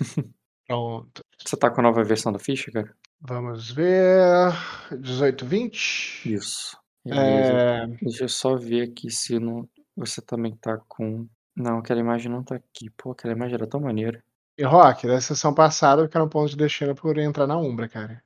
Pronto. Você tá com a nova versão da ficha, cara? Vamos ver. 18, 20? Isso. É, Deixa eu só ver aqui se não... você também tá com. Não, aquela imagem não tá aqui. Pô, aquela imagem era tão maneira. E Rock, da sessão passada eu quero um ponto de destino por entrar na Umbra, cara.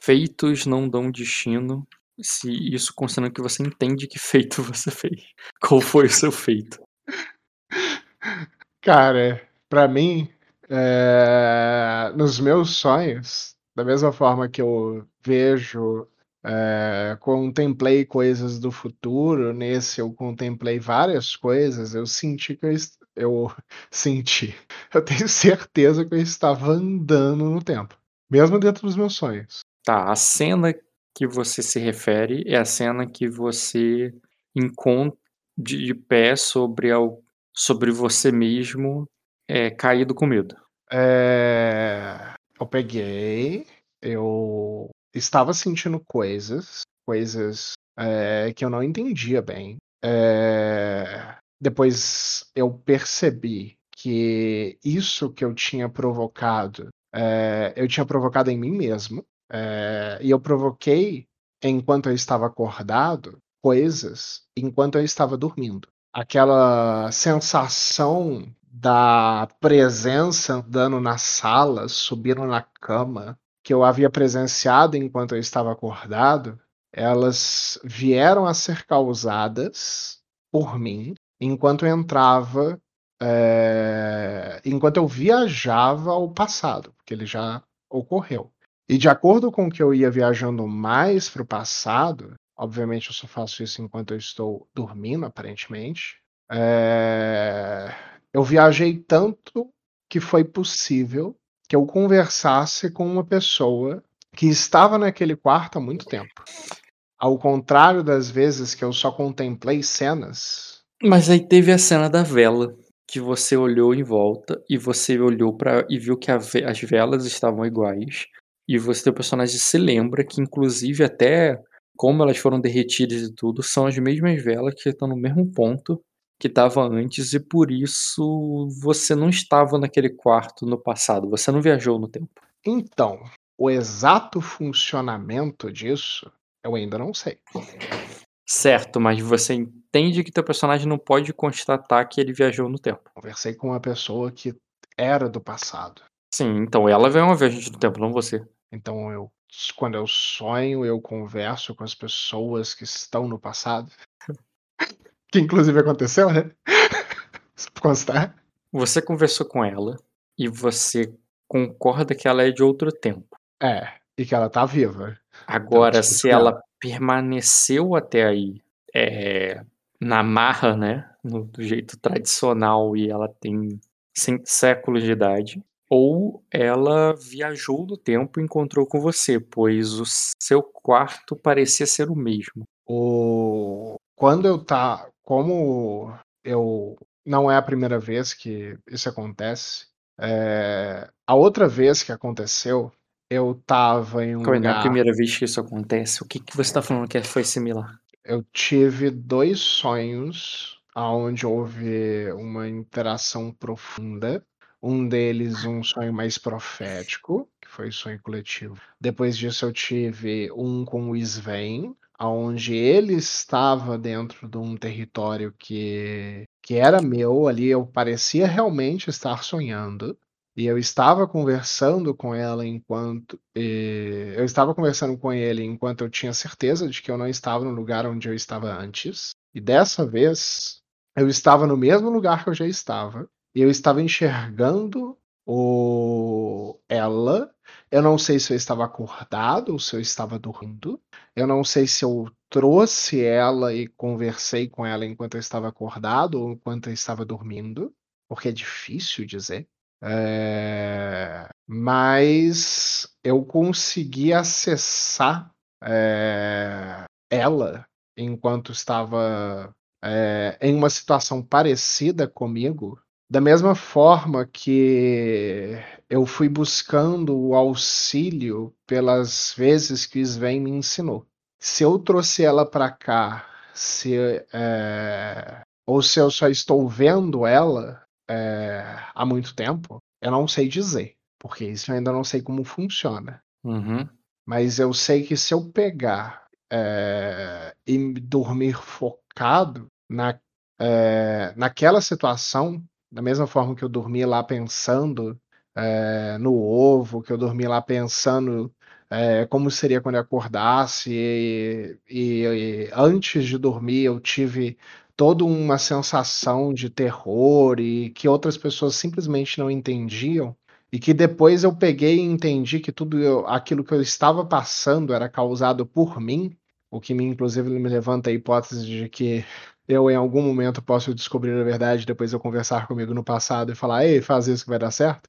Feitos não dão destino. Se isso considerando que você entende que feito você fez. Qual foi o seu feito? Cara, pra mim, é, nos meus sonhos, da mesma forma que eu vejo, é, contemplei coisas do futuro, nesse eu contemplei várias coisas, eu senti que eu, eu senti, eu tenho certeza que eu estava andando no tempo, mesmo dentro dos meus sonhos. Tá, a cena que você se refere é a cena que você encontra de, de pé sobre, al- sobre você mesmo, é, caído com medo. É, eu peguei, eu estava sentindo coisas, coisas é, que eu não entendia bem. É, depois eu percebi que isso que eu tinha provocado, é, eu tinha provocado em mim mesmo. é, e eu provoquei enquanto eu estava acordado coisas enquanto eu estava dormindo. Aquela sensação da presença andando na sala, subindo na cama, que eu havia presenciado enquanto eu estava acordado, elas vieram a ser causadas por mim enquanto eu entrava, é, enquanto eu viajava ao passado, porque ele já ocorreu. E de acordo com que eu ia viajando mais para o passado, obviamente eu só faço isso enquanto eu estou dormindo, aparentemente. é, eu viajei tanto que foi possível que eu conversasse com uma pessoa que estava naquele quarto há muito tempo. Ao contrário das vezes que eu só contemplei cenas, Mas aí teve a cena da vela, que você olhou em volta e você olhou para e viu que ve- as velas estavam iguais. E você, teu personagem se lembra que, inclusive, até como elas foram derretidas e tudo, são as mesmas velas que estão no mesmo ponto que estava antes, e por isso você não estava naquele quarto no passado, você não viajou no tempo. então, o exato funcionamento disso eu ainda não sei. Certo, mas você entende que teu personagem não pode constatar que ele viajou no tempo. Conversei com uma pessoa que era do passado. Sim, então ela é uma viajante do tempo, não você. Então eu quando eu sonho, eu converso com as pessoas que estão no passado. Que inclusive aconteceu, né? Só pra constar. Você conversou com ela e você concorda que ela é de outro tempo. É, e que ela tá viva. Agora, discuto se com ela ela. permaneceu até aí é, na marra, né? No, do jeito tradicional e ela tem séculos de idade, ou ela viajou no tempo e encontrou com você, pois o seu quarto parecia ser o mesmo. O... Quando eu tá. Como eu. Não é a primeira vez que isso acontece. é, A outra vez que aconteceu, eu tava em um aí, não é a lugar. primeira vez que isso acontece. O que, que você tá falando que foi similar? Eu tive dois sonhos onde houve uma interação profunda. Um deles, um sonho mais profético, que foi sonho coletivo. Depois disso, eu tive um com o Sven, onde ele estava dentro de um território que, que era meu ali. Eu parecia realmente estar sonhando. E eu estava conversando com ela enquanto. eh, eu estava conversando com ele enquanto eu tinha certeza de que eu não estava no lugar onde eu estava antes. E dessa vez, eu estava no mesmo lugar que eu já estava. E eu estava enxergando o... ela. Eu não sei se eu estava acordado ou se eu estava dormindo. Eu não sei se eu trouxe ela e conversei com ela enquanto eu estava acordado ou enquanto eu estava dormindo. Porque é difícil dizer. É, mas eu consegui acessar é, ela enquanto estava é, em uma situação parecida comigo, da mesma forma que eu fui buscando o auxílio pelas vezes que o Sven me ensinou. Se eu trouxe ela para cá, se, é, ou se eu só estou vendo ela, é, há muito tempo, Eu não sei dizer, porque isso eu ainda não sei como funciona. Uhum. Mas eu sei que se eu pegar, eh, e dormir focado na eh, naquela situação, da mesma forma que eu dormi lá pensando, eh, no ovo, que eu dormi lá pensando, eh, como seria quando eu acordasse, e e e antes de dormir eu tive toda uma sensação de terror e que outras pessoas simplesmente não entendiam, e que depois eu peguei e entendi que tudo eu aquilo que eu estava passando era causado por mim, o que me inclusive me levanta a hipótese de que eu em algum momento posso descobrir a verdade, depois eu conversar comigo no passado e falar: "Ei, faz isso que vai dar certo".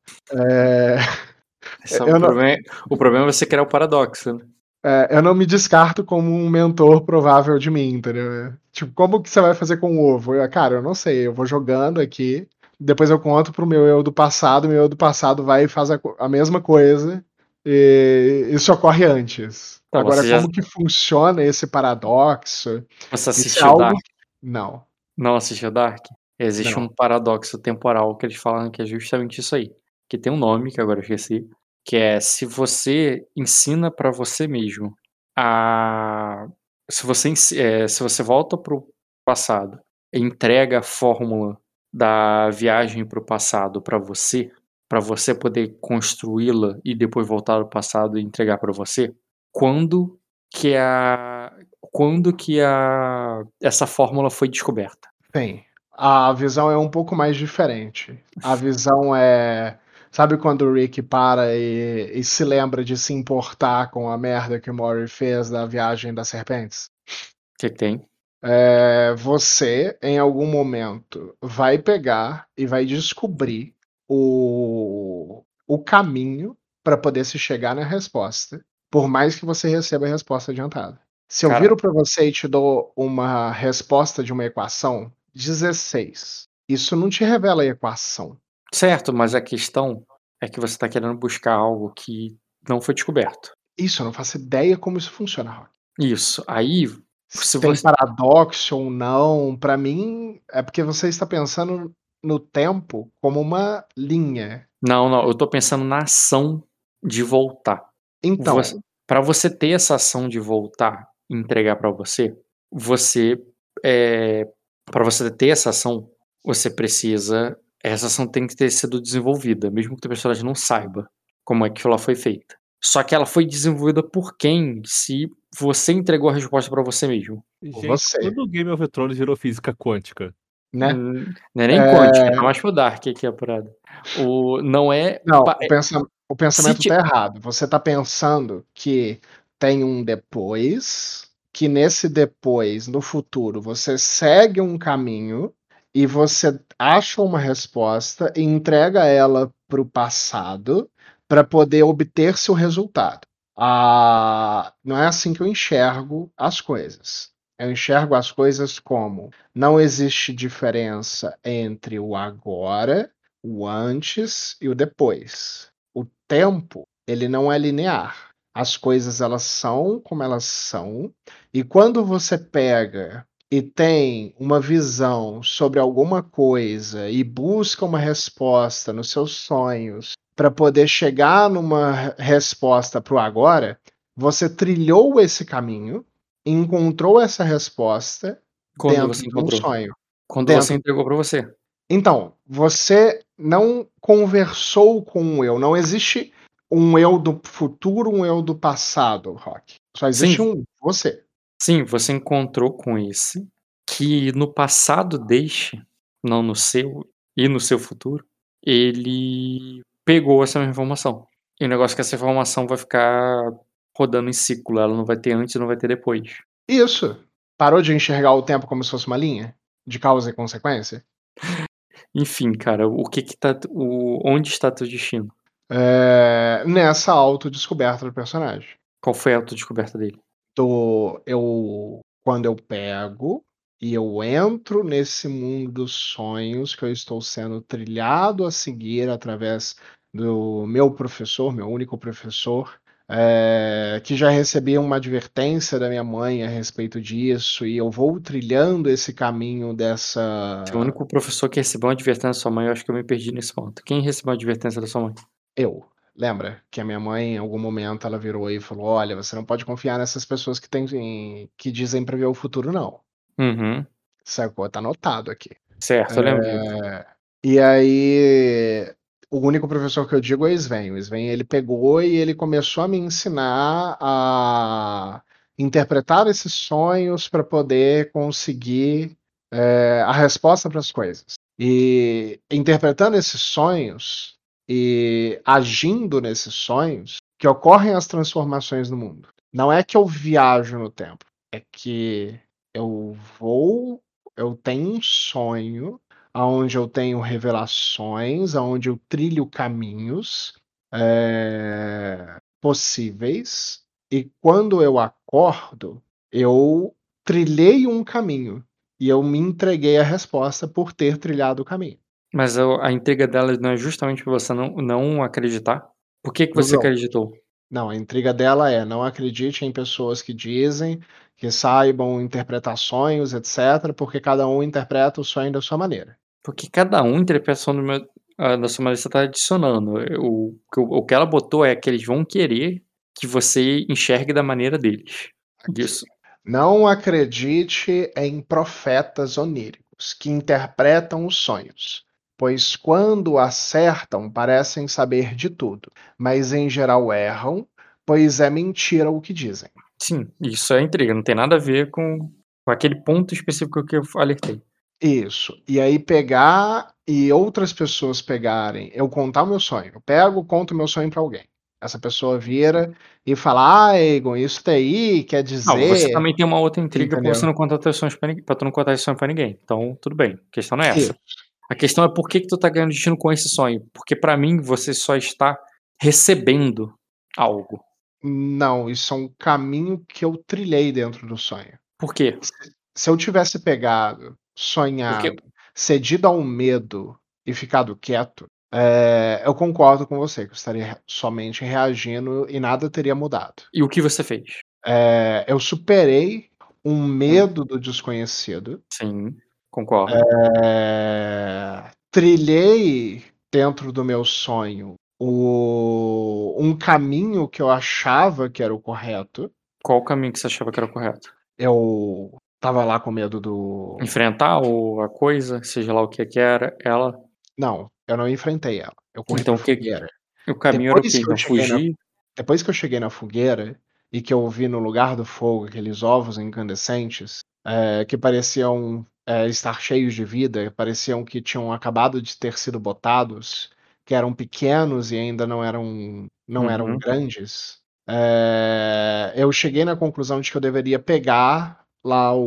Eu o não problema é o problema é você criar o paradoxo, né. É, eu não me descarto como um mentor provável de mim, entendeu? Tipo, como que você vai fazer com o ovo? Eu: "Cara, eu não sei, eu vou jogando aqui, depois eu conto para o meu eu do passado, o meu eu do passado vai e faz a a mesma coisa, e isso ocorre antes". Então, Agora você já como que funciona esse paradoxo, Você é assistiu algo Dark? Não. Não assistiu Dark? Existe um Não. paradoxo temporal que eles falam que é justamente isso aí, que tem um nome que agora eu esqueci, que é se você ensina pra você mesmo a se você eh, se você volta para o passado e entrega a fórmula da viagem para o passado pra você, pra você poder construí-la e depois voltar ao passado e entregar pra você, quando que a quando que a essa fórmula foi descoberta? Bem, a visão é um pouco mais diferente. A visão é sabe quando o Rick para e e se lembra de se importar com a merda que o Morty fez da viagem das serpentes? Que que tem? Eh, você, em algum momento, vai pegar e vai descobrir o o caminho pra poder se chegar na resposta, por mais que você receba a resposta adiantada. Se eu Cara viro pra você e te dou uma resposta de uma equação, 16, isso não te revela a equação. Certo, mas a questão é que você tá querendo buscar algo que não foi descoberto. Isso, eu não faço ideia como isso funciona, Rock. Isso, aí Se tem você paradoxo ou não, pra mim é porque você está pensando no tempo como uma linha. Não, não, eu tô pensando na ação de voltar. Então pra você ter essa ação de voltar entregar pra você, você, eh, pra você ter essa ação, você precisa essa ação tem que ter sido desenvolvida, mesmo que o personagem não saiba como é que ela foi feita. Só que ela foi desenvolvida por quem, se você entregou a resposta pra você mesmo? Gente, você. quando o Game of Thrones virou física quântica? Né. Hum, não é nem quântica, tá Eh mais para o Dark aqui a parada. O não é Não, o eh pensa o pensamento ti tá errado. Você tá pensando que tem um depois, que nesse depois, no futuro, você segue um caminho e você acha uma resposta e entrega ela para o passado, pra poder obter seu resultado. Ah, não é assim que eu enxergo as coisas. Eu enxergo as coisas como: não existe diferença entre o agora, o antes e o depois. O tempo, ele não é linear. As coisas elas são como elas são, e quando você pega e tem uma visão sobre alguma coisa e busca uma resposta nos seus sonhos, pra poder chegar numa re resposta para o agora, você trilhou esse caminho, encontrou essa resposta Quando dentro você de um encontrou? sonho. Quando você Dentro entregou pra você. Então, você não conversou com o eu, não existe um eu do futuro, um eu do passado, Rock. Só existe Sim. um, você. Sim, você encontrou com esse, que no passado deste, não no seu e no seu futuro, ele pegou essa mesma informação. E o negócio é que essa informação vai ficar rodando em ciclo, ela não vai ter antes e não vai ter depois. Isso. Parou de enxergar o tempo como se fosse uma linha, de causa e consequência? Enfim, cara, o que que tá o onde está teu destino? Eh, nessa autodescoberta do personagem. Qual foi a autodescoberta dele? Do eu quando eu pego e eu entro nesse mundo dos sonhos que eu estou sendo trilhado a seguir através do meu professor, meu único professor, eh, que já recebi uma advertência da minha mãe a respeito disso, e eu vou trilhando esse caminho dessa O único professor que recebeu uma advertência da sua mãe, eu acho que eu me perdi nesse ponto. Quem recebeu a advertência da sua mãe? Eu. Lembra que a minha mãe, em algum momento, ela virou e falou: "Olha, você não pode confiar nessas pessoas que têm que dizem prever o futuro não". Uhum. Sacou? Tá anotado aqui. Certo, eu lembro. Eh, e aí, o único professor que eu digo é o Sven. O Sven, ele pegou e ele começou a me ensinar a interpretar esses sonhos pra poder conseguir, eh, a resposta para as coisas. E interpretando esses sonhos e agindo nesses sonhos, que ocorrem as transformações no mundo. Não é que eu viajo no tempo, é que eu vou eu tenho um sonho aonde eu tenho revelações, aonde eu trilho caminhos, eh, possíveis, e quando eu acordo, eu trilhei um caminho, e eu me entreguei à resposta por ter trilhado o caminho. Mas o a intriga dela não é justamente pra você não não acreditar? Por que que você Não. acreditou? Não, a intriga dela é: não acredite em pessoas que dizem que saibam interpretar sonhos, etcétera, porque cada um interpreta o sonho da sua maneira. Porque cada um interpreta o sonho do meu da sua maneira você tá adicionando. O que o que ela botou é que eles vão querer que você enxergue da maneira deles. Aqui. Isso. Não acredite em profetas oníricos, que interpretam os sonhos, pois quando acertam parecem saber de tudo, mas em geral erram, pois é mentira o que dizem. Sim, isso é intriga, não tem nada a ver com com aquele ponto específico que eu alertei. Isso. E aí pegar e outras pessoas pegarem eu contar o meu sonho, eu pego, conto o meu sonho pra alguém. Essa pessoa vira e fala: "Ah, Egon, isso daí quer Não, você dizer" também tem uma outra intriga pra você não contar teus sonhos pra ninguém pra tu não contar esse sonho pra ninguém, então tudo bem, a questão não é essa. Isso. A questão é por que que tu tá ganhando destino com esse sonho, porque pra mim você só está recebendo algo. Não, isso é um caminho que eu trilhei dentro do sonho. Por quê? Se se eu tivesse pegado, sonhado, cedido ao medo e ficado quieto, eh, eu concordo com você que eu estaria somente reagindo e nada teria mudado. E o que você fez? Eh, eu superei um Hum. medo do desconhecido. Sim, concordo. Eh, trilhei dentro do meu sonho o um caminho que eu achava que era o correto. Qual o caminho que você achava que era o correto? Eu estava lá com medo do Enfrentar o a coisa, seja lá o que que era, ela Não, eu não enfrentei ela, eu corri Então que fogueira. o caminho era o Depois quê? que cheguei na fugir? depois que eu cheguei na fogueira, e que eu vi no lugar do fogo aqueles ovos incandescentes, eh, que pareciam, eh, estar cheios de vida, pareciam que tinham acabado de ter sido botados, que eram pequenos e ainda não eram não eram Uhum. grandes, eh, eu cheguei na conclusão de que eu deveria pegar lá o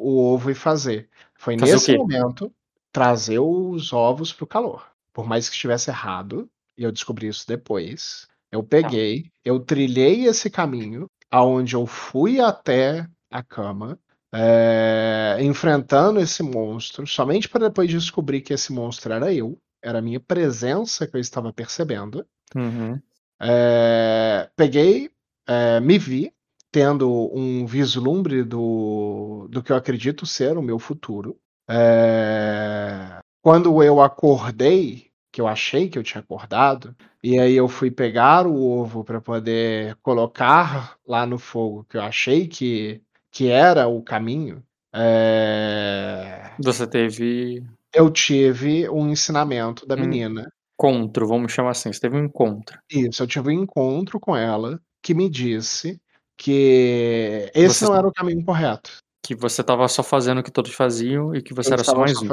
o ovo e fazer. Foi Fazer nesse momento trazer os ovos para o calor. Por mais que estivesse errado, e eu descobri isso depois, eu Tá. peguei, eu trilhei esse caminho, aonde eu fui até a cama, eh, enfrentando esse monstro, somente pra depois descobrir que esse monstro era eu, era a minha presença que eu estava percebendo. Uhum. Eh, peguei, eh, me vi tendo um vislumbre do do que eu acredito ser o meu futuro. Eh, quando eu acordei, que eu achei que eu tinha acordado, e aí eu fui pegar o ovo pra poder colocar lá no fogo, que eu achei que que era o caminho, eh Você teve eu tive um ensinamento da um menina. encontro, vamos chamar assim, você teve um encontro. Isso, eu tive um encontro com ela, que me disse que esse Você não era o caminho correto. Que você estava só fazendo o que todos faziam e que você Eu era só mais só um.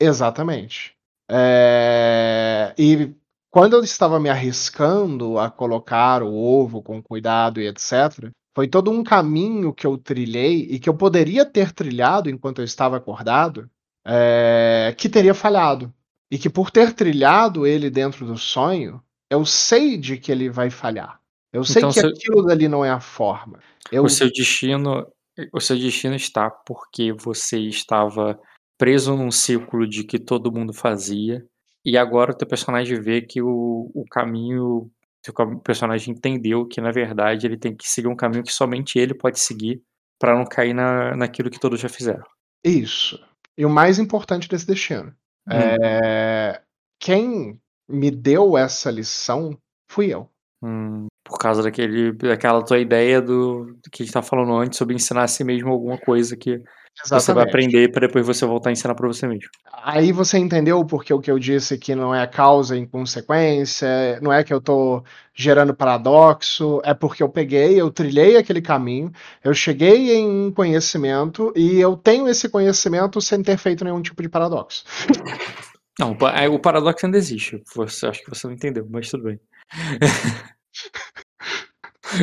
exatamente. Eh, e quando eu estava me arriscando a colocar o ovo com cuidado e etcétera, foi todo um caminho que eu trilhei e que eu poderia ter trilhado enquanto eu estava acordado, eh, que teria falhado. E que por ter trilhado ele dentro do sonho, eu sei de que ele vai falhar. Eu sei Então que você aquilo dali não é a forma. O Eu seu destino o seu destino está porque você estava preso num círculo de que todo mundo fazia, e agora o teu personagem vê que o o caminho Seu ca- personagem entendeu que, na verdade, ele tem que seguir um caminho que somente ele pode seguir pra não cair na, naquilo que todos já fizeram. Isso. E o mais importante desse destino. Hum. É, quem me deu essa lição fui eu. Hum, por causa daquele, daquela tua ideia do, do que a gente tava falando antes sobre ensinar a si mesmo alguma coisa que você vai Exatamente. aprender pra depois você voltar a ensinar pra você mesmo. Aí você entendeu porque o que eu disse que não é causa e consequência, não é que eu tô gerando paradoxo, é porque eu peguei, eu trilhei aquele caminho, eu cheguei em conhecimento e eu tenho esse conhecimento sem ter feito nenhum tipo de paradoxo. Não, é, o paradoxo ainda existe. Você, acho que você não entendeu, mas tudo bem.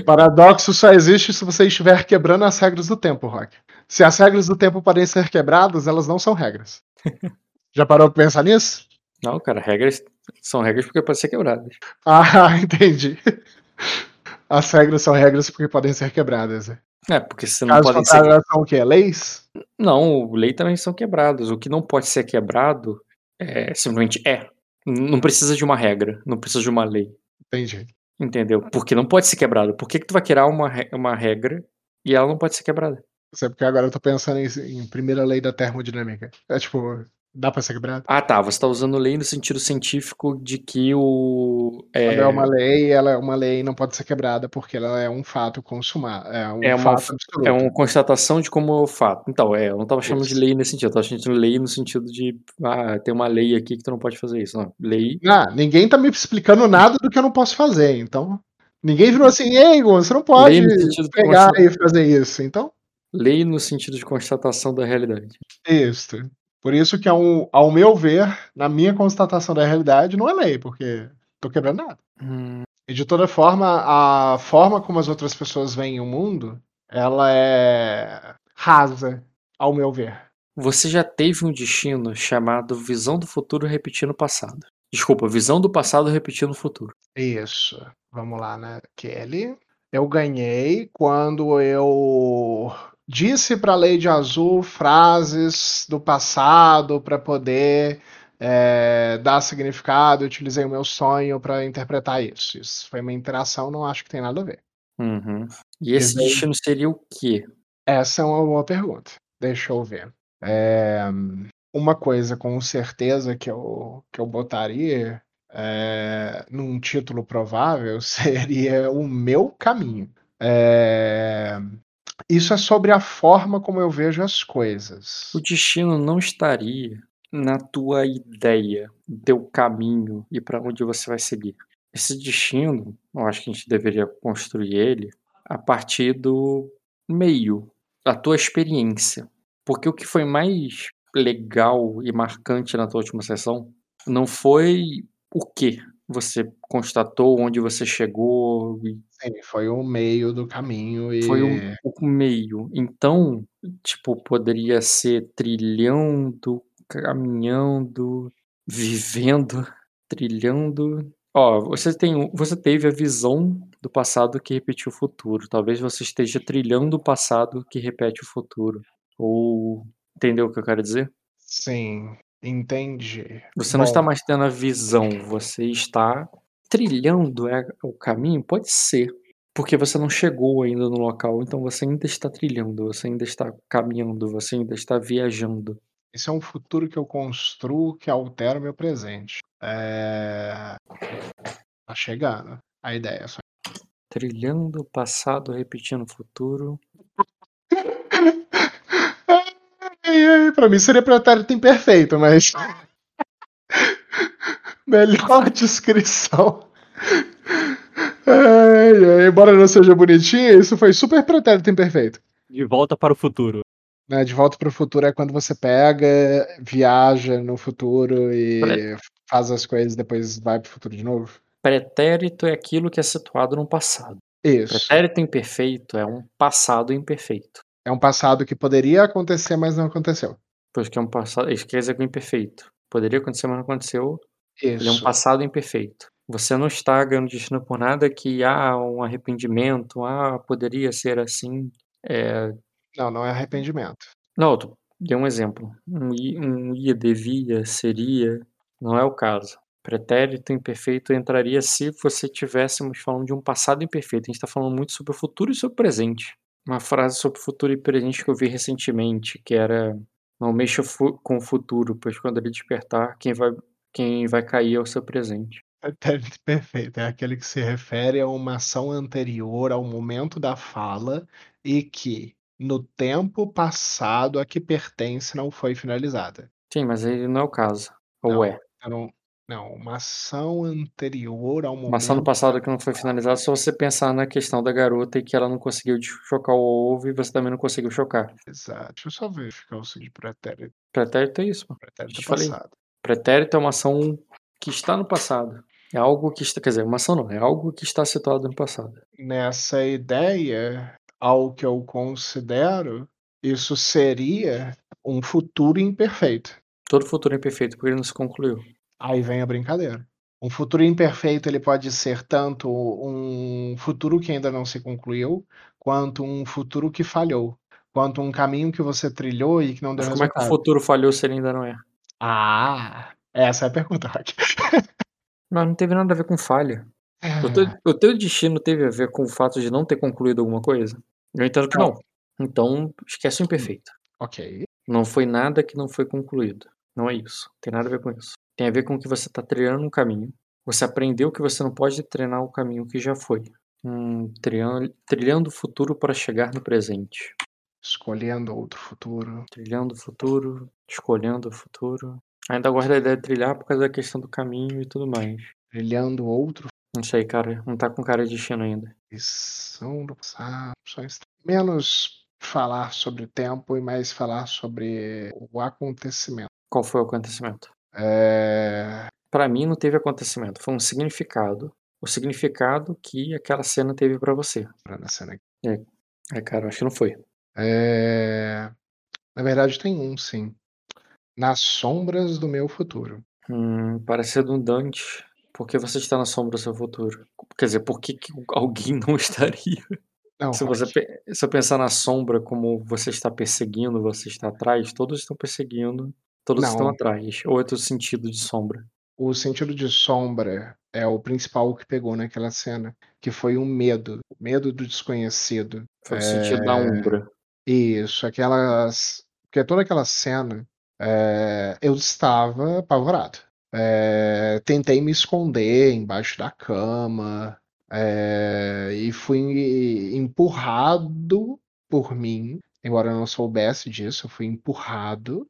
Paradoxo só existe se você estiver quebrando as regras do tempo, Rock. Se as regras do tempo podem ser quebradas, elas não são regras. Já parou pra pensar nisso? Não, cara, regras são regras porque podem ser quebradas. Ah, entendi. As regras são regras porque podem ser quebradas. né? É, porque se não Caso podem ser. são o quê? Leis? Não, lei também são quebradas. O que não pode ser quebrado é simplesmente é. Não precisa de uma regra, não precisa de uma lei. Entendi. Entendeu? Porque não pode ser quebrado. Por que, que tu vai criar uma, uma regra e ela não pode ser quebrada? É porque agora eu tô pensando em, em primeira lei da termodinâmica. É tipo, dá pra ser quebrado? Ah, tá. Você tá usando lei no sentido científico de que o. Quando é É, uma lei, ela é uma lei e não pode ser quebrada porque ela é um fato consumado. É um É uma é uma constatação de como é o fato. Então, é, eu não tava chamando de Isso. lei nesse sentido. Eu tava chamando de lei no sentido de. Ah, tem uma lei aqui que tu não pode fazer isso. Não. Lei. Ah, ninguém tá me explicando nada do que eu não posso fazer, então. Ninguém virou assim, ei, Igor, você não pode de pegar e fazer isso. Então, Lei no sentido de constatação da realidade. isso. Por isso que, ao, ao meu ver, na minha constatação da realidade, não é lei, porque tô quebrando nada. Hum, E de toda forma, a forma como as outras pessoas veem o mundo, ela é rasa, ao meu ver. Você já teve um destino chamado visão do futuro repetindo o passado. Desculpa, visão do passado repetindo o futuro. Isso. Vamos lá, né? Kelly. Eu ganhei quando eu disse para a Lady Azul frases do passado para poder é, dar significado. Utilizei o meu sonho para interpretar isso. Isso foi uma interação, não acho que tem nada a ver. Uhum. E esse daí- destino seria o quê? Essa é uma boa pergunta. Deixa eu ver. É, uma coisa com certeza que eu, que eu botaria é, num título provável seria o meu caminho. É, isso é sobre a forma como eu vejo as coisas. O destino não estaria na tua ideia, teu caminho e para onde você vai seguir. Esse destino, eu acho que a gente deveria construir ele a partir do meio, da tua experiência. Porque o que foi mais legal e marcante na tua última sessão não foi o que você constatou, onde você chegou, e Sim, foi o meio do caminho e foi um o meio. Então, tipo, poderia ser trilhando, caminhando, vivendo, trilhando. Ó, você tem, você teve a visão do passado que repetiu o futuro. Talvez você esteja trilhando o passado que repete o futuro. Ou entendeu o que eu quero dizer? sim, entendi. Você não Bom, está mais tendo a visão, você está trilhando é, o caminho? Pode ser. Porque você não chegou ainda no local, então você ainda está trilhando, você ainda está caminhando, você ainda está viajando. Esse é um futuro que eu construo que altera o meu presente. É... Tá chegando a ideia. Só... Trilhando o passado, repetindo o futuro. Pra mim seria pretérito imperfeito, mas. Melhor descrição. Ai, ai, embora não seja bonitinho, isso foi super pretérito imperfeito. De volta para o futuro. Né, De volta pro futuro é quando você pega, viaja no futuro e faz as coisas, depois vai pro futuro de novo. Pretérito é aquilo que é situado no passado. Isso. Pretérito imperfeito é um passado imperfeito. É um passado que poderia acontecer, mas não aconteceu. Pois que é um passado. Isso quer dizer que é imperfeito. Poderia acontecer, mas não aconteceu. Ele é um Isso. passado imperfeito. Você não está ganhando destino por nada que há um arrependimento, ah, poderia ser assim. É... Não, não é arrependimento. Não, dei um exemplo. Um, um ia, devia, seria. Não é o caso. Pretérito imperfeito entraria se você estivéssemos falando de um passado imperfeito. A gente tá falando muito sobre o futuro e sobre o presente. Uma frase sobre o futuro e presente que eu vi recentemente, que era: "Não mexa com o futuro, pois quando ele despertar, quem vai quem vai cair é o seu presente". Pretérito perfeito, é aquele que se refere a uma ação anterior ao momento da fala e que, no tempo passado a que pertence, não foi finalizada. Sim, mas aí não é o caso. Ou Não, é? não não, uma ação anterior ao Uma ação do momento passado que não foi finalizada, só você pensar na questão da garota e que ela não conseguiu chocar o ovo e você também não conseguiu chocar. Exato. Deixa eu só verificar o seguinte pretérito. Pretérito é isso, pô. Pretérito Te falei. Pretérito é uma ação que está no passado. É algo que está quer dizer, uma ação não, é algo que está situado no passado. Nessa ideia, ao que eu considero, isso seria um futuro imperfeito. Todo futuro imperfeito, porque ele não se concluiu. Aí vem a brincadeira. Um futuro imperfeito, ele pode ser tanto um futuro que ainda não se concluiu, quanto um futuro que falhou, quanto um caminho que você trilhou e que não deu Mas como é que o resultado. futuro falhou se ele ainda não é? Ah, essa é a pergunta, Rock. Mas não teve nada a ver com falha. O teu Ah, o teu destino teve a ver com o fato de não ter concluído alguma coisa? Eu entendo que Não. não. Então, esquece o imperfeito. ok. Não foi nada que não foi concluído. Não é isso. Tem nada a ver com isso. Tem a ver com que você tá trilhando um caminho. Você aprendeu que você não pode treinar o caminho que já foi. Hum, trilhan trilhando o futuro para chegar no presente. Escolhendo outro futuro. Trilhando o futuro, escolhendo o futuro. Ainda gosto da ideia de trilhar por causa da questão do caminho e tudo mais. Trilhando outro Não sei, cara. Não tá com cara de destino ainda. Lição do passado, só est menos falar sobre o tempo e mais falar sobre o acontecimento. Qual foi o acontecimento? Eh Pra mim não teve acontecimento, foi um significado. O significado que aquela cena teve pra você. Procurando a cena. É. É, cara, acho que não foi. Eh, na verdade tem um sim. Nas sombras do meu futuro. Hum, parece redundante. Por que você está na sombra do seu futuro? Quer dizer, por que que alguém não estaria? Não, Se você se eu pensar na sombra como você está perseguindo, você está atrás, todos estão perseguindo, todos estão Não. atrás. Ou outro sentido de sombra? O sentido de sombra é o principal que pegou naquela cena, que foi o medo, o medo do desconhecido. Foi o sentido da Eh umbra. Isso, aquelas porque toda aquela cena, eh, eu estava apavorado. Eh, tentei me esconder embaixo da cama, eh, e fui empurrado por mim, embora eu não soubesse disso, eu fui empurrado,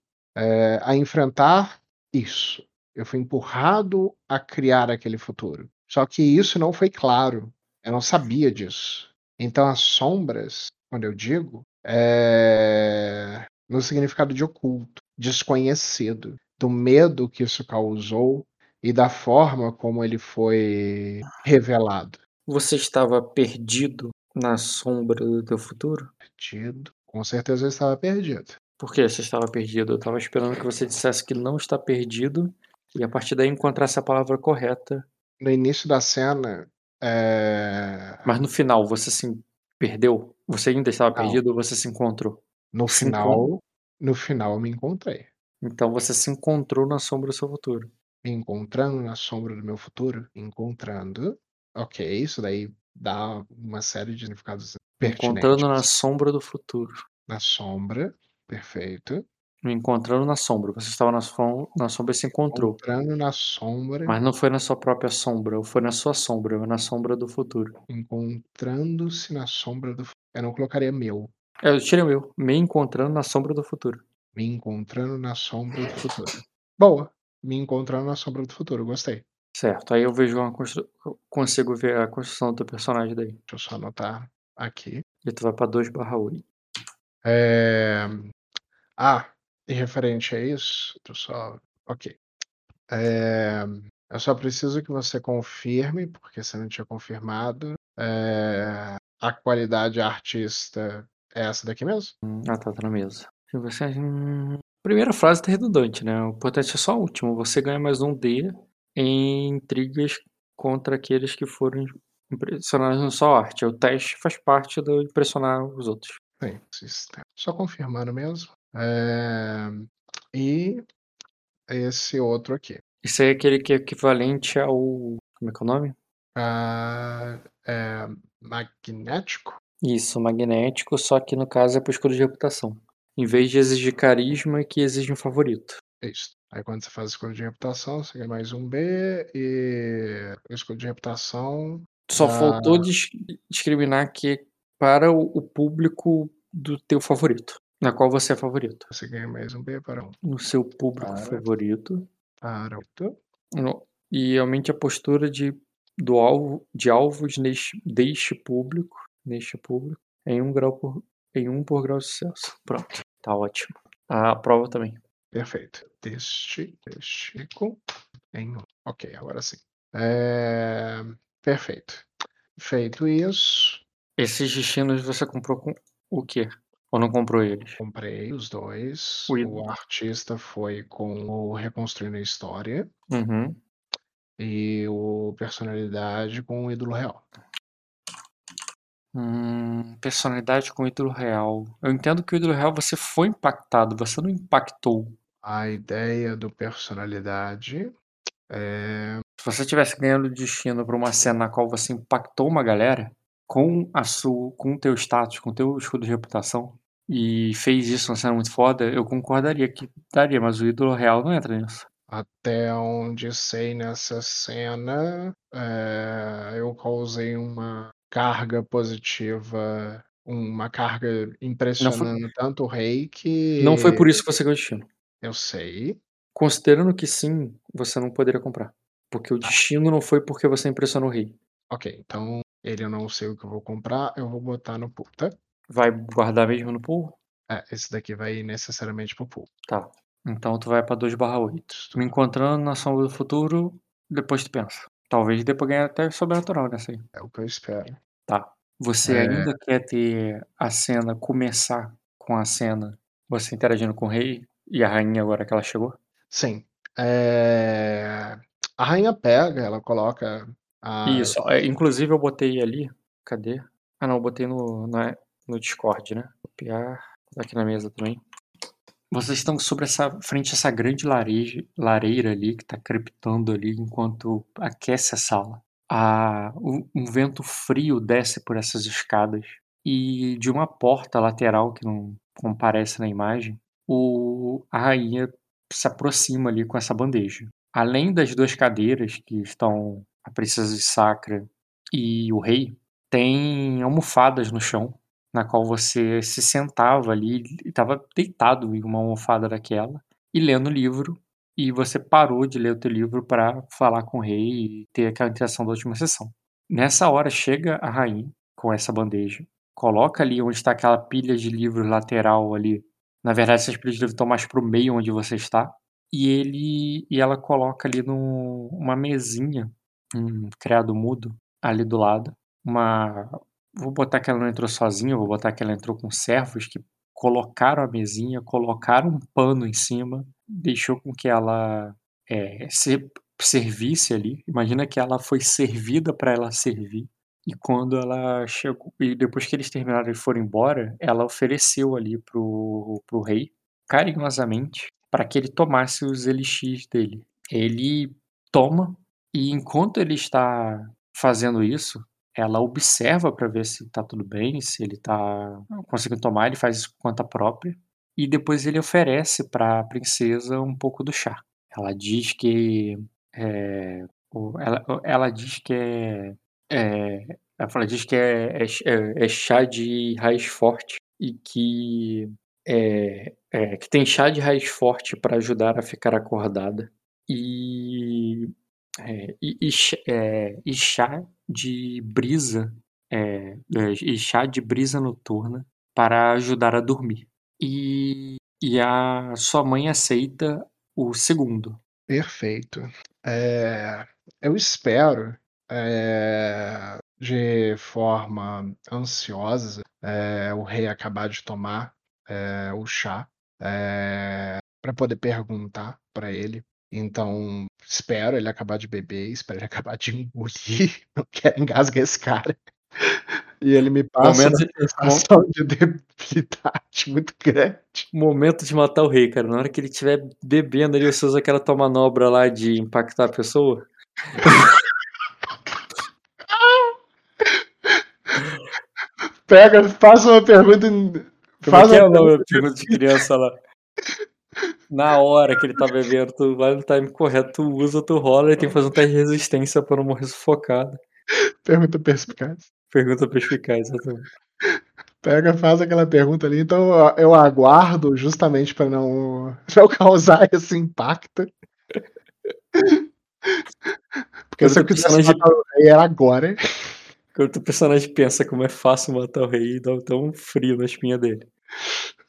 a enfrentar isso. Eu fui empurrado a criar aquele futuro. Só que isso não foi claro, eu não sabia disso. Então as sombras, quando eu digo, eh, no significado de oculto, desconhecido, do medo que isso causou e da forma como ele foi revelado. Você estava perdido na sombra do teu futuro? Perdido? Com certeza eu estava perdido. Por que você estava perdido? Eu estava esperando que você dissesse que não está perdido, e a partir daí encontrasse a palavra correta. No início da cena, eh Mas no final você se perdeu? Você ainda estava Não. perdido ou você se encontrou? No Se final no final eu me encontrei. Então você se encontrou na sombra do seu futuro. Me encontrando na sombra do meu futuro? Encontrando, ok, isso daí dá uma série de significados Encontrando na pertinentes. sombra do futuro. Na sombra, perfeito. Me encontrando na sombra, você estava na som na sombra e se encontrou. Encontrando na sombra Mas não foi na sua própria sombra, ou foi na sua sombra, ou na sombra do futuro. encontrando-se na sombra do fu eu não colocaria meu. É, eu tirei o meu, me encontrando na sombra do futuro. Me encontrando na sombra do futuro. Boa, me encontrando na sombra do futuro, gostei. Certo, aí eu vejo uma constru eu consigo ver a construção do teu personagem daí. Deixa eu só anotar aqui. E tu vai pra 2/8. Eh, ah, e referente a isso, eu só ok. Eh, eu só preciso que você confirme, porque você não tinha confirmado, eh, a qualidade artista é essa daqui mesmo? Hum, ah tá, tá na mesa. Se você hum, primeira frase tá redundante, né, o importante é só a última, você ganha mais 1 D em intrigas contra aqueles que foram impressionados na sua arte, o teste faz parte do impressionar os outros. Sim. Só confirmando mesmo. Eh, e esse outro aqui. Isso aí é aquele que é equivalente ao. Como é que é o nome? Ah, é magnético? Isso, magnético, só que no caso é para escolha de reputação. Em vez de exigir carisma, que exige um favorito. Isso. Aí quando você faz a escolha de reputação, você ganha mais um B e escolha de reputação. Só dá- faltou dis- discriminar que é para o público do teu favorito. Na qual você é favorito. Você ganha mais um B para um. No seu público Para. favorito. Para no- e aumente a postura de, do alvo, de alvos neste, deste público, neste público, em um grau por, em um por grau de sucesso. Pronto, tá ótimo. A prova também. Perfeito. Deste, deste com em um. Ok, agora sim. É, Perfeito. Feito isso, Esses destinos você comprou com o quê? Ou não comprou eles? comprei os dois. O O artista foi com o Reconstruindo a História Uhum. e o Personalidade com o Ídolo Real. Hum, personalidade com ídolo real. Eu entendo que o ídolo real você foi impactado, você não impactou. A ideia do Personalidade é Se você tivesse ganhando destino para uma cena na qual você impactou uma galera com a sua, com o teu status, com o teu escudo de reputação e fez isso uma cena muito foda, eu concordaria que daria, mas o ídolo real não entra nisso. Até onde sei nessa cena, é, eu causei uma carga positiva, uma carga impressionando tanto o rei que. Não foi por isso que você ganhou destino. Eu sei. Considerando que sim, você não poderia comprar. Porque o destino não foi porque você impressionou o rei. Ok, então ele eu não sei o que eu vou comprar, eu vou botar no tá? Vai guardar mesmo no pool? É, esse daqui vai necessariamente pro pool. Tá. Então tu vai pra 2 barra 8. Me encontrando na sombra do futuro, depois tu pensa. Talvez depois ganhar até sobrenatural nessa aí. É o que eu espero. Tá. Você É. ainda quer ter a cena começar com a cena você interagindo com o rei e a rainha agora que ela chegou? Sim. É, A rainha pega, ela coloca a. Isso. é, inclusive eu botei ali. Cadê? Ah não, eu botei no, na- no Discord, né? Copiar. Aqui na mesa também. Vocês estão sobre essa frente essa grande lareira ali que tá crepitando ali enquanto aquece a sala. A, um, um vento frio desce por essas escadas e de uma porta lateral que não comparece na imagem, o, a rainha se aproxima ali com essa bandeja. Além das duas cadeiras que estão a princesa de Sacra e o rei, tem almofadas no chão na qual você se sentava ali e estava deitado em uma almofada daquela e lendo o livro e você parou de ler o teu livro para falar com o rei e ter aquela interação da última sessão. Nessa hora chega a rainha com essa bandeja, coloca ali onde está aquela pilha de livros lateral ali. Na verdade, essas pilhas de livros estão mais pro meio onde você está. E ele e ela coloca ali num, uma mesinha, um criado mudo ali do lado, uma Vou botar que ela não entrou sozinha, vou botar que ela entrou com servos que colocaram a mesinha, colocaram um pano em cima, deixou com que ela é, se servisse ali. Imagina que ela foi servida para ela servir. E quando ela chegou, e depois que eles terminaram e foram embora, ela ofereceu ali pro, pro rei, carinhosamente, para que ele tomasse os elixir dele. Ele toma, e enquanto ele está fazendo isso, ela observa para ver se tá tudo bem, se ele tá conseguindo tomar, ele faz isso por conta própria. E depois ele oferece para a princesa um pouco do chá. Ela diz que é, ela, ela diz que é, é ela diz que é, é, é- é chá de raiz forte e que é, é, que tem chá de raiz forte para ajudar a ficar acordada e é, e, e ch- é, chá de brisa, é, é, chá de brisa noturna para ajudar a dormir. E, e a sua mãe aceita o segundo. Perfeito. É, eu espero, é, de forma ansiosa, é, o rei acabar de tomar é, o chá para poder perguntar para ele. Então, espero ele acabar de beber, espero ele acabar de engolir. Não quero engasgar esse cara. E ele me passa Momento uma de- sensação de debilidade muito grande. Momento de matar o rei, cara. Na hora que ele estiver bebendo ali, você usa aquela tua manobra lá de impactar a pessoa. Pega, faz uma pergunta. Como Faz é que é uma o nome da pergunta de criança lá? Na hora que ele tá bebendo, tu vai no time correto, tu usa, tu rola e tem que fazer um teste de resistência pra não morrer sufocado. Pergunta perspicaz. Pergunta perspicaz, exatamente. Pega, faz aquela pergunta ali. Então eu- aguardo justamente para não, não causar esse impacto. Porque se eu personagem, matar o rei era agora. quando o personagem pensa como é fácil matar o rei, dá até um frio na espinha dele.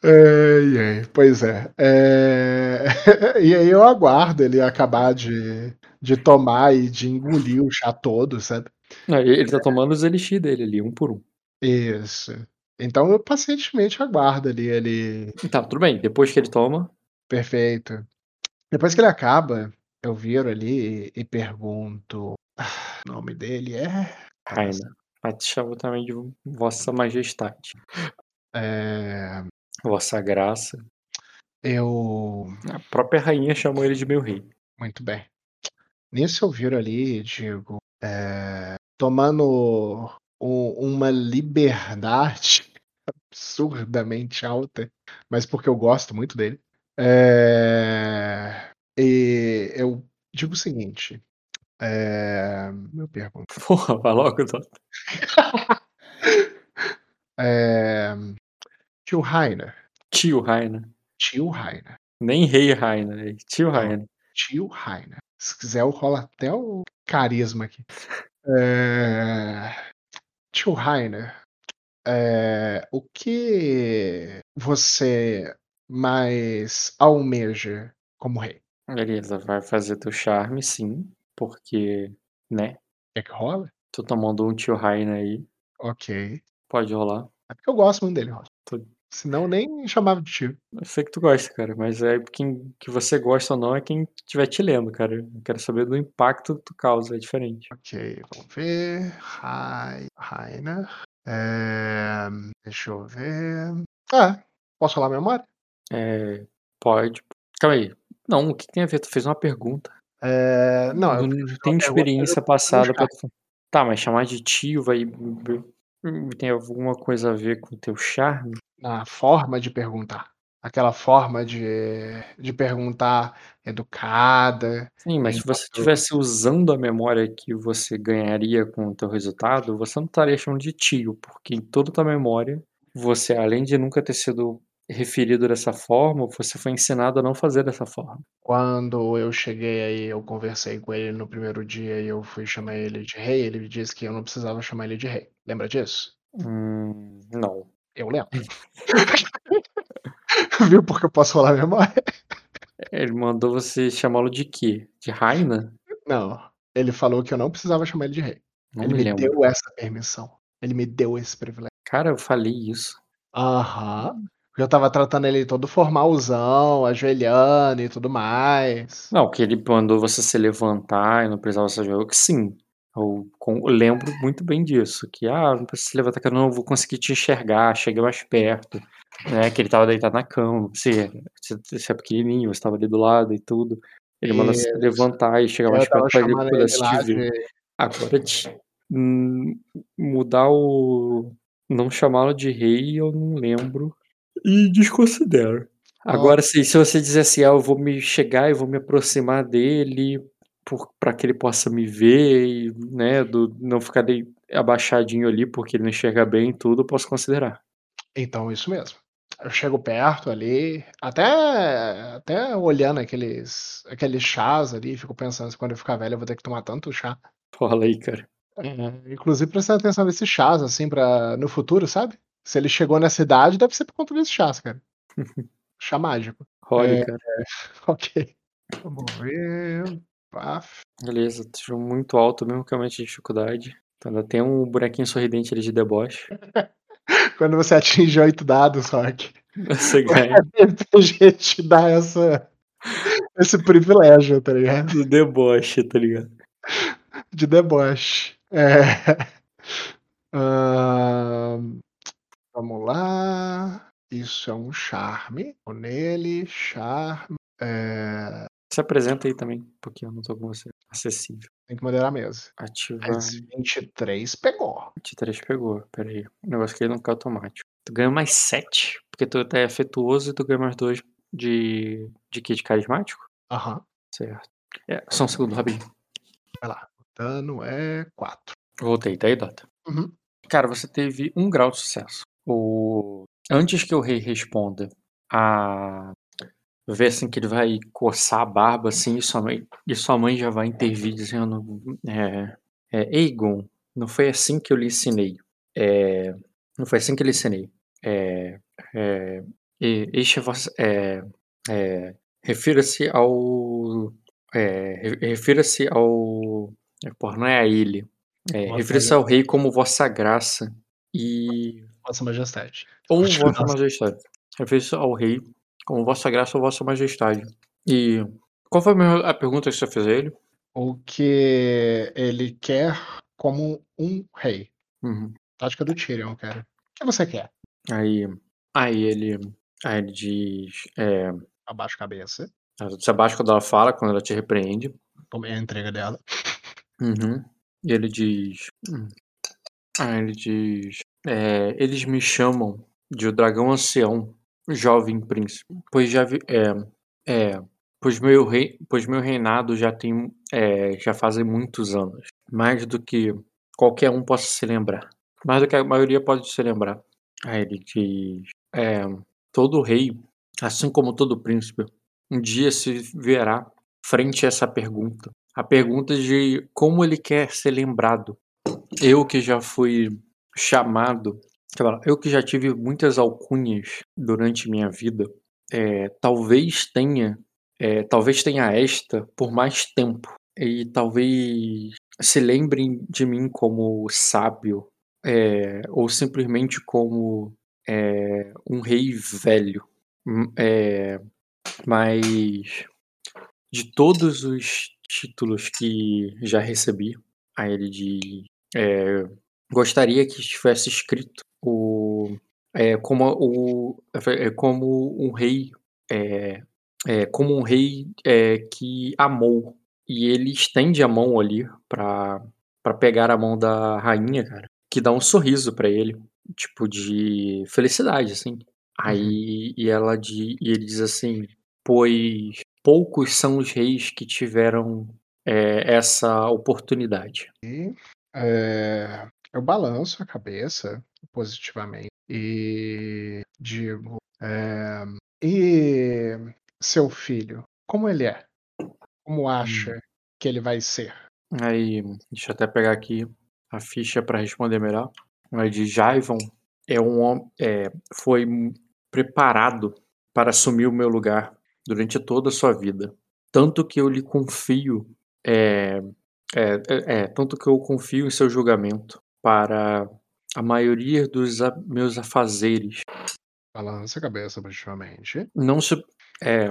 Ai, ai, pois é. É, E aí eu aguardo ele acabar de, de tomar e de engolir o chá todo, sabe? Não, ele tá tomando os elixir dele ali, um por um. Isso. Então eu pacientemente aguardo ali ele. Tá, tudo bem. Depois que ele toma, Perfeito. Depois que ele acaba, eu viro ali e, e pergunto. "Ah, O nome dele é. Raina. Mas te chamo também de Vossa Majestade. É, Vossa Graça. eu. A própria rainha chamou ele de meu rei. Muito bem. Nisso eu viro ali digo. é, tomando uma liberdade absurdamente alta, mas porque eu gosto muito dele. É, e eu digo o seguinte. É, eu pergunto. Porra, vai logo, Dota. É, tio Rainer. Tio Raina. Tio Rainer. Nem rei Raina, é tio. Raina. Tio Rainer. Se quiser, eu rolo até o carisma aqui. É, Tio Rainer, é, o que você mais almeja como rei? Beleza, vai fazer teu charme, sim. Porque, né? Quer que rola? Tô tomando um tio Raina aí. Ok. Pode rolar. É porque eu gosto muito dele, Rosa. Tô- Senão nem chamava de tio. Eu sei que tu gosta, cara, mas é quem que você gosta ou não é quem estiver te lendo, cara. Eu quero saber do impacto que tu causa, é diferente. Ok, vamos ver. Rai- Rainer. É, deixa eu ver. Ah, posso falar a memória? É, pode. Calma aí. Não, o que tem a ver? Tu fez uma pergunta. É, não, eu Não tem experiência passada pra tu. Tá, mas chamar de tio vai. Tem alguma coisa a ver com o teu charme? Na forma de perguntar. Aquela forma de, de perguntar educada. Sim, mas se você Enquanto- estivesse usando a memória que você ganharia com o teu resultado, você não estaria chamando de tio, porque em toda a tua memória, você, além de nunca ter sido referido dessa forma, você foi ensinado a não fazer dessa forma. Quando eu cheguei aí, eu conversei com ele no primeiro dia e eu fui chamar ele de rei. Ele disse que eu não precisava chamar ele de rei. Lembra disso? Hum, não. Eu lembro. Viu porque eu posso falar a memória? Ele mandou você chamá-lo de quê? De Raina? Não. Ele falou que eu não precisava chamar ele de rei. Não ele me me deu essa permissão. Ele me deu esse privilégio. Cara, eu falei isso. Aham. Eu tava tratando ele todo formalzão, ajoelhando e tudo mais. Não, que ele mandou você se levantar e não precisava se ajoelhar. que Sim, eu, lembro muito bem disso. Que, ah, não precisa se levantar, que eu não vou conseguir te enxergar, chega mais perto. Né? Que ele tava deitado na cama. Você, você, é pequenininho, você tava ali do lado e tudo. Ele manda se levantar e chegar mais perto pra ele poder assistir de. Agora, de, mudar o. Não chamá-lo de rei, eu não lembro. E desconsidero. Agora, se, se você dizer assim, ah, eu vou me chegar e vou me aproximar dele para que ele possa me ver e né, do, não ficar de, abaixadinho ali porque ele não enxerga bem e tudo, eu posso considerar. Então, isso mesmo. Eu chego perto ali, até, até olhando aqueles, aqueles chás ali, fico pensando se quando eu ficar velho eu vou ter que tomar tanto chá. Fala aí, cara. É, inclusive prestando atenção nesses chás, assim, pra, no futuro, sabe? Se ele chegou nessa idade, deve ser por conta desses chás, cara. Chá mágico. Role, É. cara. Ok. Vamos ver. Paf. Beleza, tirou muito alto, mesmo que aumente a dificuldade. Então ainda tem um bonequinho sorridente ali de deboche. Quando você atinge oito dados, Rock, Você ganha a gente dá essa, esse privilégio, tá ligado? do deboche, tá ligado? De deboche. É. Ahn, vamos lá. Isso é um charme. Vou nele, charme. É, Se apresenta aí também, porque eu não tô com você. Acessível. tem que moderar a mesa. Ativar. Mas 23 pegou. 23 pegou. Pera aí. O negócio que ele não fica automático. Tu ganha mais 7, porque tu tá afetuoso e tu ganha mais 2 de. de? De carismático? Aham. Certo. É, só um segundo, rapidinho. Vai lá. O dano é 4. Voltei, tá aí, Dota. Uhum. Cara, você teve um grau de sucesso. O... Antes que o rei responda, a vê assim que ele vai coçar a barba assim e sua mãe, e sua mãe já vai intervir dizendo é, é, Egon, não foi assim que eu lhe ensinei. É, não foi assim que eu lhe ensinei. É, é, e- este é é, é, refira-se ao é, re- refira-se ao porra, não é a ele. É, refira-se ao rei como vossa graça e Vossa Majestade. ou vossa majestade. Refere-se ao rei como vossa graça ou vossa majestade. E qual foi a pergunta que você fez a ele? O que ele quer como um rei. Uhum. Tática do Tyrion, cara. O que você quer? Aí, aí ele, aí ele diz, é, Abaixa a cabeça. você abaixa quando ela fala, quando ela te repreende. Tomei a entrega dela. Uhum. E ele diz, hum. aí ele diz, é, eles me chamam de o dragão ancião, jovem príncipe, pois já vi, é, é, pois meu rei, pois meu reinado já tem, é, já fazem muitos anos, mais do que qualquer um possa se lembrar, mais do que a maioria pode se lembrar. Aí ele diz, é, todo rei, assim como todo príncipe, um dia se verá frente a essa pergunta, a pergunta de como ele quer ser lembrado. Eu que já fui chamado, eu que já tive muitas alcunhas durante minha vida, é, talvez tenha, é, talvez tenha esta por mais tempo e talvez se lembrem de mim como sábio é, ou simplesmente como é, um rei velho. É, mas de todos os títulos que já recebi, aí ele diz, é, gostaria que estivesse escrito o é, como o é, como um rei é, é, como um rei é, que amou e ele estende a mão ali para para pegar a mão da rainha, cara, que dá um sorriso para ele, tipo de felicidade, assim. Aí e ela di, e ele diz assim, pois poucos são os reis que tiveram é, essa oportunidade. E é, eu balanço a cabeça positivamente e digo: é, E seu filho, como ele é? Como acha que ele vai ser? Aí, deixa eu até pegar aqui a ficha para responder melhor. Aí de Jaivon é um é, foi preparado para assumir o meu lugar durante toda a sua vida. Tanto que eu lhe confio, é, é, é, é, tanto que eu confio em seu julgamento para a maioria dos a- meus afazeres. Balança a cabeça positivamente. Não se é,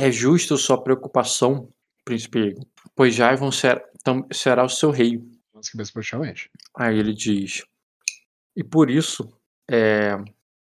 é justo sua preocupação, príncipe, Aegon, pois Jaivon será, tam- será o seu rei. Balança a cabeça positivamente. Aí ele diz: E por isso, é,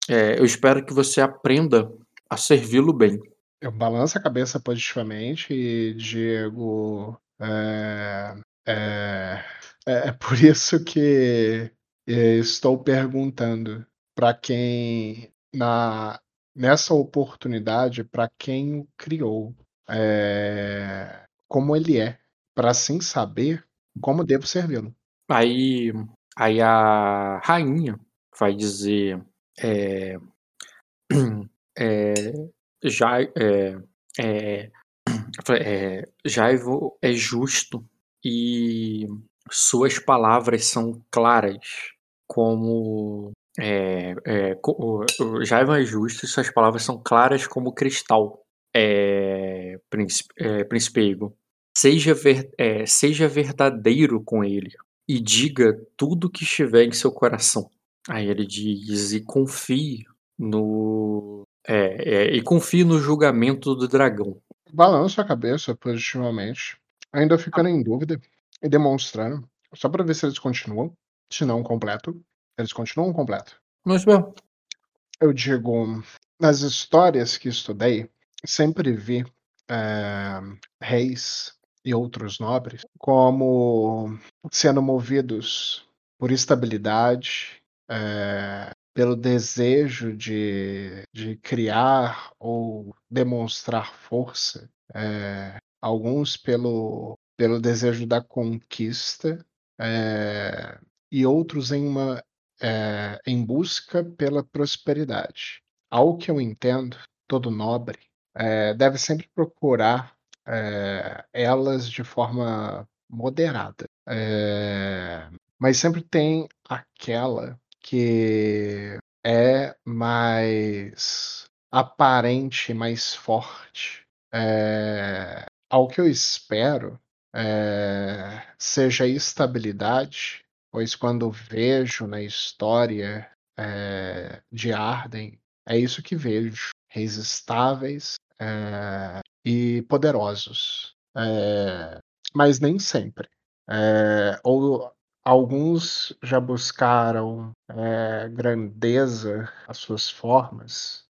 é, eu espero que você aprenda a servi-lo bem. Eu balanço a cabeça positivamente e digo. É, é, é, é por isso que é, estou perguntando para quem, na, nessa oportunidade, para quem o criou, é, como ele é, para assim saber como devo servi-lo. Aí, aí a rainha vai dizer: é, é, já, é, é justo e suas palavras são claras, como é, é, Jaivo é justo suas palavras são claras como cristal. É, príncipe, é, príncipe. Seja, ver, é, seja verdadeiro com ele e diga tudo que estiver em seu coração. Aí ele diz: e confie no. É, é, e confie no julgamento do dragão. Balanço a cabeça positivamente, ainda ficando em dúvida e demonstrando, só para ver se eles continuam, se não completo. Eles continuam completos. Mas bem, Eu digo, nas histórias que estudei, sempre vi eh, reis e outros nobres como sendo movidos por estabilidade, eh, pelo desejo de, de criar ou demonstrar força, eh, alguns pelo, pelo desejo da conquista, eh, e outros em uma eh, em busca pela prosperidade. Ao que eu entendo, todo nobre eh, deve sempre procurar elas de forma moderada, mas sempre tem aquela que é mais aparente, mais forte. Ao que eu espero eh, seja estabilidade, pois quando vejo na história eh, de Arden, é isso que vejo: reis estáveis eh, e poderosos, mas nem sempre. Ou alguns já buscaram grandeza, as suas formas,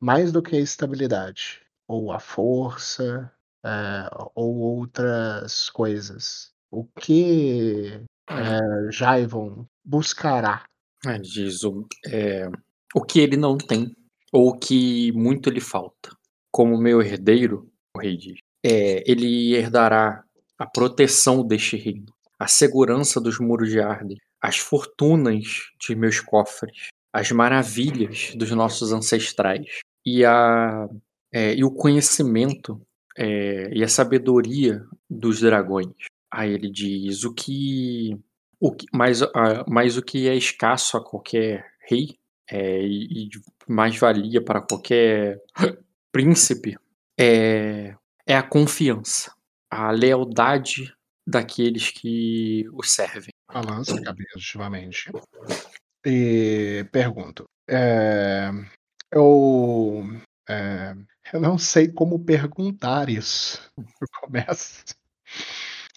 mais do que a estabilidade, ou a força, eh, ou outras coisas. O que eh, Jaivon buscará? é, diz o, é, o que ele não tem, ou o que muito lhe falta. Como meu herdeiro, o rei diz, é, ele herdará a proteção deste reino, a segurança dos muros de Arden, as fortunas de meus cofres, as maravilhas dos nossos ancestrais e, a, é, e o conhecimento é, e a sabedoria dos dragões. Aí ele diz o que, o que mais, ah, mais o que é escasso a qualquer rei é, e, e mais valia para qualquer príncipe é, é a confiança, a lealdade daqueles que o servem. Balança a cabeça ativamente. E pergunto. eh, eu, eh, eu não sei como perguntar isso. Começa.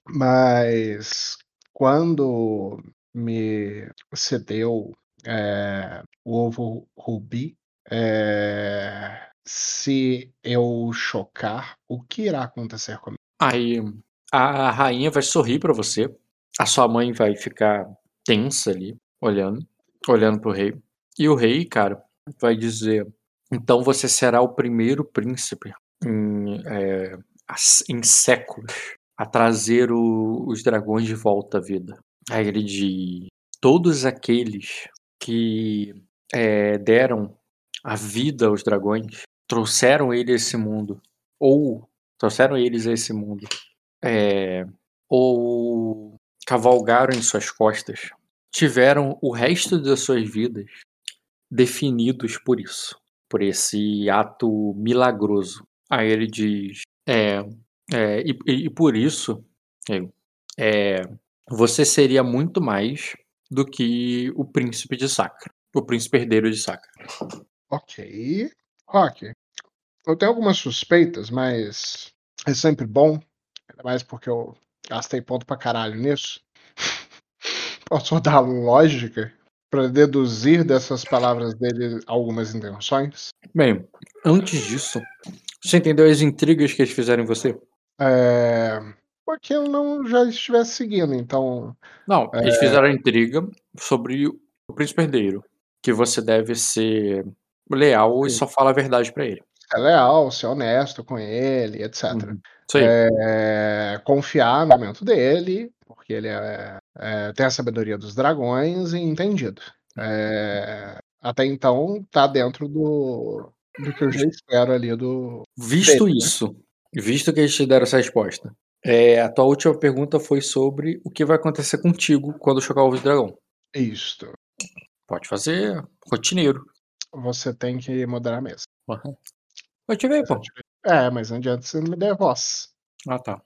Mas quando me cedeu eh, o ovo rubi, eh, se eu chocar, o que irá acontecer comigo? Aí a rainha vai sorrir para você, a sua mãe vai ficar tensa ali, olhando, olhando pro rei. E o rei, cara, vai dizer: então você será o primeiro príncipe em, é, em séculos a trazer o- os dragões de volta à vida. Aí ele diz: todos aqueles que é, deram a vida aos dragões trouxeram ele a esse mundo, ou trouxeram eles a esse mundo, é, ou cavalgaram em suas costas, tiveram o resto das suas vidas definidos por isso, por esse ato milagroso. Aí ele diz: é, é, e, e- por isso, é, é, você seria muito mais do que o príncipe de Sacra, o príncipe herdeiro de Sacra. Ok. Rock, eu tenho algumas suspeitas, mas é sempre bom, ainda mais porque eu gastei ponto pra caralho nisso. Posso dar lógica pra deduzir dessas palavras dele algumas intenções? Bem, antes disso, você entendeu as intrigas que eles fizeram em você? É... Porque eu não já estivesse seguindo, então. Não, eles fizeram a intriga sobre o príncipe herdeiro, que você deve ser leal e Sim. só fala a verdade pra ele. Ser leal, ser honesto com ele, etc. Uhum. Isso aí. É, confiar no momento dele, porque ele é, é, tem a sabedoria dos dragões e entendido. É, até então, tá dentro do, do que eu já espero ali do. Visto dele, né? isso, visto que eles te deram essa resposta, é, a tua última pergunta foi sobre o que vai acontecer contigo quando chocar o ovo de dragão. Isto. Pode fazer rotineiro. Você tem que moderar a mesa. Uhum. Eu te veio, pô. É, mas não adianta você não me der voz. Ah, tá.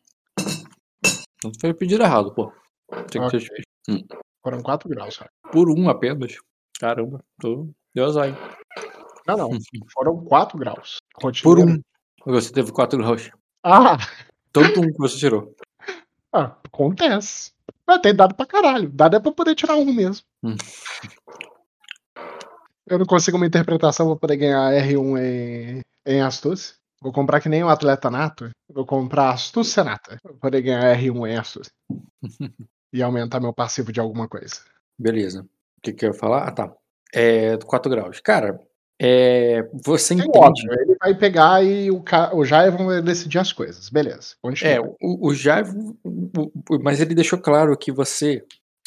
Não foi pedido errado, pô. Tem que Ok. ser feito. Foram 4 graus, cara. Por um apenas. Caramba, tô... deu azar, hein? Não, não. Foram 4 graus. Por um. Você teve 4 graus. Ah! Tanto um que você tirou. ah, acontece. Mas tem dado pra caralho. Dado é pra poder tirar um mesmo. Hum. Eu não consigo uma interpretação pra poder ganhar R1 em, em astúcia. Vou comprar que nem um atleta nato. Vou comprar astúcia nata. Pra poder ganhar R1 em astúcia. e aumentar meu passivo de alguma coisa. Beleza. O que, que eu ia falar? Ah, tá. É 4 graus. Cara, é, você É entende. óbvio, ele vai pegar e o, o Jaivon vai decidir as coisas. Beleza. Continua. É, o, o Jaivo. o- o- Mas ele deixou claro que você.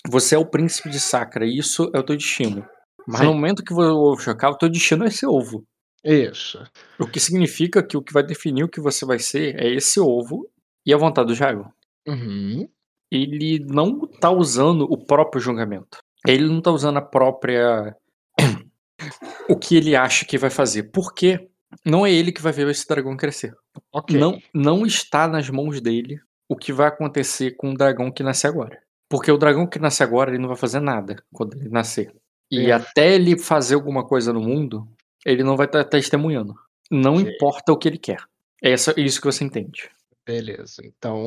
Você é o príncipe de Sacra, e isso é o teu destino. Mas Sim. no momento que o ovo chocar, o teu destino é esse ovo. Isso. O que significa que o que vai definir o que você vai ser é esse ovo e a vontade do Jaivo. Uhum. Ele não tá usando o próprio julgamento. Ele não tá usando a própria. o que ele acha que vai fazer. Porque não é ele que vai ver esse dragão crescer. Ok. Não, não está nas mãos dele o que vai acontecer com o dragão que nasce agora. Porque o dragão que nasce agora, ele não vai fazer nada quando ele nascer. E É. até ele fazer alguma coisa no mundo, ele não vai estar testemunhando. Não Ok. importa o que ele quer. É isso que você entende. Beleza. Então,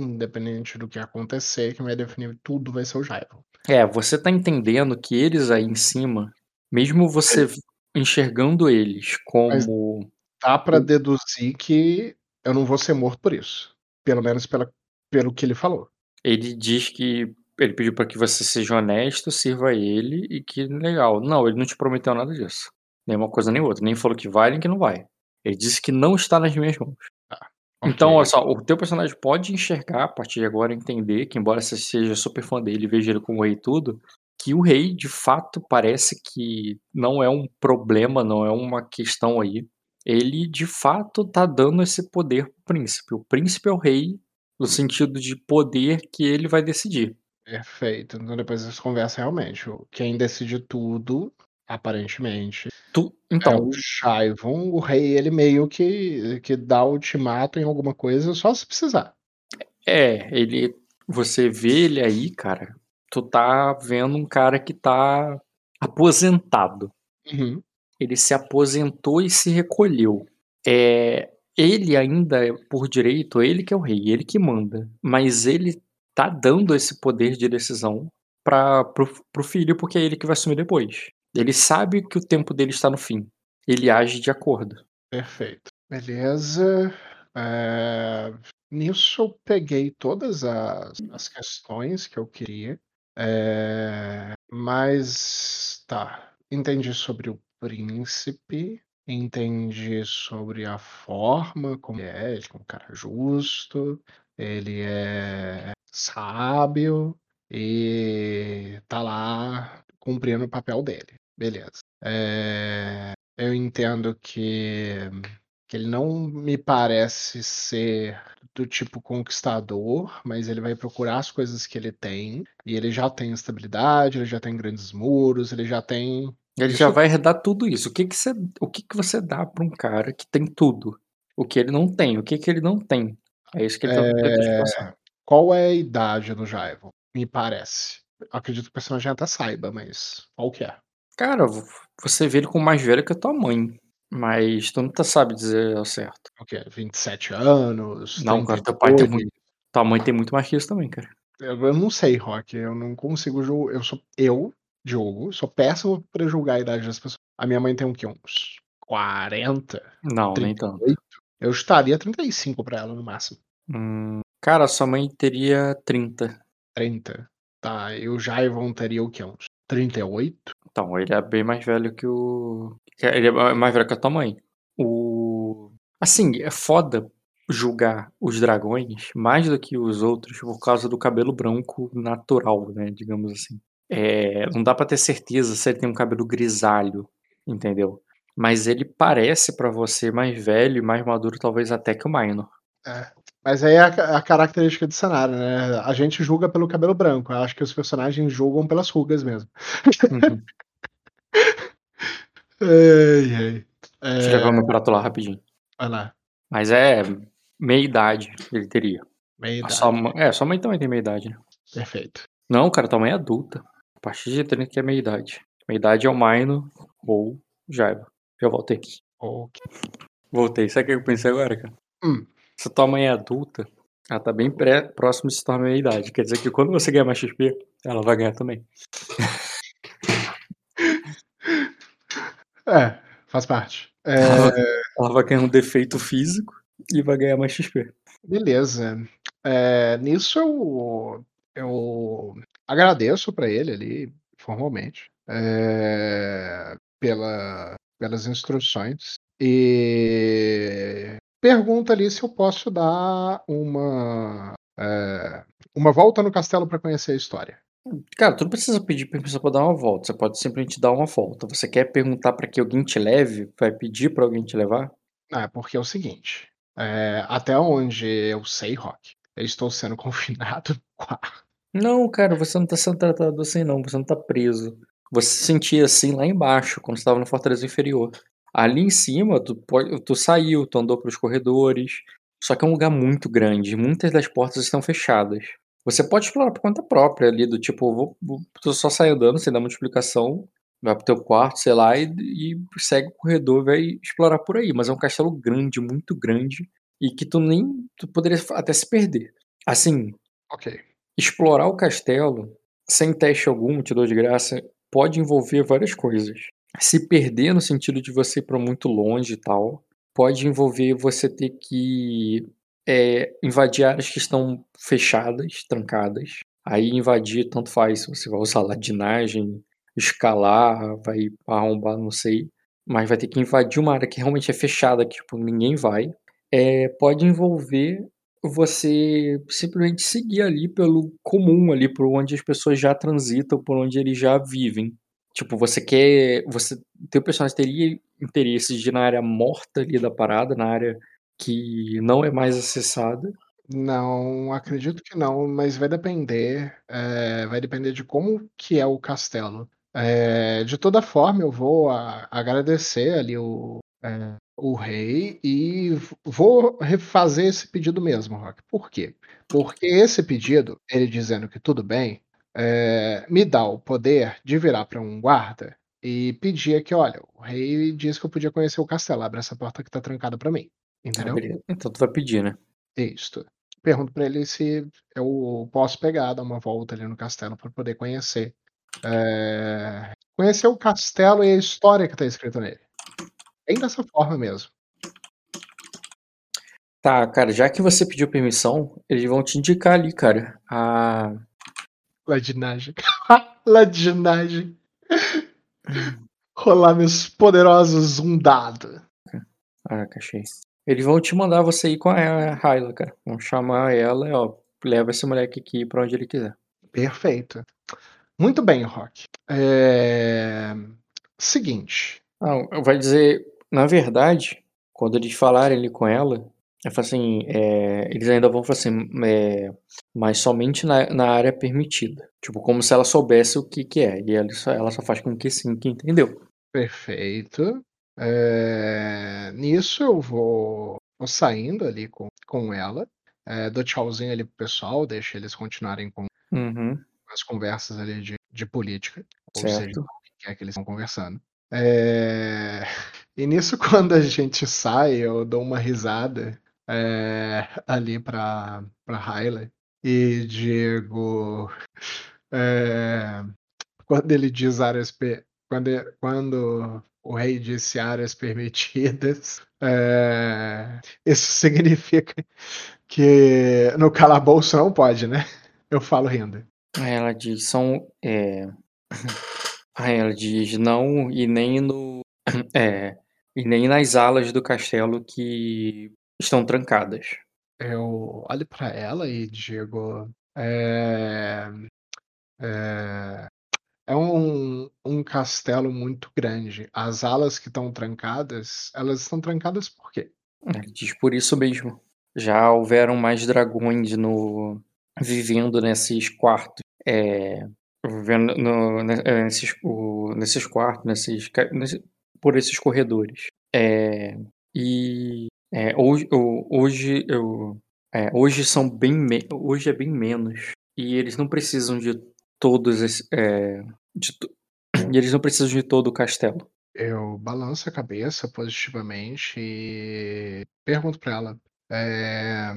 independente do que acontecer, quem vai definir tudo vai ser o Jaivon. É, você tá entendendo que eles aí em cima, mesmo você enxergando eles como. Dá pra O- deduzir que eu não vou ser morto por isso. Pelo menos pela, pelo que ele falou. Ele diz que. Ele pediu pra que você seja honesto, sirva ele e que legal. Não, ele não te prometeu nada disso. Nem uma coisa nem outra. Nem falou que vai nem que não vai. Ele disse que não está nas minhas mãos. Então, olha só, o teu personagem pode enxergar a partir de agora, entender que, embora você seja super fã dele e veja ele como rei e tudo, que o rei, de fato, parece que não é um problema, não é uma questão aí. Ele, de fato, tá dando esse poder pro príncipe. O príncipe é o rei, no sentido de poder que ele vai decidir. Perfeito. Então depois dessa conversa, realmente, quem decide tudo, aparentemente, Tu, é então, o Shaivon. O rei, ele meio que, que dá ultimato em alguma coisa só se precisar. é, ele. Você vê ele aí, cara. Tu tá vendo um cara que tá aposentado. Uhum. ele se aposentou e se recolheu. É, ele ainda, é, por direito, ele que é o rei, ele que manda. Mas ele tá dando esse poder de decisão para pro, pro filho, porque é ele que vai assumir depois. Ele sabe que o tempo dele está no fim. Ele age de acordo. Perfeito. Beleza. É, Nisso eu peguei todas as, as questões que eu queria. É, Mas tá. Entendi sobre o príncipe. Entendi sobre a forma como ele é. Ele é um cara justo. Ele é sábio. E tá lá cumprindo o papel dele. Beleza. É, Eu entendo que, que ele não me parece ser do tipo conquistador, mas ele vai procurar as coisas que ele tem. E ele já tem estabilidade, ele já tem grandes muros, ele já tem. Ele Isso- já vai herdar tudo isso. O que que você, o que que você dá pra um cara que tem tudo? O que ele não tem? O que que ele não tem? É isso que ele tá tentando te passar. Qual é a idade do Jaivon? Me parece. Acredito que o personagem até saiba, mas qual que é? Cara, vo- você vê ele como mais velho que a tua mãe. Mas tu não tá sabe dizer ao certo. O que é? 27 anos? Não, cara, teu pai tem 32? muito. Tua mãe tem muito mais que isso também, cara. Eu, eu não sei, Rock. Eu não consigo julgar. Eu sou eu, Diogo, sou péssimo pra julgar a idade das pessoas. A minha mãe tem um que? Uns 40? Não, nem tanto. 38? Eu estaria 35 pra ela no máximo. Hum, cara, sua mãe teria 30. 30. Tá, e o Jaivon teria o que? Uns 38? Então, ele é bem mais velho que o. que- Ele é mais velho que a tua mãe. O. Assim, é foda julgar os dragões mais do que os outros por causa do cabelo branco natural, né? Digamos assim. É, não dá pra ter certeza se ele tem um cabelo grisalho, entendeu? Mas ele parece pra você mais velho e mais maduro, talvez até que o Minor. É. Mas aí é a, a característica do cenário, né? A gente julga pelo cabelo branco. Eu acho que os personagens julgam pelas rugas mesmo. Uhum. Ai, ai. Deixa eu É, levar meu prato lá rapidinho. vai lá. Mas é meia idade ele teria. Meia idade. sua mãe, é, sua mãe também tem meia idade, né? Perfeito. Não, cara, tua mãe é adulta. A partir de 30 que é meia idade. Meia idade é o Maino ou Jaiba. Já voltei. Ok. Voltei. Sabe o que eu pensei agora, cara? Hum. Se tua mãe é adulta, Ela tá bem pré próximo de se tornar meia-idade, quer dizer que quando você ganhar mais XP, ela vai ganhar também. É, faz parte. Ela Eh ela vai ganhar um defeito físico e vai ganhar mais XP. Beleza. Eh, nisso eu eu agradeço pra ele ali, formalmente, eh, pela pelas instruções e pergunto ali se eu posso dar uma, eh, uma volta no castelo pra conhecer a história. Cara, tu não precisa pedir permissão pra dar uma volta, você pode simplesmente dar uma volta. Você quer perguntar pra que alguém te leve? Vai pedir pra alguém te levar? É, porque é o seguinte, eh, até onde eu sei, Rock, eu estou sendo confinado no quarto. Não, cara, você não tá sendo tratado assim não, você não tá preso. Você se sentia assim lá embaixo, quando você estava na fortaleza inferior. Ali em cima, tu pode tu saiu, tu andou pelos corredores, só que é um lugar muito grande, muitas das portas estão fechadas. Você pode explorar por conta própria ali, do tipo, vou vou tu só sai andando sem dar muita explicação, vai para o teu quarto, sei lá, e e segue o corredor, vai explorar por aí, mas é um castelo grande, muito grande, e que tu nem tu poderia até se perder. Assim Ok. explorar o castelo, sem teste algum, te dou de graça, pode envolver várias coisas. Se perder no sentido de você ir pra muito longe e tal, pode envolver você ter que, eh, invadir áreas que estão fechadas, trancadas. Aí invadir tanto faz você vai usar ladinagem, escalar, vai arrombar, não sei, mas vai ter que invadir uma área que realmente é fechada, que tipo ninguém vai. Eh, pode envolver você simplesmente seguir ali pelo comum ali, por onde as pessoas já transitam, por onde eles já vivem. Tipo, você quer você teu personagem teria interesse de ir na área morta ali da parada, na área que não é mais acessada. Não, acredito que não, mas vai depender, eh, vai depender de como que é o castelo. Eh, de toda forma eu vou a agradecer ali o, eh, o rei e vou refazer esse pedido mesmo, Rock. Por quê? Porque esse pedido, ele dizendo que tudo bem, eh, me dá o poder de virar pra um guarda e pedir aqui: "Olha, o rei disse que eu podia conhecer o castelo, abre essa porta que tá trancada pra mim", Ah, entendeu? Então tu vai pedir, né? Isto. Pergunto pra ele se eu posso pegar, dar uma volta ali no castelo pra poder conhecer, eh, conhecer o castelo e a história que tá escrita nele. Bem dessa forma mesmo. Tá, cara, já que você pediu permissão, eles vão te indicar ali, cara, a Ladinagem. Ladinagem. Rolar meus poderosos um dado. Caraca, achei. Eles vão te mandar você ir com a Hyla, cara. Vão chamar ela e: "Ó, leva esse moleque aqui pra onde ele quiser". Perfeito. Muito bem, Rock. Eh, seguinte Não, vai dizer na verdade, quando eles falarem ali com ela, vai falar assim, eh, eles ainda vão falar assim, eh, mas somente na na área permitida. Tipo, como se ela soubesse o que que é, e ela só ela só faz com que sim, que entendeu. Perfeito. Eh, nisso eu vou vou saindo ali com com ela, eh, dou tchauzinho ali para o pessoal, deixo eles continuarem com Uhum. as conversas ali de de política, ou seja, Certo. o que quer que eles estão conversando. Eh, e nisso quando a gente sai, eu dou uma risada, eh, ali pra Hyla e digo, eh, quando ele diz áreas quando quando o rei disse áreas permitidas, eh, isso significa que no calabouço não pode, né? Eu falo rindo. Ela diz: "São, eh" aí ela diz: "Não, e nem no é, e nem nas alas do castelo que estão trancadas". Eu olho pra ela e digo, eh eh, é um um castelo muito grande. As alas que estão trancadas, elas estão trancadas por quê? Ela diz: "Por isso mesmo. Já houveram mais dragões no vivendo nesses quartos, eh, vivendo no eh, nesses o nesses quartos, nesses por esses corredores. Eh, e, eh, hoje hoje eu é, hoje são bem hoje é bem menos, e eles não precisam de todos esse eh, de e eles não precisam de todo o castelo". Eu balanço a cabeça positivamente e pergunto pra ela, eh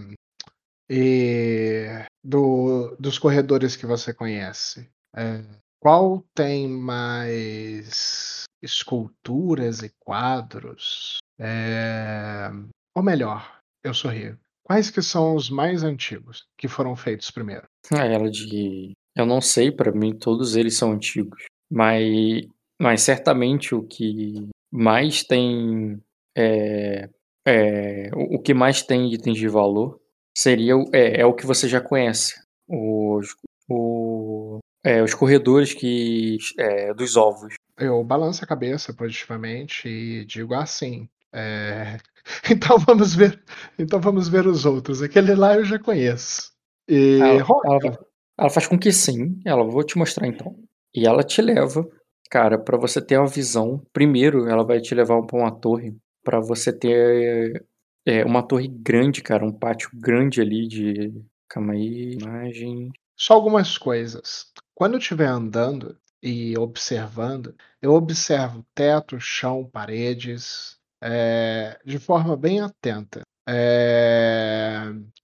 E do, dos corredores que você conhece, é, qual tem mais esculturas e quadros? É, ou melhor, eu sorrio. Quais que são os mais antigos que foram feitos primeiro? Ah, ela de. Eu não sei, pra mim todos eles são antigos. Mas, mas certamente o que mais tem. É, é, o que mais tem itens de valor seria o- é, é o que você já conhece. Os, o, é, os corredores que, é, dos ovos. Eu balanço a cabeça positivamente e digo assim. é, Então vamos ver. Então vamos ver os outros. Aquele lá eu já conheço. E Ela, ela, ela faz com que sim. Ela, vou te mostrar então. E ela te leva, cara, pra você ter uma visão. Primeiro, ela vai te levar pra uma torre, pra você ter é, uma torre grande, cara, um pátio grande ali de. Calma aí, imagem. Só algumas coisas. Quando eu estiver andando e observando, eu observo teto, chão, paredes, é, de forma bem atenta. É,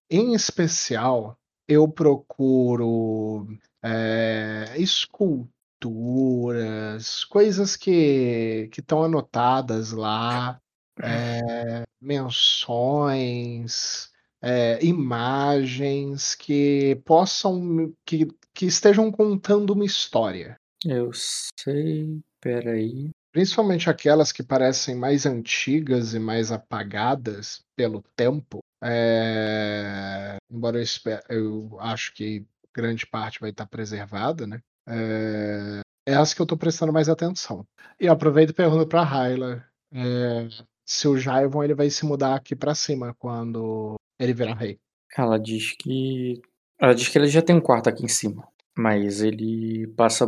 em especial, eu procuro é, esculturas, coisas que estão anotadas lá, é, menções é, imagens que possam que, que estejam contando uma história. Eu sei, peraí. Principalmente aquelas que parecem mais antigas e mais apagadas pelo tempo. é, embora eu, eu acho que grande parte vai estar preservada, né? É, é as que eu estou prestando mais atenção. E aproveito e pergunto para a Hyla é, se o Jaivon ele vai se mudar aqui para cima quando ele virar rei. Ela diz que. Ela diz que ele já tem um quarto aqui em cima. Mas ele passa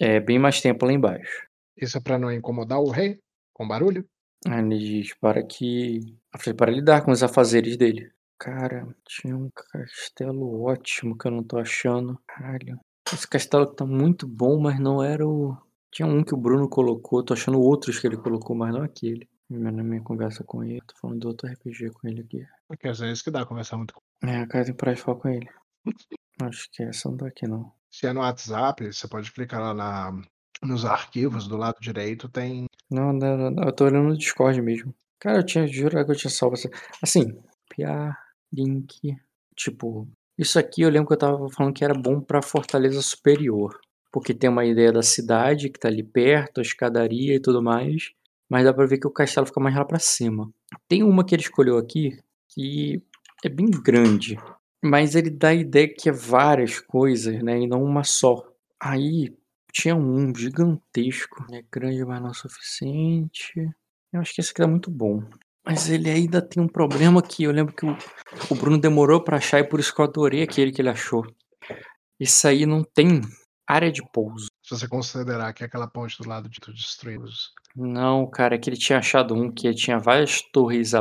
é, bem mais tempo lá embaixo. Isso é pra não incomodar o rei com barulho? Ele diz para que. Para lidar com os afazeres dele. Cara, tinha um castelo ótimo que eu não tô achando. Caralho. Esse castelo tá muito bom, mas não era o. Tinha um que o Bruno colocou, tô achando outros que ele colocou, mas não aquele. Na minha conversa com ele, tô falando do outro RPG com ele aqui. Porque às vezes que dá conversar muito com É, cara, tem pra falar com ele. Acho que essa não tá aqui, não. Se é no WhatsApp, você pode clicar lá na, nos arquivos do lado direito, tem. Não, não, não, não, eu tô olhando no Discord mesmo. Cara, eu tinha jurado que eu tinha salvo essa. Assim, PA, link. Tipo, isso aqui eu lembro que eu tava falando que era bom pra Fortaleza Superior. Porque tem uma ideia da cidade que tá ali perto, a escadaria e tudo mais. Mas dá pra ver que o castelo fica mais lá pra cima. Tem uma que ele escolheu aqui que é bem grande. Mas ele dá a ideia que é várias coisas, né? E não uma só. Aí tinha um gigantesco. É grande, mas não o suficiente. Eu acho que esse aqui tá muito bom. Mas ele ainda tem um problema que eu lembro que o, o Bruno demorou pra achar e por isso que eu adorei aquele que ele achou. Isso aí não tem área de pouso. Se você considerar que é aquela ponte do lado de destruídos. Não, cara, é que ele tinha achado um que tinha várias torres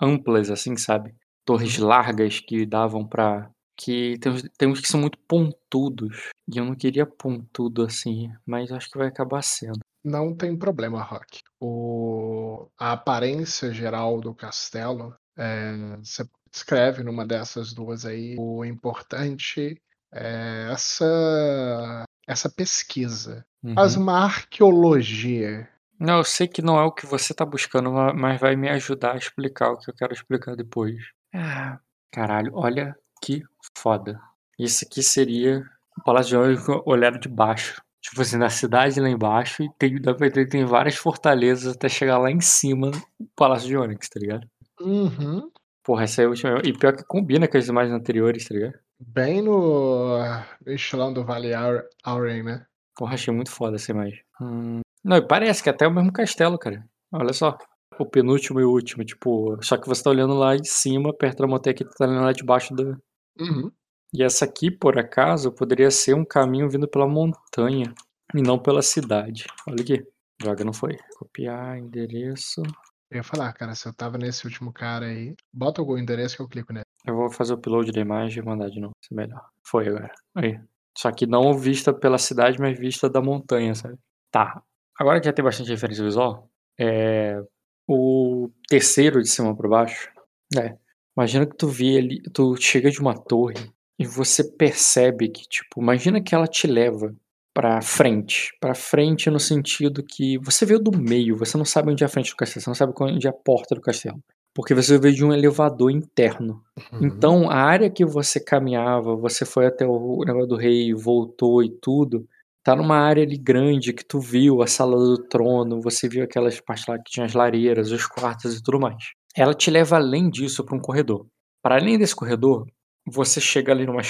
amplas, assim, sabe? Torres largas que davam pra. Que tem uns, tem uns que são muito pontudos. E eu não queria pontudo assim, mas acho que vai acabar sendo. Não tem problema, Rock. O... A aparência geral do castelo, é, você escreve numa dessas duas aí. O importante é essa, essa pesquisa. Faz Uhum. uma arqueologia. Não, eu sei que não é o que você tá buscando, ma- mas vai me ajudar a explicar o que eu quero explicar depois. Ah, caralho, olha que foda. Isso aqui seria o Palácio de Ônix olhado de baixo. Tipo assim, na cidade lá embaixo, e tem, dá pra ver que tem várias fortalezas até chegar lá em cima do Palácio de Ônix, tá ligado? Uhum. Porra, essa é a última. E pior que combina com as imagens anteriores, tá ligado? Bem no estilão do Vale Aur- Auren, né? Porra, achei muito foda essa imagem. Hum, Não, e parece que até é o mesmo castelo, cara. Olha só. O penúltimo e o último, tipo, só que você tá olhando lá de cima, perto da montanha que tu tá olhando lá de baixo do. Uhum. E essa aqui, por acaso, poderia ser um caminho vindo pela montanha e não pela cidade. Olha aqui. Droga, não foi. Copiar endereço. Eu ia falar, cara, se eu tava nesse último cara aí, bota o endereço que eu clico nele. Eu vou fazer o upload da imagem e mandar de novo. Isso é melhor. Foi agora. Aí. Só que não vista pela cidade, mas vista da montanha, sabe? Tá. Agora que já tem bastante referência visual, é. O terceiro de cima para baixo. É. Imagina que tu vê ali, tu chega de uma torre e você percebe que, tipo, imagina que ela te leva pra frente. Pra frente no sentido que você veio do meio, você não sabe onde é a frente do castelo, você não sabe onde é a porta do castelo. Porque você veio de um elevador interno. Uhum. Então, a área que você caminhava, você foi até o negócio do rei, voltou e tudo, tá numa área ali grande que tu viu a sala do trono, você viu aquelas partes lá que tinha as lareiras, os quartos e tudo mais. Ela te leva além disso pra um corredor. Para além desse corredor, você chega ali numa,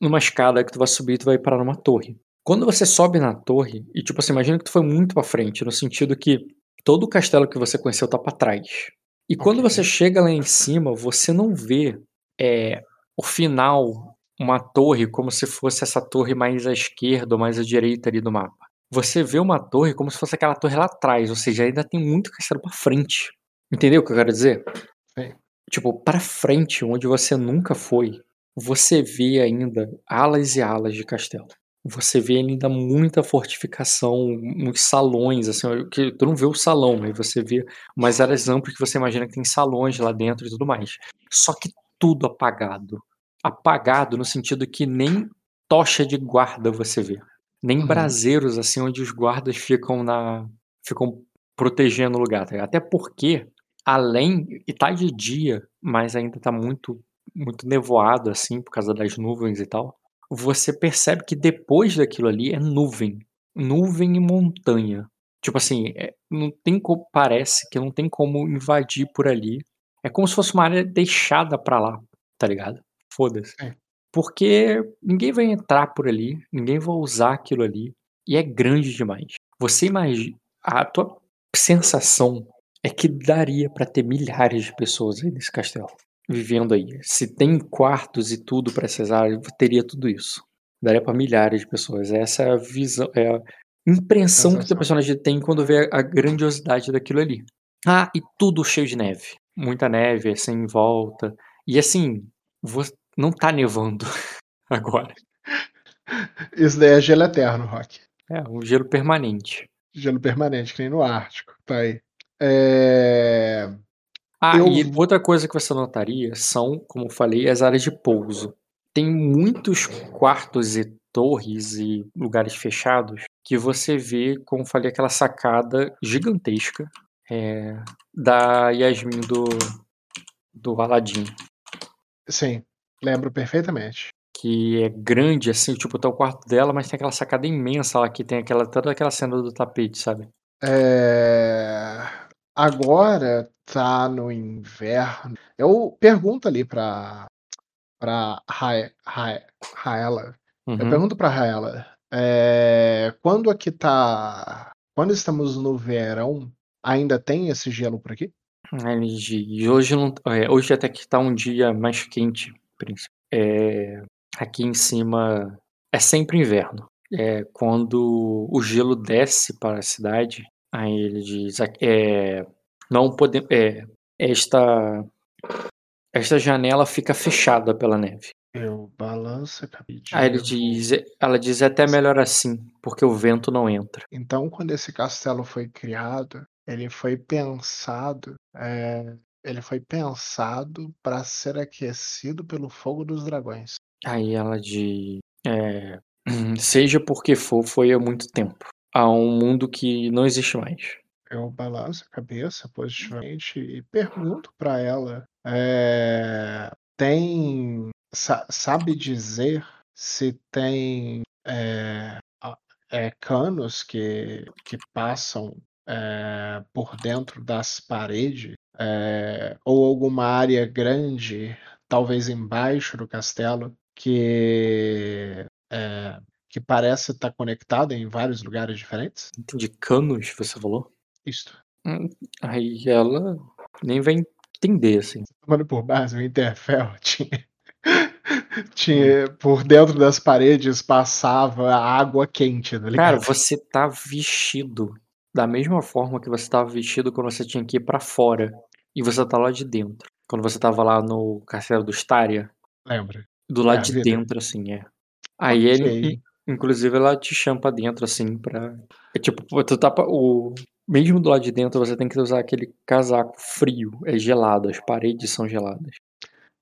numa escada que tu vai subir e tu vai parar numa torre. Quando você sobe na torre, e tipo assim, imagina que tu foi muito pra frente, no sentido que todo o castelo que você conheceu tá pra trás. E quando Ok. você chega lá em cima, você não vê é, o final, uma torre, como se fosse essa torre mais à esquerda ou mais à direita ali do mapa. Você vê uma torre como se fosse aquela torre lá atrás, ou seja, ainda tem muito castelo pra frente. Entendeu o que eu quero dizer? Sim. Tipo, pra frente, onde você nunca foi, você vê ainda alas e alas de castelo. Você vê ainda muita fortificação, muitos salões, assim, que tu não vê o salão, mas você vê umas áreas amplas que você imagina que tem salões lá dentro e tudo mais. Só que tudo apagado. Apagado no sentido que nem tocha de guarda você vê. Nem Uhum. braseiros, assim, onde os guardas ficam na. ficam protegendo o lugar, tá? Até porque, além. E tá de dia, mas ainda tá muito, muito nevoado, assim, por causa das nuvens e tal. Você percebe que depois daquilo ali é nuvem. Nuvem e montanha. Tipo assim, é, não tem como. Parece que não tem como invadir por ali. É como se fosse uma área deixada pra lá, tá ligado? Foda-se. Sim. Porque ninguém vai entrar por ali, ninguém vai usar aquilo ali. E é grande demais. Você imagina. A tua sensação é que daria pra ter milhares de pessoas aí nesse castelo. Vivendo aí. Se tem quartos e tudo pra essas áreas, teria tudo isso. Daria pra milhares de pessoas. Essa é a visão. É a impressão que o personagem tem quando vê a grandiosidade daquilo ali. Ah, e tudo cheio de neve. Muita neve, assim, em volta. E assim, não tá nevando agora. Isso daí é gelo eterno, Rock. É um gelo permanente. Gelo permanente, que nem no Ártico. Tá aí. É... Ah, Eu e outra coisa que você notaria são, como eu falei, as áreas de pouso. Tem muitos quartos e torres e lugares fechados que você vê, como eu falei, aquela sacada gigantesca é, da Yasmin do, do Aladdin. Sim, lembro perfeitamente. Que é grande, assim, tipo, tá o quarto dela, mas tem aquela sacada imensa lá que tem aquela, toda aquela cena do tapete, sabe? É, Agora tá no inverno. Eu pergunto ali pra, pra Ra- Ra- Raela. Eu Uhum. pergunto pra Raela. é, Quando aqui tá. Quando estamos no verão, ainda tem esse gelo por aqui? Diz, hoje não, é, hoje até que tá um dia mais quente, príncipe. É, aqui em cima é sempre inverno. É quando o gelo desce para a cidade, aí ele diz, é, não podemos, é, esta esta janela fica fechada pela neve. Eu balanço a cabeça. Aí ele diz, ela diz é até melhor assim, porque o vento não entra. Então, quando esse castelo foi criado, ele foi pensado, é, ele foi pensado para ser aquecido pelo fogo dos dragões. Aí ela diz, é, seja porque for, foi há muito tempo. Há um mundo que não existe mais. Eu balanço a cabeça positivamente e pergunto para ela, é, tem, sa- sabe dizer se tem é, a- é, canos que, que passam é, por dentro das paredes é, ou alguma área grande, talvez embaixo do castelo, que é, que parece estar conectada em vários lugares diferentes? Entendi. Canos, você falou? Isto. Hum, Aí ela nem vai entender, assim. Tomando por base, o Interfell tinha, tinha por dentro das paredes passava água quente, tá Cara, você tá vestido da mesma forma que você tava vestido quando você tinha que ir pra fora. E você tá lá de dentro. Quando você tava lá no castelo do Staria, Lembra? do lado É, de vida. dentro, assim, é. Aí ele, Ok. in- inclusive, ela te chama pra dentro, assim, pra. É tipo, tu tá pra- o. Mesmo do lado de dentro, você tem que usar aquele casaco frio, é gelado, as paredes são geladas.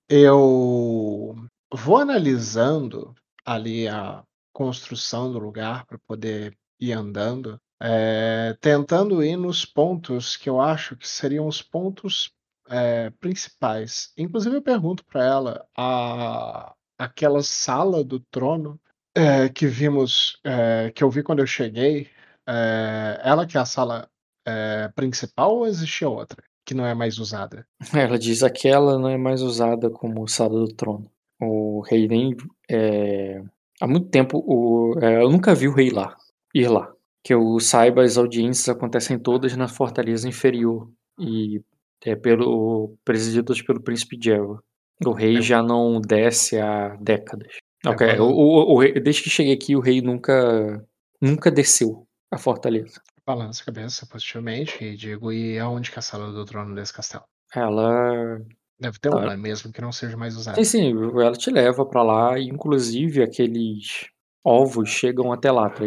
eu vou analisando ali a construção do lugar para poder ir andando, eh, tentando ir nos pontos que eu acho que seriam os pontos, eh, principais. Inclusive eu pergunto para ela, a aquela sala do trono, eh, que vimos, eh, que eu vi quando eu cheguei, eh, ela que é a sala, eh, principal ou existia outra, que não é mais usada? Ela diz: "Aquela não é mais usada como sala do trono. O rei nem eh, há muito tempo o eh, eu nunca vi o rei lá ir lá. Que eu saiba, as audiências acontecem todas na fortaleza inferior e é pelo presididas pelo príncipe Geralt. O rei já não desce há décadas. Eu Ok, o o o rei desde que cheguei aqui, o rei nunca nunca desceu a fortaleza. Balanço a cabeça positivamente e digo: "E aonde que é a sala do trono desse castelo?" Ela Deve ter ela uma, mesmo que não seja mais Sim, usada. sim, ela te leva pra lá e inclusive aqueles ovos chegam até lá, tá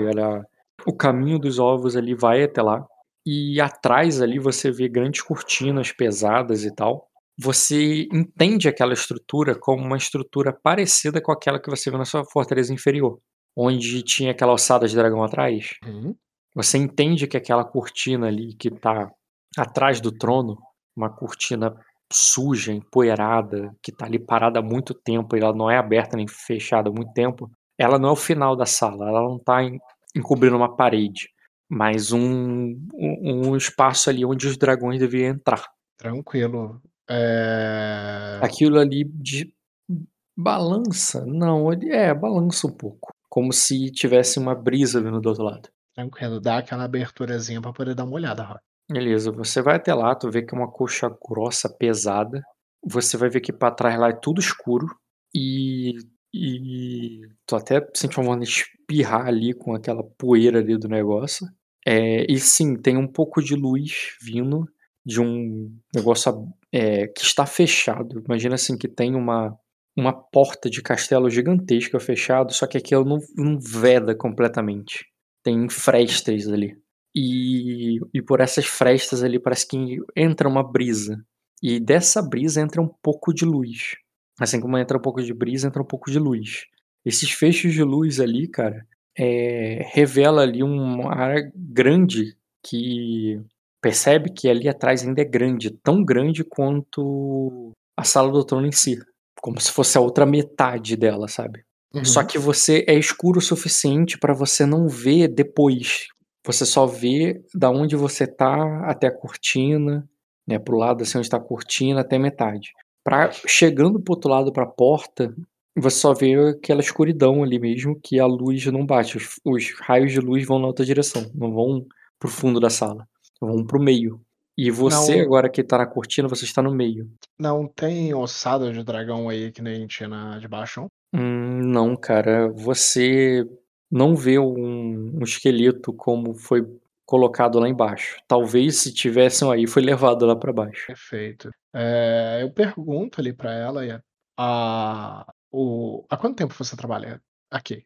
o caminho dos ovos ali vai até lá, e atrás ali você vê grandes cortinas pesadas e tal. Você entende aquela estrutura como uma estrutura parecida com aquela que você viu na sua fortaleza inferior, onde tinha aquela ossada de dragão atrás. Uhum. Você entende que aquela cortina ali que tá atrás do trono, uma cortina suja, empoeirada, que tá ali parada há muito tempo e ela não é aberta nem fechada há muito tempo, ela não é o final da sala, ela não tá en encobrindo uma parede, mas um um um espaço ali onde os dragões deveriam entrar. Tranquilo. Eh Aquilo ali de balança? Não, ele é, balança um pouco, como se tivesse uma brisa vindo do outro lado. Tranquilo, dá aquela aberturazinha pra poder dar uma olhada, Rock. Beleza, você vai até lá, tu vê que é uma coxa grossa, pesada. Você vai ver que pra trás lá é tudo escuro e e tu até sente uma vontade de espirrar ali com aquela poeira ali do negócio. Eh, e sim, tem um pouco de luz vindo de um negócio eh, que está fechado. Imagina, assim, que tem uma uma porta de castelo gigantesca fechado, só que aquilo não não veda completamente. Tem frestas ali. E e por essas frestas ali parece que entra uma brisa, e dessa brisa entra um pouco de luz. Assim como entra um pouco de brisa, entra um pouco de luz. Esses feixes de luz ali, cara, eh, revela ali uma área grande que percebe que ali atrás ainda é grande, tão grande quanto a sala do trono em si, como se fosse a outra metade dela, sabe. Só Uhum. que você é escuro o suficiente pra você não ver depois, você só vê da onde você tá até a cortina, né, para o lado, assim, onde tá a cortina até metade. Pra chegando para o outro lado pra porta, você só vê aquela escuridão ali mesmo que a luz não bate, os os raios de luz vão na outra direção, não vão para o fundo da sala, vão para o meio. E você Não agora que tá na cortina, você está no meio. não tem ossada de dragão aí que nem tinha na de baixo, não? Hum, não, cara, você não vê um um esqueleto como foi colocado lá embaixo. Talvez se tivesse um aí, foi levado lá pra baixo. Perfeito. Eh, eu pergunto ali pra ela e a o há quanto tempo você trabalha aqui?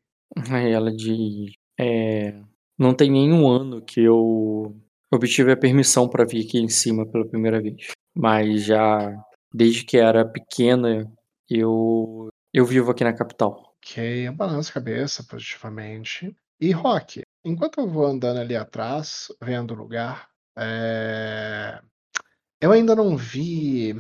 Aí ela diz: "Eh, não tem 1 ano que eu obtive a permissão pra vir aqui em cima pela primeira vez, mas já desde que era pequena eu eu vivo aqui na capital". Ok, eu balanço a cabeça positivamente. E Rock, enquanto eu vou andando ali atrás, vendo o lugar, eh, eu ainda não vi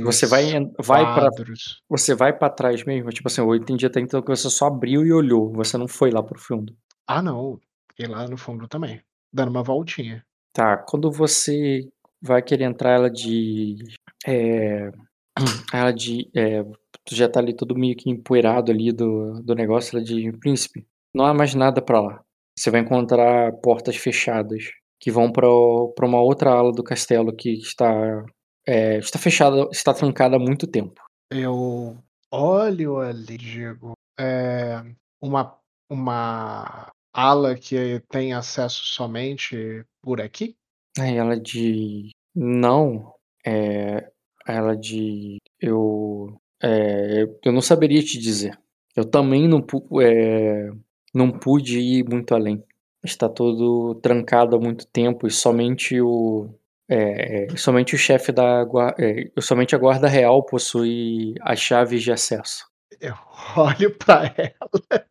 Você vai entalhes, en vai pra quadros. você vai pra trás mesmo? Tipo assim, eu entendi até então que você só abriu e olhou, você não foi lá para o fundo. Ah não, ir lá no fundo também, dando uma voltinha. Tá, quando você vai querer entrar, ela diz, eh, ela di eh, tu já tá ali todo meio que empoeirado ali do do negócio, ela diz: "Príncipe, não há mais nada pra lá. Você vai encontrar portas fechadas que vão pra uma outra ala do castelo que está, eh, está fechada está trancada há muito tempo". Eu olho ali digo: "Eh, uma uma ala que tem acesso somente por aqui?" Aí ela diz: "Não", eh, ela diz: "Eu, eh, eu não saberia te dizer. Eu também não eh, não pude ir muito além. Está tudo trancado há muito tempo e somente o É, é, somente o chefe da é, somente a guarda real possui as chaves de acesso. Eu olho pra ela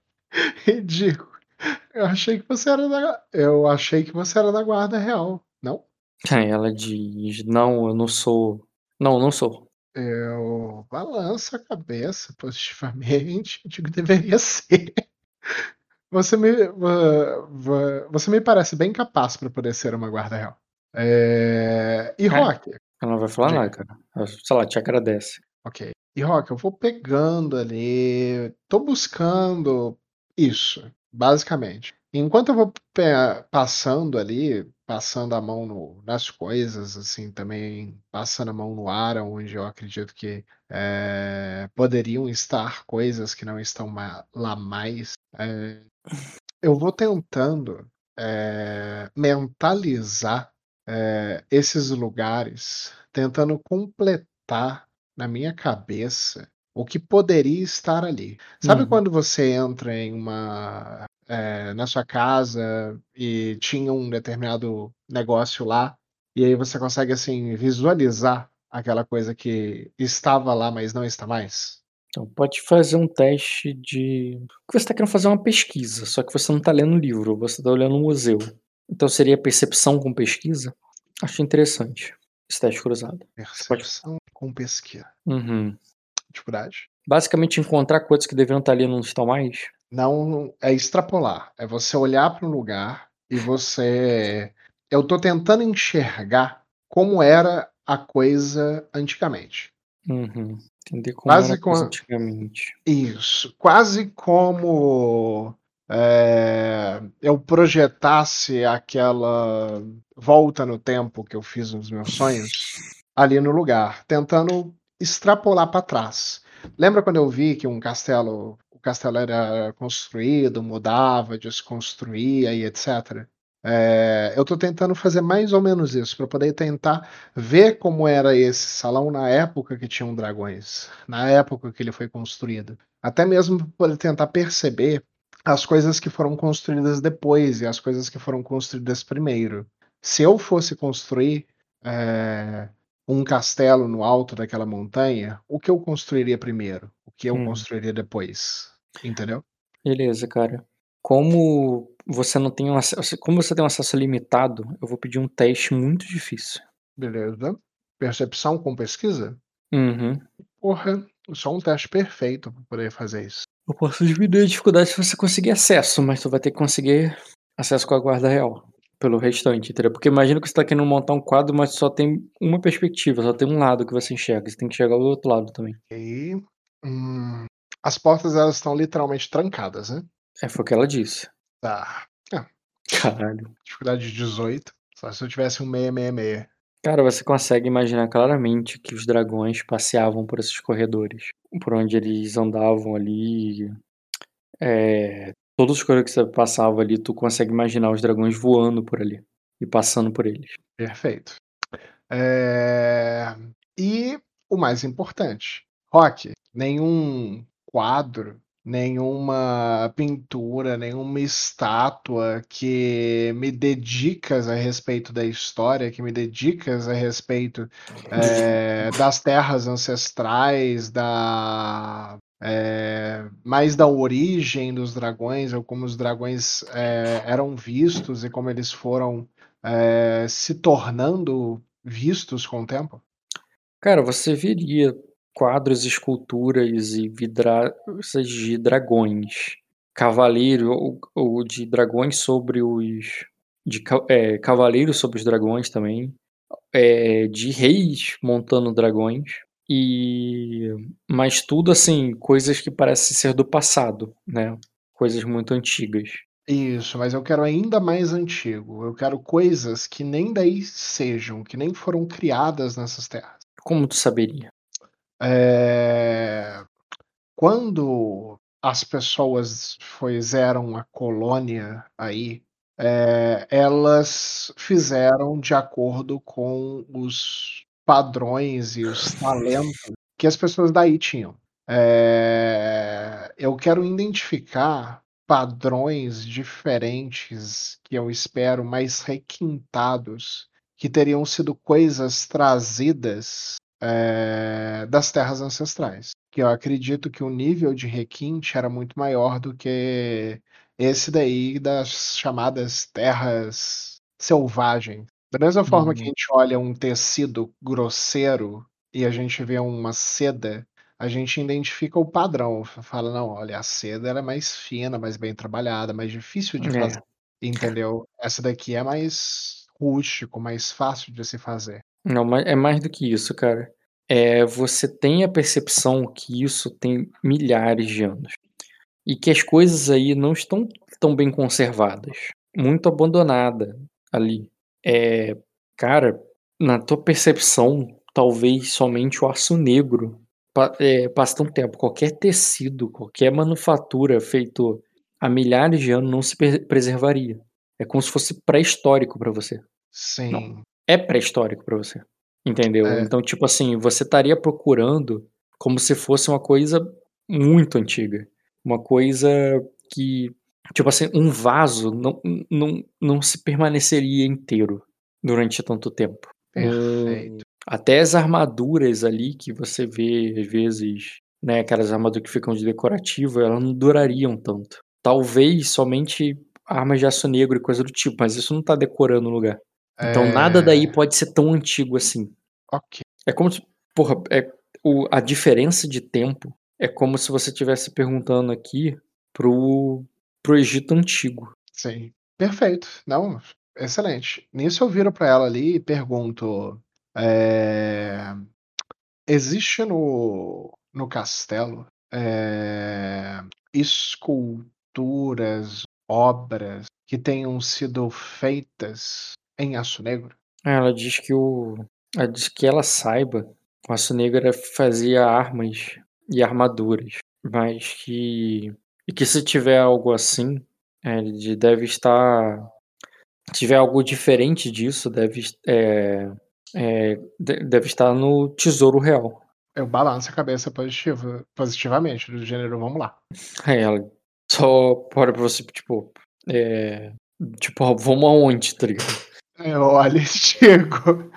e digo: "Eu achei que você era da eu achei que você era da guarda real, não?" Aí ela diz: "Não, eu não sou. Não, não sou." Eu balanço a cabeça positivamente digo: "Deveria ser." Você me você me parece bem capaz pra poder ser uma guarda real. Eh, e É. Rock Ela não vai falar nada, cara. Sei lá, te agradece. Ok. E Rock, eu vou pegando ali, tô buscando isso, basicamente. Enquanto eu vou passando ali, passando a mão no nas coisas, assim, também passando a mão no ar aonde eu acredito que, eh, poderiam estar coisas que não estão lá mais, eh, eu vou tentando, eh, mentalizar, esses lugares, tentando completar na minha cabeça o que poderia estar ali. Sabe Uhum. quando você entra em uma eh, na sua casa e tinha um determinado negócio lá, e aí você consegue, assim, visualizar aquela coisa que estava lá, mas não está mais? Então pode fazer um teste de você tá querendo fazer uma pesquisa, só que você não tá lendo um livro, você tá olhando um museu. Então seria percepção com pesquisa? Acho interessante esse teste cruzado. Você pode Percepção com pesquisa. Uhum. Dificuldade? Basicamente encontrar coisas que deveriam estar ali e não estão mais? Não, é extrapolar, é você olhar para um lugar e você eu tô tentando enxergar como era a coisa antigamente. Uhum. Entender como Quase era a coisa com antigamente. Isso, quase como, eh, eu projetasse aquela volta no tempo que eu fiz nos meus sonhos, ali no lugar, tentando extrapolar pra trás. Lembra quando eu vi que um castelo o castelo era construído, mudava, desconstruía e etcétera? Eh, eu tô tentando fazer mais ou menos isso, pra poder tentar ver como era esse salão na época que tinham dragões, na época que ele foi construído. Até mesmo pra poder tentar perceber as coisas que foram construídas depois e as coisas que foram construídas primeiro. Se eu fosse construir, eh, um castelo no alto daquela montanha, o que eu construiria primeiro? O que eu Hum. construiria depois? Entendeu? Beleza, cara. Como você não tem um acesso como você tem um acesso limitado, eu vou pedir um teste muito difícil. Beleza. Percepção com pesquisa? Uhum. Porra, só um teste perfeito pra poder fazer isso. Eu posso diminuir a dificuldade se você conseguir acesso, mas tu vai ter que conseguir acesso com a guarda real, pelo restante, entendeu? Porque imagina que você tá querendo montar um quadro, mas só tem uma perspectiva, só tem um lado que você enxerga, você tem que enxergar o outro lado também. Ok. Hum, as portas elas estão literalmente trancadas, né? É, foi o que ela disse. Tá. É, Caralho. dificuldade de 18, só se eu tivesse um 666. Cara, você consegue imaginar claramente que os dragões passeavam por esses corredores, por onde eles andavam ali, eh, todos os corredores que você passava ali, tu consegue imaginar os dragões voando por ali e passando por eles. Perfeito. Eh, e o mais importante, Rock, nenhum quadro, nenhuma pintura, nenhuma estátua que me dê dicas a respeito da história, que me dê dicas a respeito, eh, das terras ancestrais, da eh, mais da origem dos dragões ou como os dragões, eh, eram vistos e como eles foram, eh, se tornando vistos com o tempo? Cara, você veria quadros, esculturas e vidraças de dragões, cavaleiro ou ou de dragões sobre os de eh, cavaleiros sobre os dragões também, eh, de reis montando dragões, e mas tudo, assim, coisas que parecem ser do passado, né, coisas muito antigas. Isso, mas eu quero ainda mais antigo, eu quero coisas que nem daí sejam, que nem foram criadas nessas terras. Como tu saberia? Eh, quando as pessoas fizeram a colônia aí, eh, elas fizeram de acordo com os padrões e os talentos que as pessoas daí tinham. Eh, eu quero identificar padrões diferentes que eu espero mais requintados que teriam sido coisas trazidas é, das terras ancestrais. Que eu acredito que o nível de requinte era muito maior do que esse daí das chamadas terras selvagens. Da mesma forma que a Uhum. gente olha um tecido grosseiro e a gente vê uma seda, a gente identifica o padrão. Fala, não, olha, a seda era mais fina, mais bem trabalhada, mais difícil de fazer. É. Entendeu? Essa daqui é mais rústico, mais fácil de se fazer. Não, mas é mais do que isso, cara. É, você tem a percepção que isso tem milhares de anos. E que as coisas aí não estão tão bem conservadas. Muito abandonada ali. É, cara, na tua percepção, talvez somente o aço negro pa eh, passe tão tempo. Qualquer tecido, qualquer manufatura feito há milhares de anos não se preservaria. É como se fosse pré-histórico pra você. Não, Sim. é pré-histórico pra você, entendeu? É. Então, tipo assim, você estaria procurando como se fosse uma coisa muito antiga. Uma coisa que tipo assim, um vaso não não não se permaneceria inteiro durante tanto tempo. Perfeito. Hum, até as armaduras ali que você vê às vezes, né, aquelas armaduras que ficam de decorativo, elas não durariam tanto. Talvez somente armas de aço negro e coisa do tipo, mas isso não tá decorando o lugar. Então nada daí É. pode ser tão antigo assim. Ok. É como se porra, é o a diferença de tempo é como se você estivesse perguntando aqui para o para o Egito antigo. Sim. Perfeito. Não, excelente. Nisso eu viro pra ela ali e pergunto, eh, existe no no castelo, eh, esculturas, obras que tenham sido feitas em aço negro? Ela diz que o ela diz que ela saiba, o aço negro era fazia armas e armaduras, mas que e que se tiver algo assim, eh, de deve estar se tiver algo diferente disso, deve eh, de deve estar no tesouro real. Eu balanço a cabeça positiva positivamente, do gênero: "Vamos lá". Aí ela só pra você, tipo, eh, tipo: "Vamos aonde?", tá ligado? Eu olho e digo: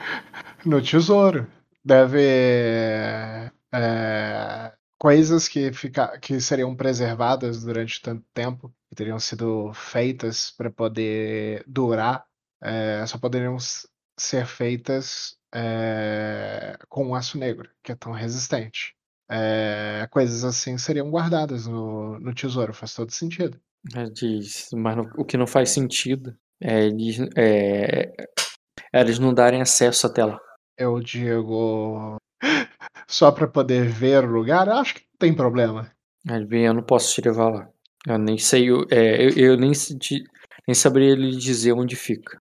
"No tesouro. Deve eh, coisas que fica que seriam preservadas durante tanto tempo, que teriam sido feitas pra poder durar, eh, só poderiam ser feitas, eh, com aço negro, que é tão resistente. Eh, coisas assim seriam guardadas no no tesouro, faz todo sentido". Ela diz: "Mas no o que não faz sentido é eles é eles não darem acesso até lá". Eu digo: "Só pra poder ver o lugar? Acho que não tem problema". Bem, eu não posso te levar lá. Eu nem sei o eh, eu eu nem nem saberia lhe dizer onde fica.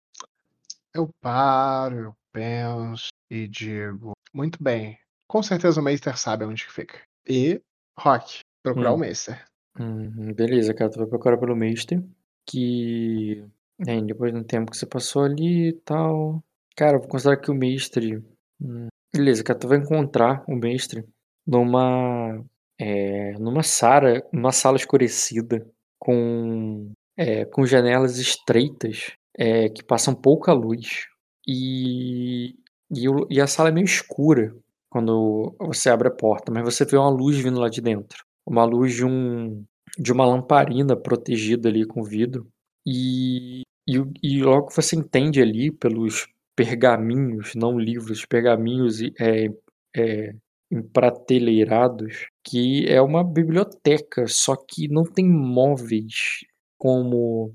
Eu paro, eu penso e digo: "Muito bem, com certeza o Meister sabe aonde que fica". E, Rock, procurar o Hum. Meister. Uhum, beleza, cara, tu vai procurar pelo Meister, que, né, depois de um tempo que você passou ali e tal cara, vou considerar que o Mestre hum, beleza, cara, tu vai encontrar o Mestre numa, eh, numa sara numa sala escurecida com, eh, com janelas estreitas, eh, que passam pouca luz. E e e a sala é meio escura quando você abre a porta, mas você vê uma luz vindo lá de dentro. Uma luz de um de uma lamparina protegida ali com vidro. E e e logo você entende ali pelos pergaminhos, não livros, pergaminhos eh eh, emprateleirados, que é uma biblioteca, só que não tem móveis como,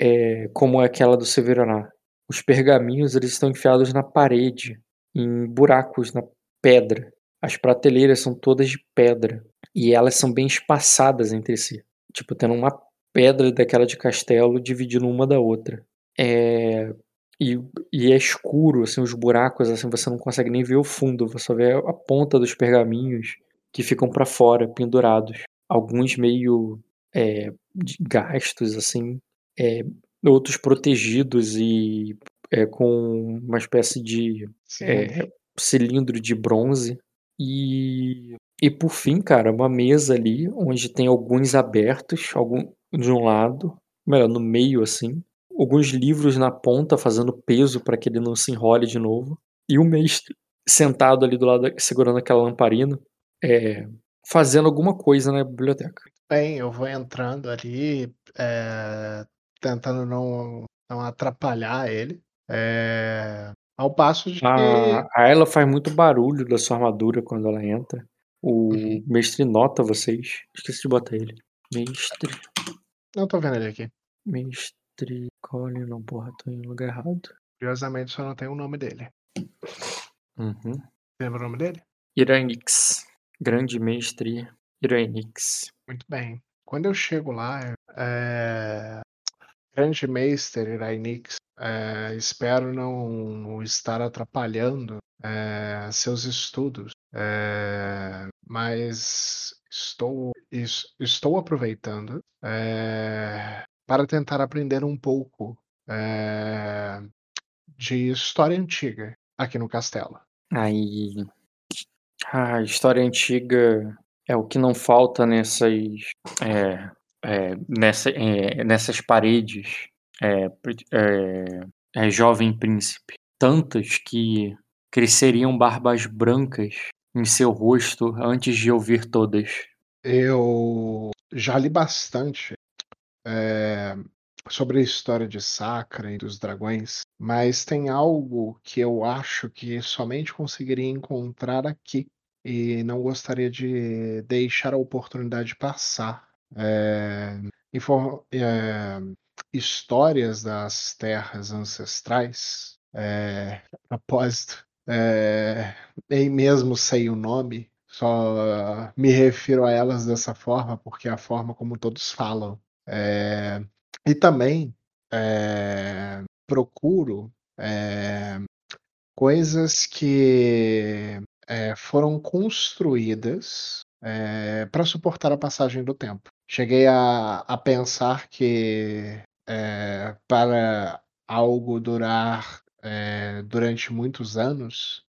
eh, como aquela do Severaná. Os pergaminhos, eles estão enfiados na parede, em buracos na pedra. As prateleiras são todas de pedra e elas são bem espaçadas entre si, tipo, tendo uma pedra daquela de castelo dividindo uma da outra. Eh, e e é escuro, assim, os buracos, assim, você não consegue nem ver o fundo, você só vê a ponta dos pergaminhos que ficam pra fora, pendurados. Alguns meio, de gastos, assim, eh, outros protegidos e, eh, com uma espécie de, eh, cilindro de bronze. E e por fim, cara, uma mesa ali onde tem alguns abertos, algum de um lado, melhor, no meio, assim, alguns livros na ponta fazendo peso para que ele não se enrole de novo. E o mestre sentado ali do lado, segurando aquela lamparina, é, fazendo alguma coisa na biblioteca. Bem, eu vou entrando ali, é, tentando não, não atrapalhar ele. É, ao passo de que. A, a ela faz muito barulho da sua armadura quando ela entra. O Uhum. mestre nota vocês. Esqueci de botar ele. Mestre. Não tô vendo ele aqui. Mestre. Colin, não, porra, tô em lugar errado. Curiosamente, só não tem o nome dele. Uhum. Lembra o nome dele? Iranix. Grande mestre Iranix. Muito bem. Quando eu chego lá, é... Grande Meister Irainix, é... espero não estar atrapalhando é... seus estudos, é... mas estou, es- estou aproveitando é, para tentar aprender um pouco é, de história antiga aqui no castelo. Aí. A história antiga é o que não falta nessas. É, é, nessa, nessas paredes. É, jovem príncipe. Tantas que cresceriam barbas brancas em seu rosto antes de ouvir todas. Eu já li bastante é, sobre a história de Sacra e dos dragões, mas tem algo que eu acho que somente conseguiria encontrar aqui e não gostaria de deixar a oportunidade passar. É, é, histórias das terras ancestrais, é, propósito, é, nem mesmo sei o nome, só me refiro a elas dessa forma, porque é a forma como todos falam. É, e também é, procuro é, coisas que foram construídas para suportar a passagem do tempo. Cheguei a, a pensar que para algo durar durante muitos anos,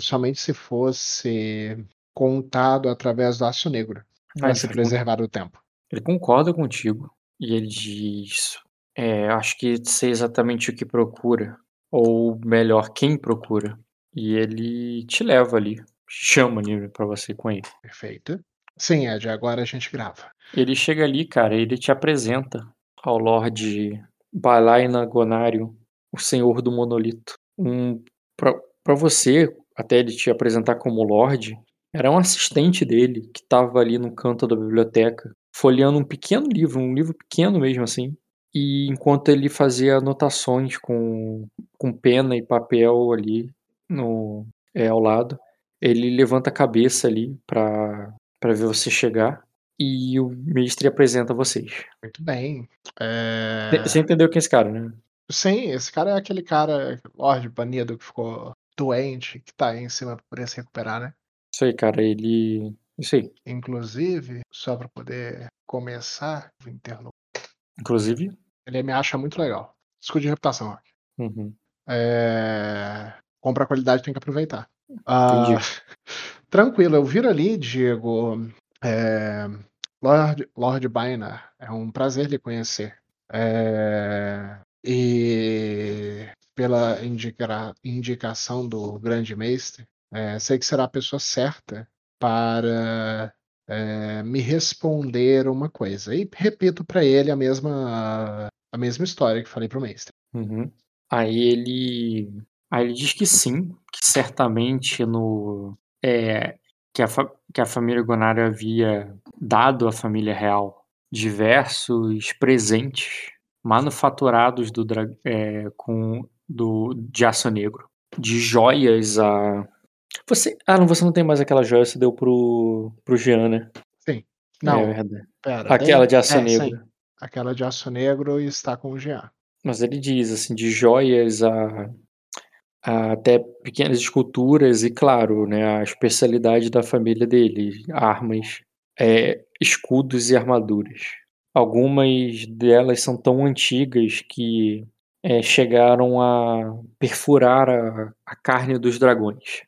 somente se fosse contado através do aço negro para Mas se preservar o tempo. ele concorda contigo. E ele diz: é, Acho que sei exatamente o que procura. Ou melhor, quem procura. E ele te leva ali. Chama ali pra você com ele. Perfeito. Sim, Ed, agora a gente grava. Ele chega ali, cara, ele te apresenta ao Lorde Balaina Gonário, o Senhor do Monolito. Um, pra, pra você, até ele te apresentar como Lorde, era um assistente dele que tava ali no canto da biblioteca, folheando um pequeno livro, um livro pequeno mesmo assim. E enquanto ele fazia anotações com, com pena e papel ali no, é, ao lado, ele levanta a cabeça ali pra, pra ver você chegar e o mestre apresenta vocês. Muito bem. É, Você entendeu quem é esse cara, né? Sim, esse cara é aquele cara, Lorde banido, que ficou doente, que tá aí em cima pra poder se recuperar, né? Isso aí, cara, ele. Aí. Inclusive, só pra poder começar, vou interno- Inclusive. ele me acha muito legal. Escudo de reputação, Rock. Uhum. É... Compra qualidade tem que aproveitar. Ah, Entendi. tranquilo, eu viro ali, Diego. É... Lord, Lord Bainer, é um prazer lhe conhecer. É, E pela indica- indicação do grande mestre, é, sei que será a pessoa certa para é, me responder uma coisa. E repito para ele a mesma, a mesma história que falei para o mestre. Uhum. Aí ele. Aí ele diz que sim, que certamente no. É, que, a que a família Gonário havia dado à família real diversos presentes manufaturados do, é, com, do, de aço negro. De joias a. Você. Ah, não, você não tem mais aquela joia, você deu pro, pro Jean, né? Sim. Não, É verdade. pera. Aquela de aço é, negro. sim. Aquela de aço negro está com o Jean. Mas ele diz, assim, de joias a, a até pequenas esculturas e, claro, né, a especialidade da família dele, armas, é, escudos e armaduras. Algumas delas são tão antigas que é, chegaram a perfurar a, a carne dos dragões.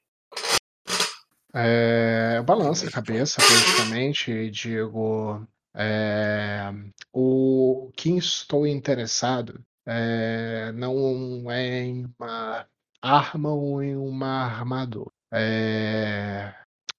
É, eu balanço a cabeça politicamente e digo: é, o que estou interessado É, não é em uma arma ou em uma armadura. É,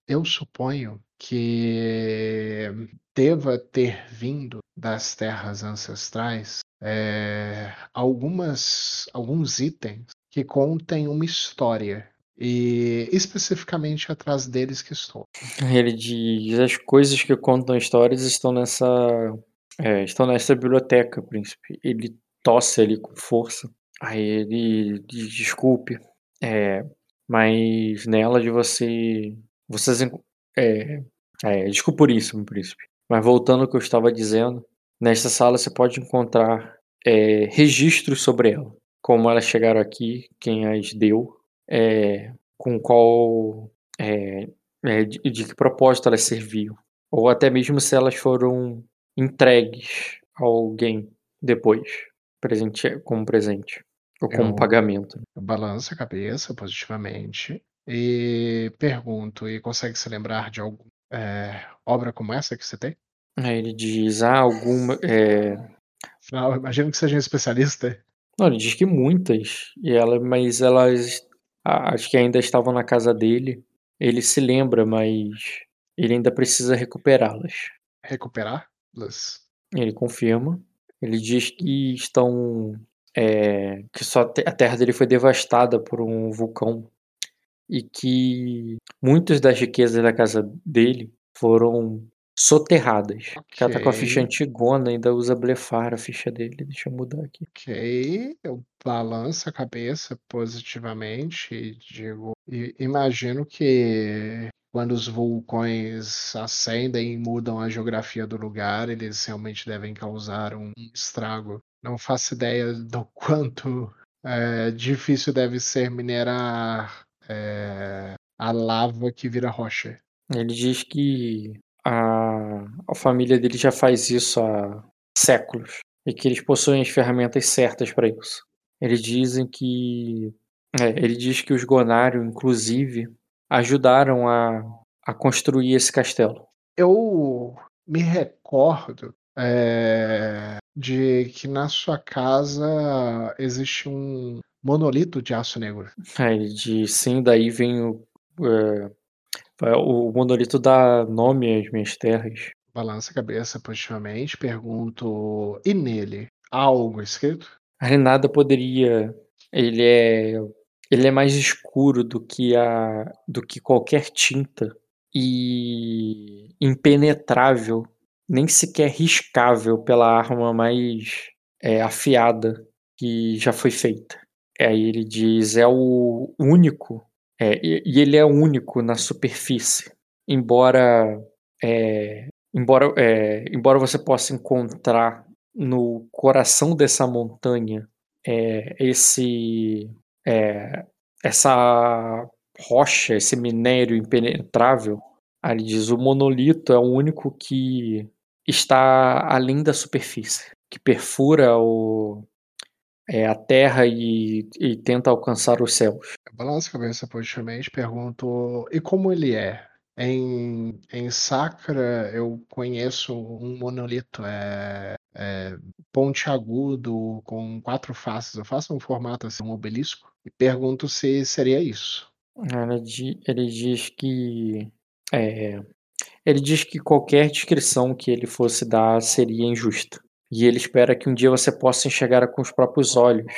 eu suponho que deva ter vindo das terras ancestrais é, algumas, alguns itens que contem uma história. E especificamente atrás deles que estou. Ele diz: as coisas que contam histórias estão nessa. É, estão nessa biblioteca, príncipe. Ele tosse ali com força. Aí ele diz: desculpe. É, mas nela de você. Vocês. É, é, desculpa por isso, meu príncipe. Mas voltando ao que eu estava dizendo, nesta sala você pode encontrar é, registros sobre ela. Como elas chegaram aqui, quem as deu, é, com qual. É, de, de que propósito elas serviam. Ou até mesmo se elas foram entregues a alguém depois, presente, como presente. Ou como Eu- pagamento. Eu balanço a cabeça positivamente e pergunto: e consegue se lembrar de alguma obra como essa que você tem? Aí ele diz: ah, alguma. É... Eu imagino que seja um especialista. Não, ele diz que muitas, e ela, mas elas acho que ainda estavam na casa dele. Ele se lembra, mas ele ainda precisa recuperá-las. Recuperá-las? Ele confirma. Ele diz que estão. é, que só a te- a terra dele foi devastada por um vulcão e que muitas das riquezas da casa dele foram soterradas. Que ela tá com a ficha antigona, ainda usa blefar a ficha dele. Deixa eu mudar aqui. Ok, eu balanço a cabeça positivamente e digo: e imagino que quando os vulcões acendem e mudam a geografia do lugar, eles realmente devem causar um estrago. Não faço ideia do quanto é, difícil deve ser minerar é, a lava que vira rocha. Ele diz que a, a família dele já faz isso há séculos e que eles possuem as ferramentas certas para isso. Eles dizem que. é, ele diz que os Gonário, inclusive, ajudaram a, a construir esse castelo. Eu me recordo é, de que na sua casa existe um monolito de aço negro. Aí ele diz: sim, daí vem o. é, é, o monolito dá nome às minhas terras. Balança a cabeça positivamente, pergunto: e nele? Há algo escrito? Aí nada poderia. Ele é. Ele é mais escuro do que a. do que qualquer tinta. E impenetrável. Nem sequer riscável pela arma mais é, afiada que já foi feita. Aí ele diz: é o único. É, e, e ele é único na superfície. Embora. é, embora, é, embora você possa encontrar no coração dessa montanha é, esse é, essa rocha, esse minério impenetrável, ali diz o monolito é o único que está além da superfície, que perfura o, é, a terra e, e tenta alcançar os céus. Eu balanço a cabeça positivamente, pergunto: e como ele é? Em, em Sacra eu conheço um monolito é, é, pontiagudo com quatro faces. Eu faço um formato assim, um obelisco, e pergunto se seria isso. Ele, ele diz que é, ele diz que qualquer descrição que ele fosse dar seria injusta. E ele espera que um dia você possa enxergar com os próprios olhos.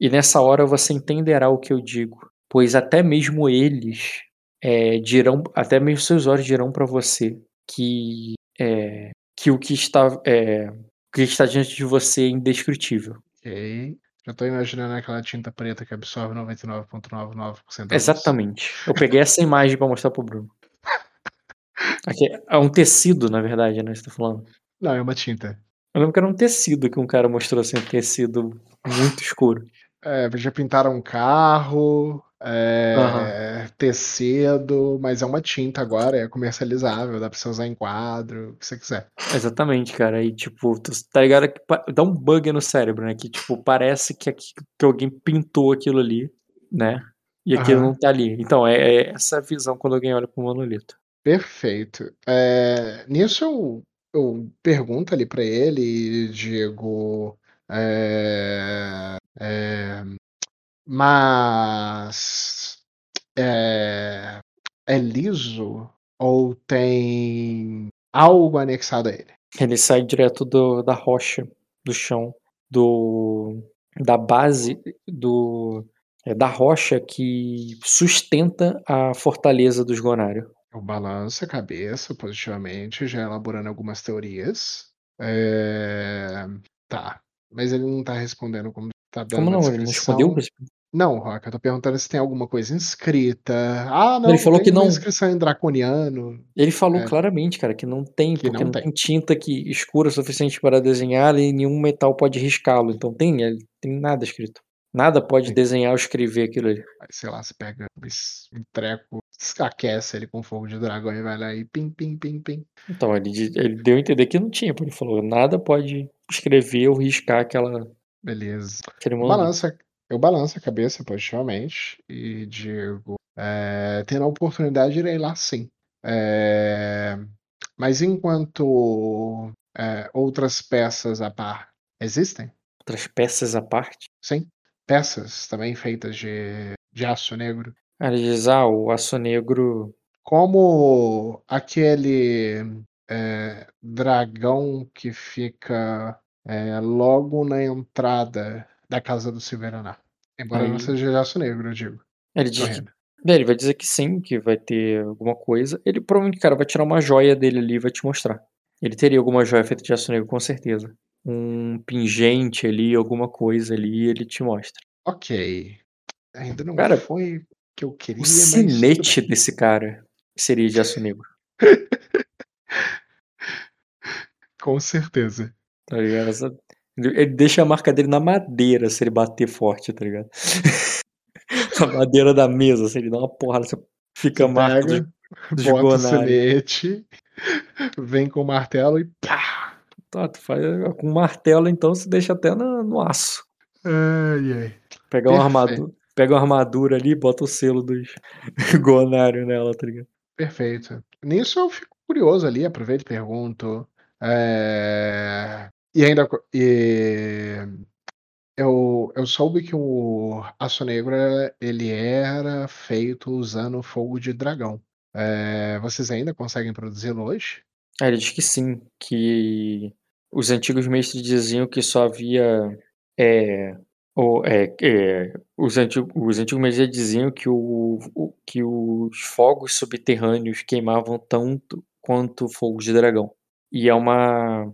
E nessa hora você entenderá o que eu digo, pois até mesmo eles é, dirão, até mesmo seus olhos dirão para você que é, que o que está é, o que está diante de você é indescritível. Ok. Já tô imaginando aquela tinta preta que absorve 99,99% da luz. Exatamente. Eu peguei essa imagem para mostrar pro Bruno. Aqui é um tecido, na verdade, né? Você tá falando. Não, é uma tinta. Eu lembro que era um tecido que um cara mostrou assim, um tecido muito escuro. É, já pintaram um carro, é, Aham. tecido, mas é uma tinta agora, é comercializável, dá pra você usar em quadro, o que você quiser. Exatamente, cara. E tipo, tu tá ligado que dá um bug no cérebro, né? Que tipo, parece que, aqui- que alguém pintou aquilo ali, né? E aquilo Aham. não tá ali. Então, é, é essa visão quando alguém olha pro monolito. Perfeito. É, nisso eu, eu pergunto ali pra ele e digo: É, é, mas é, é liso ou tem algo anexado a ele? Ele sai direto do, da rocha, do chão, do da base do é, da rocha que sustenta a fortaleza dos Gonário. Eu balanço a cabeça positivamente, já elaborando algumas teorias. É, Tá, mas ele não tá respondendo como tá dando Como não? Ele não respondeu? Não, Rock, eu tô perguntando se tem alguma coisa inscrita. Ah, não, Ele falou tem que uma não. inscrição em draconiano. Ele falou É. claramente, cara, que não tem, Que porque não não tem. tem tinta que escura o suficiente para desenhar e nenhum metal pode riscá-lo. Então tem, tem nada escrito. Nada pode desenhar ou escrever aquilo ali. Aí, sei lá, você pega um treco, aquece ele com fogo de dragão e vai lá e pim, pim, pim, pim. Então ele, ele deu a entender que não tinha, porque ele falou, nada pode escrever ou riscar aquela, Beleza. aquele Eu monumento. balanço, a- eu balanço a cabeça positivamente e digo: é, tendo a oportunidade, irei lá sim. É, mas enquanto é, outras peças a par existem? Outras peças à parte. Sim. Peças também feitas de, de aço negro. Ah, o aço negro. Como aquele é, dragão que fica é, logo na entrada da casa do Silveraná. Embora não Aí- seja de aço negro, eu digo. Ele diz que. Correndo. É, Ele vai dizer que sim, que vai ter alguma coisa. Ele provavelmente, cara, vai tirar uma joia dele ali e vai te mostrar. Ele teria alguma joia feita de aço negro, com certeza. Um pingente ali, alguma coisa ali, ele te mostra. Ok. Ainda não Cara, foi o que eu queria, O mas. sinete bem. desse cara seria de aço negro, Com certeza. tá ligado? Ele deixa a marca dele na madeira se ele bater forte, tá ligado? a madeira da mesa, se ele dá uma porrada, você fica Você marca pega, bota o sinete, vem com o martelo e pá! Tá, tu faz com martelo, então você deixa até no, no aço. Ai, ai. Pega uma, armadura, pega uma armadura ali e bota o selo dos gonários nela, tá ligado? Perfeito. Nisso eu fico curioso ali, aproveito e pergunto. é, E ainda. E... Eu, eu soube que o Aço Negro ele era feito usando fogo de dragão. É, Vocês ainda conseguem produzi-lo hoje? Aí ele diz que sim, que os antigos mestres diziam que só havia. É, o, é, é, os, antigos, os antigos mestres diziam que, o, o- que os fogos subterrâneos queimavam tanto quanto fogos de dragão. E é uma.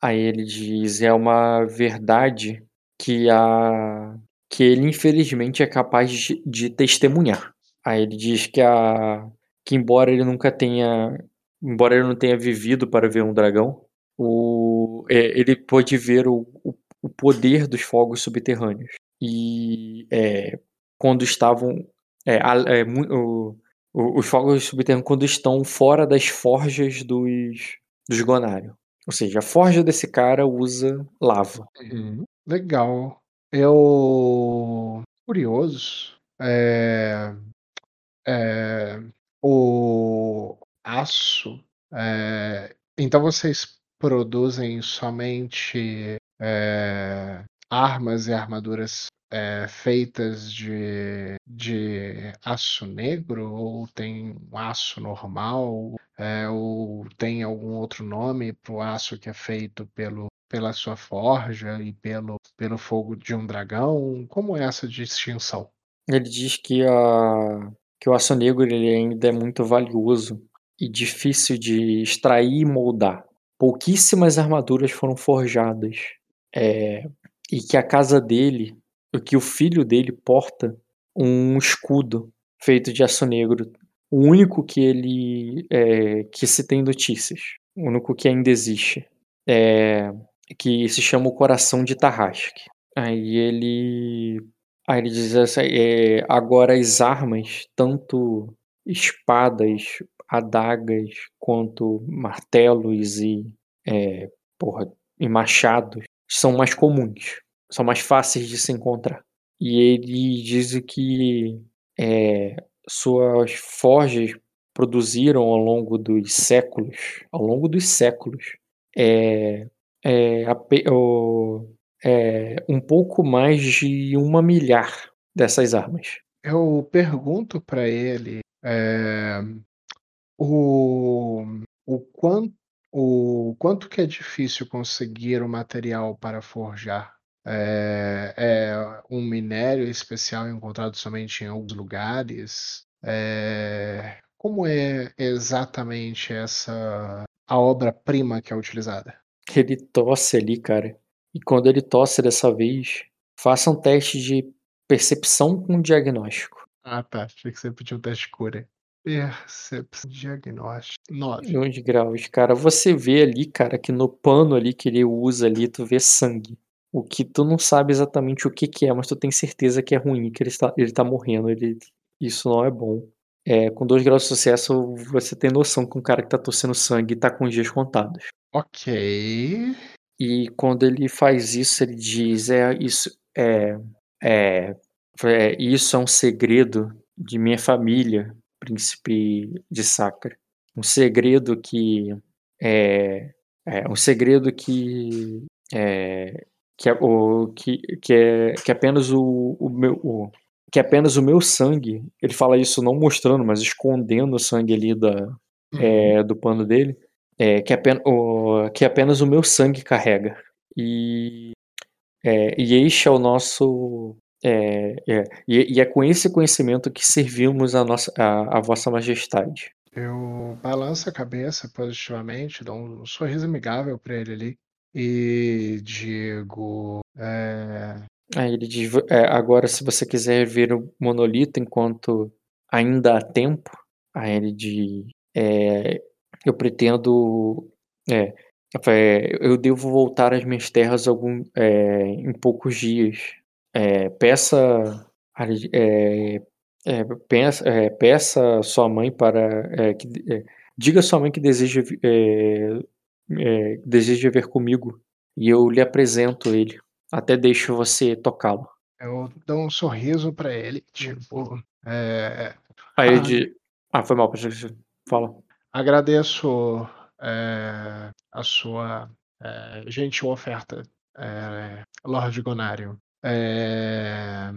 Aí ele diz: é uma verdade que, a, que ele, infelizmente, é capaz de, de testemunhar. Aí ele diz que, a, que, embora ele nunca tenha embora ele não tenha vivido para ver um dragão, o, é, ele pôde ver o, o, o poder dos fogos subterrâneos. E é, quando estavam. é, é, os fogos subterrâneos quando estão fora das forjas dos, dos Gonário. Ou seja, a forja desse cara usa lava. Legal. Eu. Curioso. É... é, O aço. é, Então vocês produzem somente é, armas e armaduras é, feitas de, de aço negro? Ou tem um aço normal? É, ou tem algum outro nome para o aço que é feito pelo, pela sua forja e pelo, pelo fogo de um dragão? Como é essa distinção? Ele diz que, a, que o aço negro ele ainda é muito valioso e difícil de extrair e moldar. Pouquíssimas armaduras foram forjadas. É, e que a casa dele, que o filho dele porta um escudo feito de aço negro. O único que ele é, que se tem notícias, o único que ainda existe, é, que se chama o Coração de Tarrasque. Aí ele Aí ele diz assim, é, agora as armas, tanto espadas, adagas, quanto martelos e, é, porra, e machados, são mais comuns, são mais fáceis de se encontrar. E ele diz que é, suas forjas produziram ao longo dos séculos, ao longo dos séculos, é, é, é, um pouco mais de uma milhar dessas armas. Eu pergunto pra ele, eh, o o quanto o quanto que é difícil conseguir o material para forjar. Eh, é um minério especial encontrado somente em alguns lugares? Eh, como é exatamente essa a obra-prima que é utilizada? Ele tosse ali, cara, e quando ele tosse dessa vez, faça um teste de percepção com diagnóstico. Ah tá, achei que você pediu um teste de cura. Percepção diagnóstico, 9. 11 graus. Cara, você vê ali, cara, que no pano ali que ele usa ali, tu vê sangue. O que tu não sabe exatamente o que que é, mas tu tem certeza que é ruim, que ele está ele tá morrendo, ele isso não é bom. Eh, com 2 graus de sucesso, você tem noção que um cara que tá tossindo sangue tá com os dias contados. Ok. E quando ele faz isso, ele diz: "É, isso é é é isso é um segredo de minha família, príncipe de Sacra. Um segredo que, eh, é um segredo que, eh, que é o que que é que apenas o o meu o que apenas o meu sangue", ele fala isso não mostrando, mas escondendo o sangue ali da Uhum. eh, do pano dele, eh, que apen o que apenas o meu sangue carrega. E, eh, e este é o nosso é é, e e é com esse conhecimento que servimos a nossa a a vossa majestade. Eu balanço a cabeça positivamente, dou um sorriso amigável pra ele ali, e digo, eh Aí ele diz: "Vo eh, agora se você quiser ver o monolito enquanto ainda há tempo", aí ele diz: "Eh, eu pretendo é, eh, eu devo voltar às minhas terras algum eh, em poucos dias. Eh, peça eh eh, peça eh, peça sua mãe para, eh, que eh, diga à sua mãe que deseja deseja ver comigo, e eu lhe apresento ele, até deixo você tocá-lo". Eu dou um sorriso pra ele, tipo, eh, Aí ele ah di ah, foi mal, pensei que você fala. Agradeço, eh, a sua, eh, gentil oferta, eh, Lorde Gonário. Eh,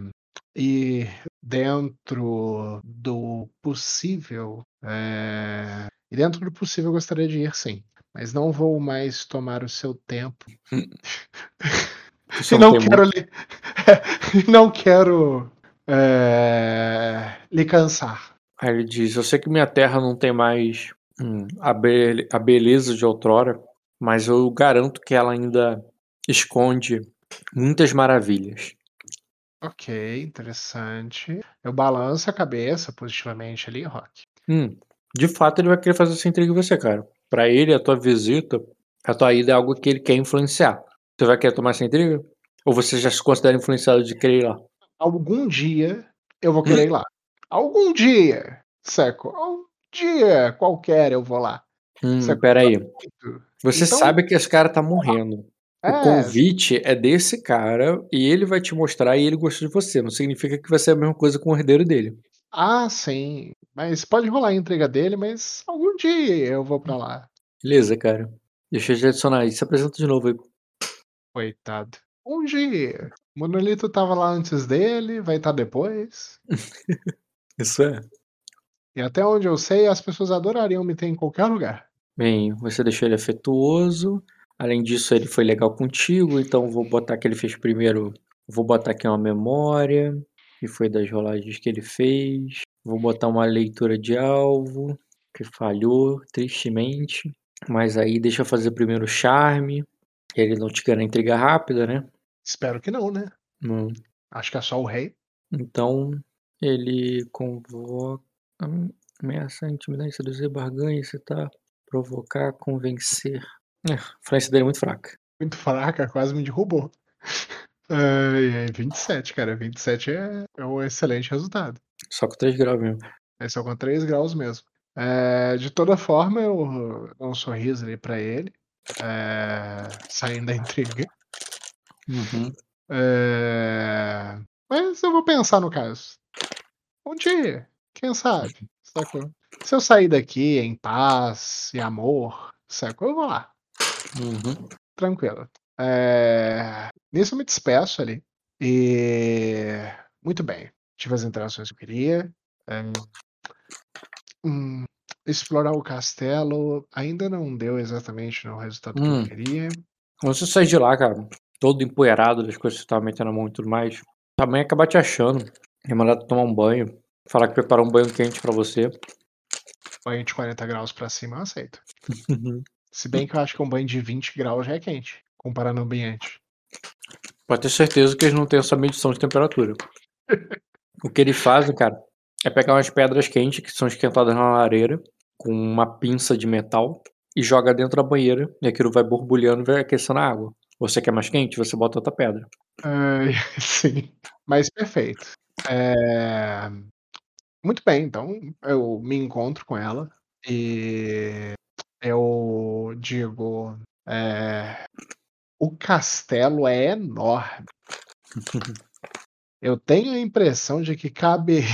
e dentro do possível, eh, e dentro do possível eu gostaria de ir sim, mas não vou mais tomar o seu tempo. E não quero lhe não quero, eh, lhe cansar. Aí ele diz: "Eu sei que minha terra não tem mais, hum, a bele a beleza de outrora, mas eu garanto que ela ainda esconde muitas maravilhas". Ok, interessante. Eu balanço a cabeça positivamente ali, Rock. Hum, de fato ele vai querer fazer essa intriga em você, cara. Pra ele a tua visita, a tua ida é algo que ele quer influenciar. Você vai querer tomar essa intriga? Ou você já se considera influenciado de querer ir lá? Algum dia eu vou Hum. querer ir lá. Algum dia, saco, um dia qualquer eu vou lá. Hum, Saco, espera aí. muito. Você Então sabe que esse cara tá morrendo. O É. convite é desse cara e ele vai te mostrar e ele gostou de você, não significa que vai ser a mesma coisa com o herdeiro dele. Ah, sim, mas pode rolar a intriga dele, mas algum dia eu vou pra lá. Beleza, cara. Deixa eu te adicionar aí, se apresenta de novo aí. Coitado. Um dia. O monolito estava lá antes dele, vai estar depois. Isso é. E até onde eu sei, as pessoas adorariam me ter em qualquer lugar. Bem, você deixou ele afetuoso, além disso ele foi legal contigo, então vou botar que ele fez primeiro vou botar aqui uma memória, que foi das rolagens que ele fez, vou botar uma leitura de alvo, que falhou tristemente, mas aí deixa eu fazer primeiro o charme, ele não te quer intriga rápida, né. Espero que não, né. Não. Acho que é só o rei. Então, ele convoca ameaça, intimidar, seduzir, barganha, excitar, provocar, convencer. É, a influência dele é muito fraca. Muito fraca, quase me derrubou. Ai, 27, cara, 27 é é um excelente resultado. Só com 3 graus mesmo. É só com 3 graus mesmo. Eh, de toda forma eu dou um sorriso ali pra ele, eh, saindo da intriga. Uhum. Eh, mas eu vou pensar no caso. Um dia, quem sabe, sacou. Se eu sair daqui em paz e amor, sacou, eu vou lá. Uhum. Tranquilo. Eh, nisso eu me despeço ali. E muito bem, tive as interações que eu queria. Eh, hum, explorar o castelo ainda não deu exatamente no resultado que Hum. eu queria. Quando você sair de lá, cara, todo empoeirado das coisas que você tava metendo a mão e tudo mais, tua mãe acabar te achando, e mandar tu tomar um banho, falar que preparou um banho quente pra você. Banho de 40 graus pra cima eu aceito. Se bem que eu acho que um banho de 20 graus já é quente, comparando ao ambiente. Pode ter certeza que eles não têm essa medição de temperatura. o que eles fazem, cara, é pegar umas pedras quentes que são esquentadas na lareira, com uma pinça de metal, e joga dentro da banheira, e aquilo vai borbulhando e vai aquecendo a água. Você quer mais quente? Você bota outra pedra. Ai, sim, mas perfeito. Eh, muito bem, então eu me encontro com ela e eu digo, eh, o castelo é enorme. Eu tenho a impressão de que caberia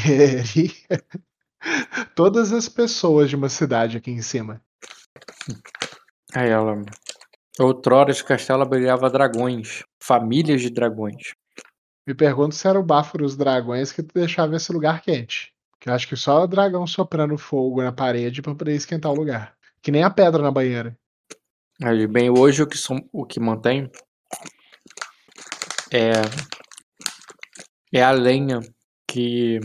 todas as pessoas de uma cidade aqui em cima. Aí ela. Outrora esse castelo abrigava dragões, famílias de dragões. Me pergunto se era o bafo dos dragões que deixava esse lugar quente. Que eu acho que só o dragão soprando fogo na parede pra poder esquentar o lugar. Que nem a pedra na banheira. Aí, bem, hoje o que, são, o que mantém é, é a lenha que.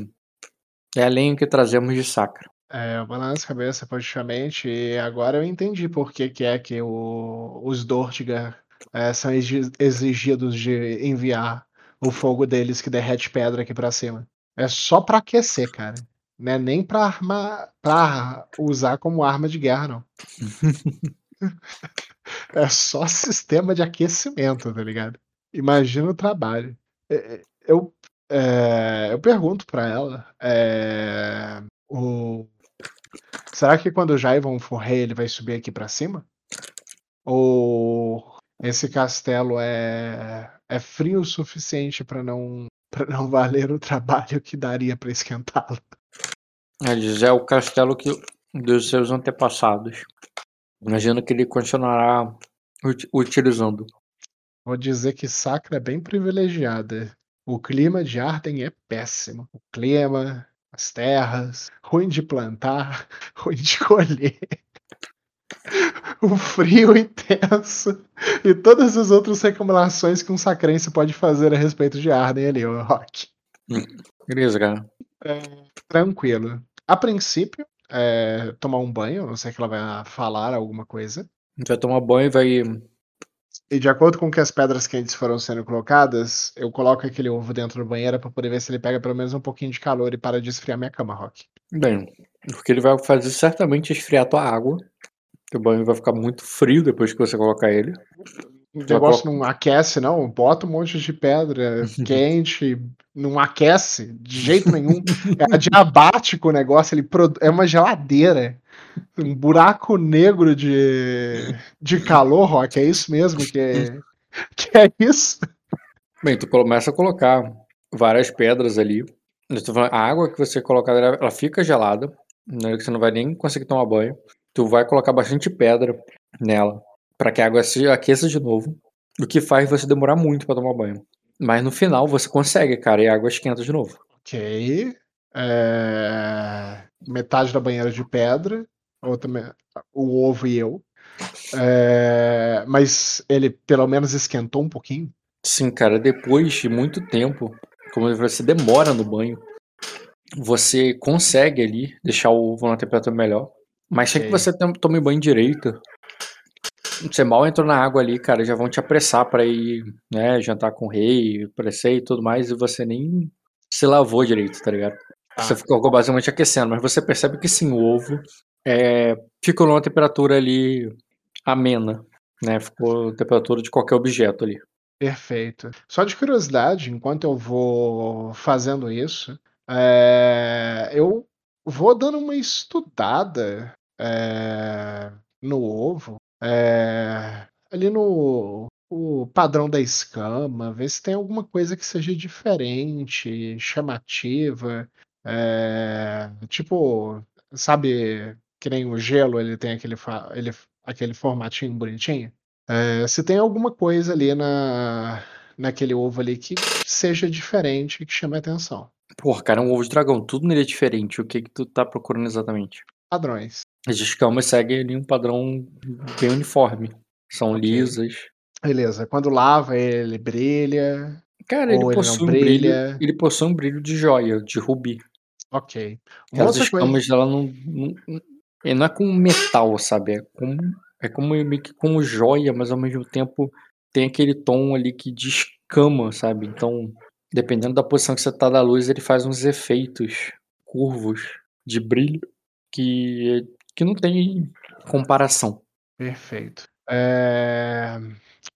É a lenha que trazemos de sacra. É, balanço a cabeça positivamente e agora eu entendi por que, que é que o, os Dortigar é, são exi- exigidos de enviar o fogo deles que derrete pedra aqui pra cima. É só pra aquecer, cara. Não é nem pra arma, pra usar como arma de guerra, não. é só sistema de aquecimento, tá ligado? Imagina o trabalho. É, é, Eu, é, eu pergunto pra ela, é, o, será que quando o Jaivon for rei ele vai subir aqui pra cima? Ou esse castelo é, é frio o suficiente pra não para não valer o trabalho que daria pra esquentá-lo? Eles é o castelo que, dos seus antepassados. Imagino que ele continuará ut- utilizando. Vou dizer que Sacra é bem privilegiada. O clima de Arden é péssimo. O clima, as terras, ruim de plantar, ruim de colher. O frio intenso e todas as outras reclamações que um sacrense pode fazer a respeito de Arden ali, o Rock. Beleza, cara. Tranquilo. A princípio, é, tomar um banho, não sei que ela vai falar alguma coisa. A gente vai tomar banho e vai. E de acordo com que as pedras quentes foram sendo colocadas, eu coloco aquele ovo dentro do banheiro pra poder ver se ele pega pelo menos um pouquinho de calor e para de esfriar minha cama, Rock. Bem, porque ele vai fazer certamente esfriar tua água. O banho vai ficar muito frio depois que você colocar ele. O negócio não aquece, não. Bota um monte de pedra quente, não aquece de jeito nenhum. É adiabático o negócio, ele produ- é uma geladeira. Um buraco negro de, de calor, Rock. É isso mesmo que é, que é isso? Bem, tu começa a colocar várias pedras ali. A água que você colocar, ela ela fica gelada. Né, que você não vai nem conseguir tomar banho. Tu vai colocar bastante pedra nela. Pra que a água se aqueça de novo. O que faz você demorar muito pra tomar banho. Mas no final você consegue, cara, e a água esquenta de novo. Ok. É, Metade da banheira de pedra. Outra O ovo e eu. É, Mas ele pelo menos esquentou um pouquinho. Sim, cara, depois de muito tempo, como você demora no banho, você consegue ali deixar o ovo na temperatura melhor. Mas sem que você tome banho direito, você mal entrou na água ali, cara, já vão te apressar pra ir, né, jantar com o rei, pressei e tudo mais, e você nem se lavou direito, tá ligado? Tá. Você ficou basicamente aquecendo, mas você percebe que sim, o ovo é, ficou numa temperatura ali amena, né? Ficou a temperatura de qualquer objeto ali. Perfeito. Só de curiosidade, enquanto eu vou fazendo isso, é, eu vou dando uma estudada é, no ovo, é, ali no o padrão da escama, ver se tem alguma coisa que seja diferente, chamativa, é, tipo, sabe, que nem o gelo, ele tem aquele, ele, aquele formatinho bonitinho. Eh, se tem alguma coisa ali na naquele ovo ali que seja diferente e que chame a atenção. Porra, cara, é um ovo de dragão, tudo nele é diferente. O que que tu tá procurando exatamente? Padrões. As escamas seguem ali um padrão bem uniforme. São Ok. lisas. Beleza, quando lava ele brilha Cara, ele ele possui um brilho ele possui um brilho de joia, de rubi. Ok. Uma Aquelas outra coisa escamas dela não não não eh, não é como metal, sabe, é como é como meio que como joia, mas ao mesmo tempo tem aquele tom ali que de escama, sabe. Então, dependendo da posição que você tá da luz, ele faz uns efeitos curvos de brilho que que não tem comparação. Perfeito. Eh,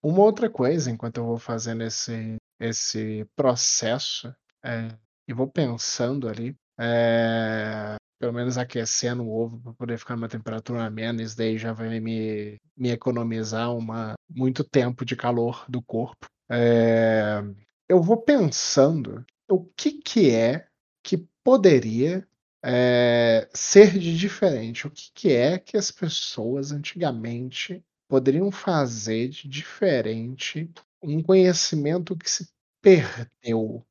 uma outra coisa, enquanto eu vou fazendo esse esse processo, eh, e vou pensando ali, eh, pelo menos aquecendo o ovo pra poder ficar numa temperatura amena, isso daí já vai me me economizar uma muito tempo de calor do corpo. Eh, eu vou pensando o que que é que poderia, eh, ser de diferente, o que que é que as pessoas antigamente poderiam fazer de diferente, um conhecimento que se perdeu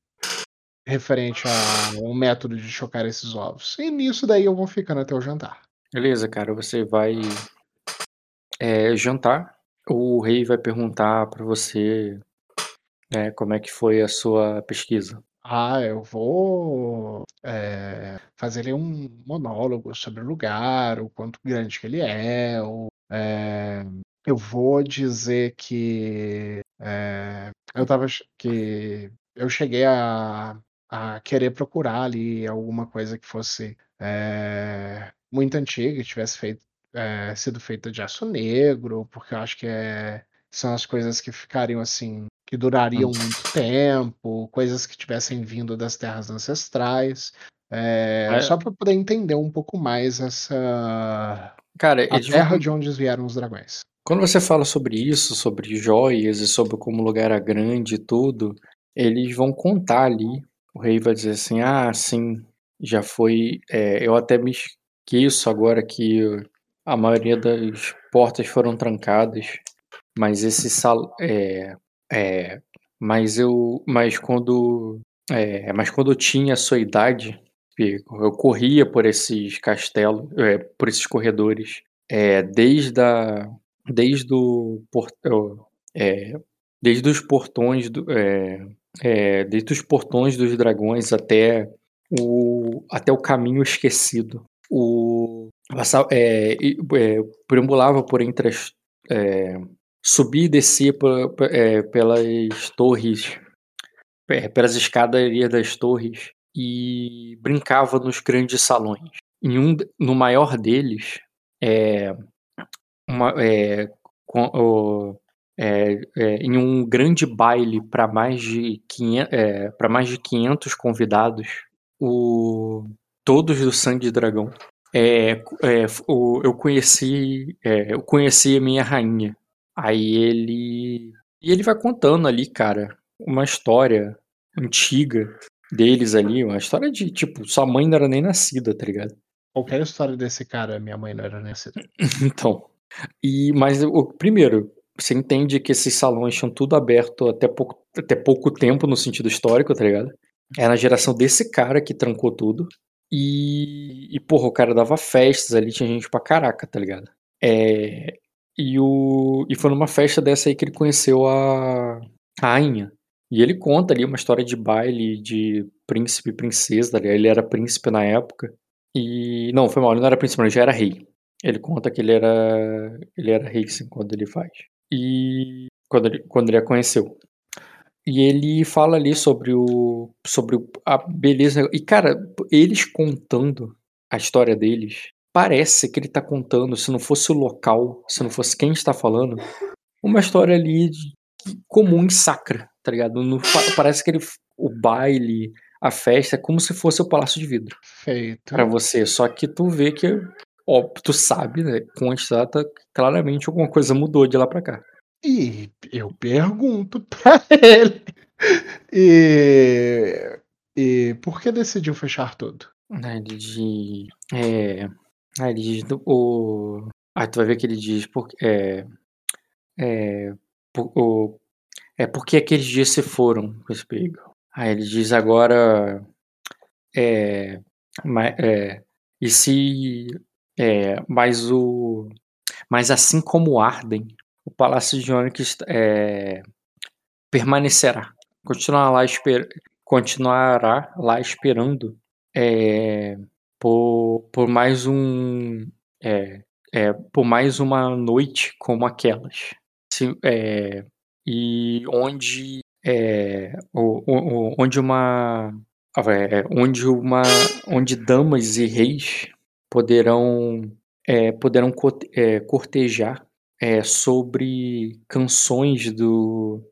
referente a um método de chocar esses ovos. E nisso daí eu vou ficando até o jantar. Beleza, cara, você vai eh, jantar, o rei vai perguntar pra você, eh, como é que foi a sua pesquisa. Ah, eu vou, eh, fazer um monólogo sobre o lugar, o quanto grande que ele é, eh, eu vou dizer que, eh, eu che que eu cheguei a a querer procurar ali alguma coisa que fosse, muito antiga e tivesse feito sido feita de aço negro, porque eu acho que, eh, são as coisas que ficariam, assim, que durariam Hum. muito tempo, coisas que tivessem vindo das terras ancestrais, eh, É só pra poder entender um pouco mais essa Cara, a eles vão terra de onde vieram os dragões. Quando você fala sobre isso, sobre joias e sobre como o lugar era grande e tudo, eles vão contar ali, o rei vai dizer assim: "Ah, sim, já foi, eh, eu até me esqueço agora que a maioria das portas foram trancadas, mas esse sal eh eh, mas eu mas quando eh, mas quando eu tinha a sua idade, eu corria por esses castelo eh, por esses corredores, eh, desde a desde o portão eh, desde os portões do eh eh, desde os portões dos dragões até o até o caminho esquecido. O passa eh, e eh, perambulava por entre as subia e descia eh, pelas torres, eh, pelas escadarias das torres e brincava nos grandes salões. Em um no maior deles, eh, uma eh, com o eh eh, em um grande baile pra mais de quinhen eh, pra mais de 500 convidados, o todos do sangue de dragão, o eu conheci eu conheci a minha rainha. Aí ele e ele vai contando ali, cara, uma história antiga deles ali, uma história de, tipo, sua mãe não era nem nascida, tá ligado? Qualquer história desse cara, minha mãe não era nascida. Então, e mas o primeiro, você entende que esses salões tinham tudo aberto até pouco até pouco tempo no sentido histórico, tá ligado? Era a geração desse cara que trancou tudo, e e porra, o cara dava festas ali, tinha gente pra caraca, tá ligado? Eh, e o e foi numa festa dessa aí que ele conheceu a a rainha. E ele conta ali uma história de baile de príncipe e princesa, ele era príncipe na época, e não, foi mal, ele não era príncipe ele já era rei. Ele conta que ele era ele era rei sim, quando ele faz. E quando ele quando ele a conheceu. E ele fala ali sobre o sobre a beleza e cara, eles contando a história deles, parece que ele tá contando, se não fosse o local, se não fosse quem está falando, uma história ali de comum e sacra, tá ligado? No pa parece que ele o baile, a festa, é como se fosse o Palácio de Vidro pra Feito. você, só que tu vê que, ó, tu sabe, né, constata claramente alguma coisa mudou de lá pra cá. E eu pergunto pra ele: "E e por que decidiu fechar tudo?" Ele di eh, aí ele diz o aí tu vai ver que ele diz por eh é, por, o, é porque aqueles dias se foram, Spiegel. Aí ele diz agora, é, é, e se, é, mas o, mas assim como Arden, o Palácio de Onyx é, permanecerá, continuará lá, esper, continuará lá esperando é, por, por mais um é, é, por mais uma noite como aquelas. Se, é, e onde é, o, o, onde uma é, onde uma onde damas e reis poderão é, poderão é, cortejar é, sobre canções do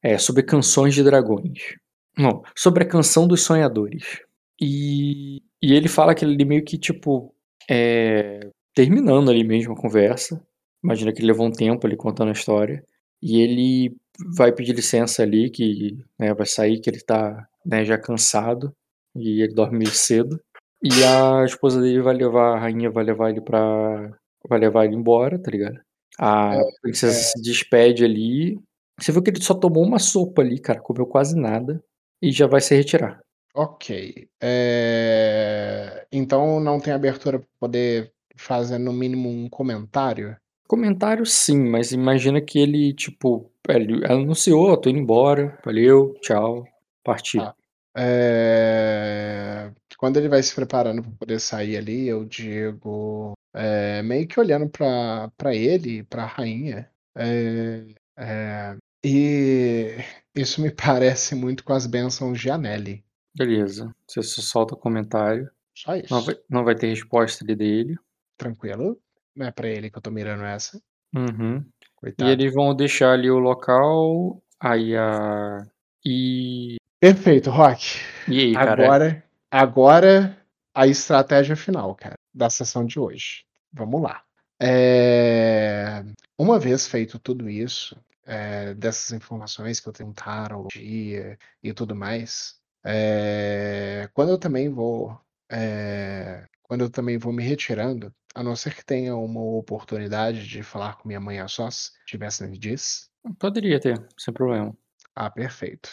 é, sobre canções de dragões. Não sobre a canção dos sonhadores. E, e ele fala que ele meio que tipo é, terminando ali mesmo a conversa imagina que ele levou um tempo ali contando a história e ele vai pedir licença ali, que né, vai sair, que ele tá né, já cansado e ele dorme meio cedo. E a esposa dele vai levar, a rainha vai levar ele pra. vai levar ele embora, tá ligado? A É, princesa é. se despede ali. Você viu que ele só tomou uma sopa ali, cara, comeu quase nada e já vai se retirar. Ok. É, Então não tem abertura para poder fazer no mínimo um comentário? Comentário sim, mas imagina que ele, tipo, ele anunciou, tô indo embora, valeu, tchau, partiu. Tá. É, Quando ele vai se preparando para poder sair ali, eu digo, é, meio que olhando para para ele, para a rainha, é, é, e isso me parece muito com as bênçãos de Anelli. Beleza, você só solta comentário. Só isso. Não vai, não vai ter resposta ali dele. Tranquilo. Não é para ele que eu tô mirando essa. Uhum. Coitado. E eles vão deixar ali o local. Aí a. E. Perfeito, Rock. E aí, cara? Agora, agora a estratégia final, cara, da sessão de hoje. Vamos lá. É, Uma vez feito tudo isso, é, dessas informações que eu tenho o dia e tudo mais, é, quando eu também vou, é, quando eu também vou me retirando, a não ser que tenha uma oportunidade de falar com minha mãe a sós, tivesse me diz. Poderia ter, sem problema. Ah, perfeito.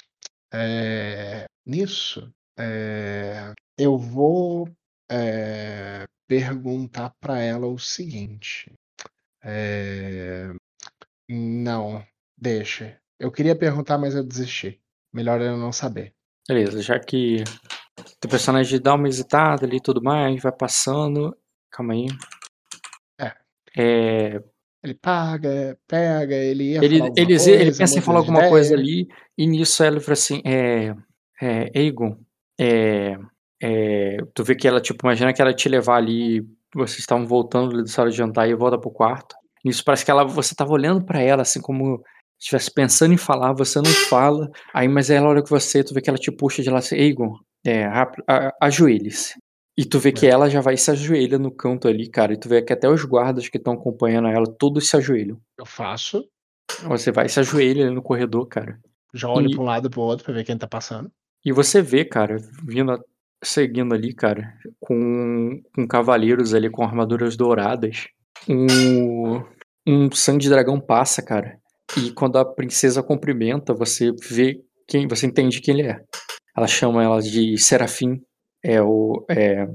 É, nisso, eu vou perguntar para ela o seguinte. não, deixa. Eu queria perguntar, mas eu desisti. Melhor eu não saber. Beleza, já que o personagem dá uma hesitada ali e tudo mais, vai passando. Calma aí. É. É, Ele paga, pega, ele ia ele, ele, coisa, ele pensa em falar alguma coisa ideia. ali, e nisso ela fala assim: é. É, Egon, é, é, tu vê que ela, tipo, imagina que ela te levar ali, vocês estavam voltando ali da sala de jantar e volta pro quarto. Nisso parece que ela, você tava olhando pra ela, assim como estivesse pensando em falar, você não fala. Aí, mas ela olha com você, tu vê que ela te puxa de lá assim, Egon, é, rápido, ajoelhe-se. E tu vê que É. ela já vai e se ajoelha no canto ali, cara. E tu vê que até os guardas que estão acompanhando ela, todos se ajoelham. Eu faço, Você vai e se ajoelha ali no corredor, cara. já olho E- para um lado e pro outro para ver quem tá passando. E você vê, cara, vindo, a- seguindo ali, cara, com, com cavaleiros ali com armaduras douradas. Um, um sangue de dragão passa, cara. E quando a princesa cumprimenta, você vê quem, você entende quem ele é. Ela chama ela de Serafim. É o é,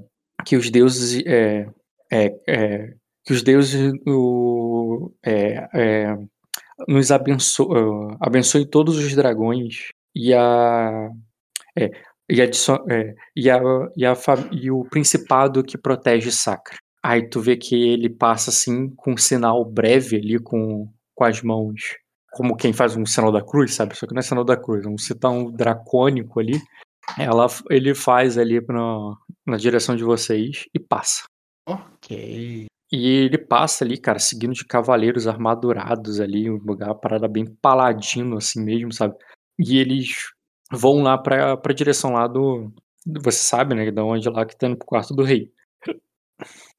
que os deuses é, é, é, que os deuses o, é, é, nos abençoe, abençoe todos os dragões e a e, e, a, e, a, e o principado que protege Sacra. Aí tu vê que ele passa assim com um sinal breve ali com, com as mãos, como quem faz um sinal da cruz, sabe? Só que não é sinal da cruz, é um sinal dracônico ali. Ela, ele faz ali na, na direção de vocês e passa. Ok. E ele passa ali, cara, seguindo de cavaleiros armadurados ali, um lugar, uma parada bem paladino assim mesmo, sabe? E eles vão lá pra, pra direção lá do. Você sabe, né? Da onde lá que tá indo pro quarto do rei.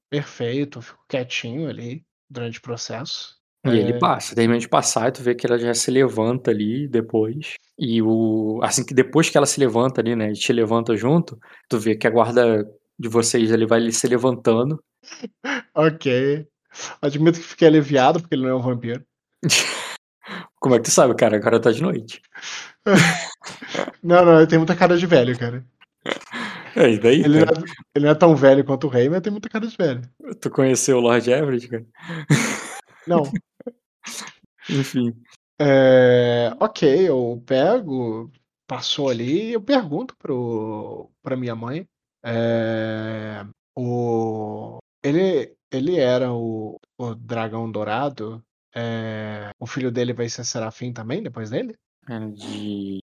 Perfeito, fico quietinho ali durante o processo. E ele É, passa, termina de passar e tu vê que ela já se levanta ali depois. E o. Assim que depois que ela se levanta ali, né? E te levanta junto, tu vê que a guarda de vocês ali vai se levantando. Ok. Admito que fiquei aliviado porque ele não é um vampiro. Como é que tu sabe, cara? Agora tá de noite. Não, não, ele tem muita cara de velho, cara. É, e daí, Ele não cara? é, ele não é tão velho quanto o rei, mas tem muita cara de velho. Tu conheceu o Lord Everett, cara? Não. Enfim. É, ok, eu pego, passou ali, eu pergunto pro, pra minha mãe. é, o, ele, ele era o, o dragão dourado. é, o filho dele vai ser Serafim também depois dele? De.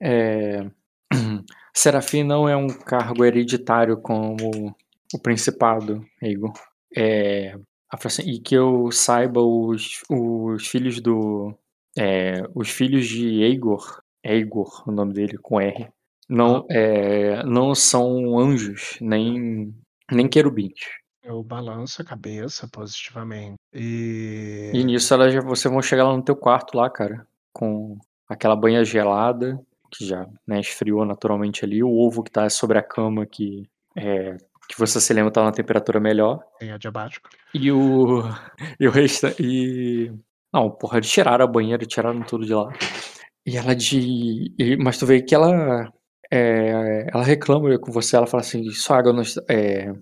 É... Serafim não é um cargo hereditário como o Principado, Igor. É... assim, E que eu saiba, os, os filhos do. é, os filhos de Eigor, Eigor, o nome dele, com R, não, é, não são anjos, nem, nem querubins. Eu balanço a cabeça positivamente. E. E nisso ela já, você vão chegar lá no teu quarto lá, cara, com aquela banha gelada, que já né, esfriou naturalmente ali, o ovo que tá sobre a cama que, é, que você se lembra tá na temperatura melhor, Tem a diabático. e o. E o restante. E. Não, porra, eles tiraram a banheira, tiraram tudo de lá. E ela de. e- mas tu vê que ela. é, ela reclama com você, ela fala assim, sua água não. É,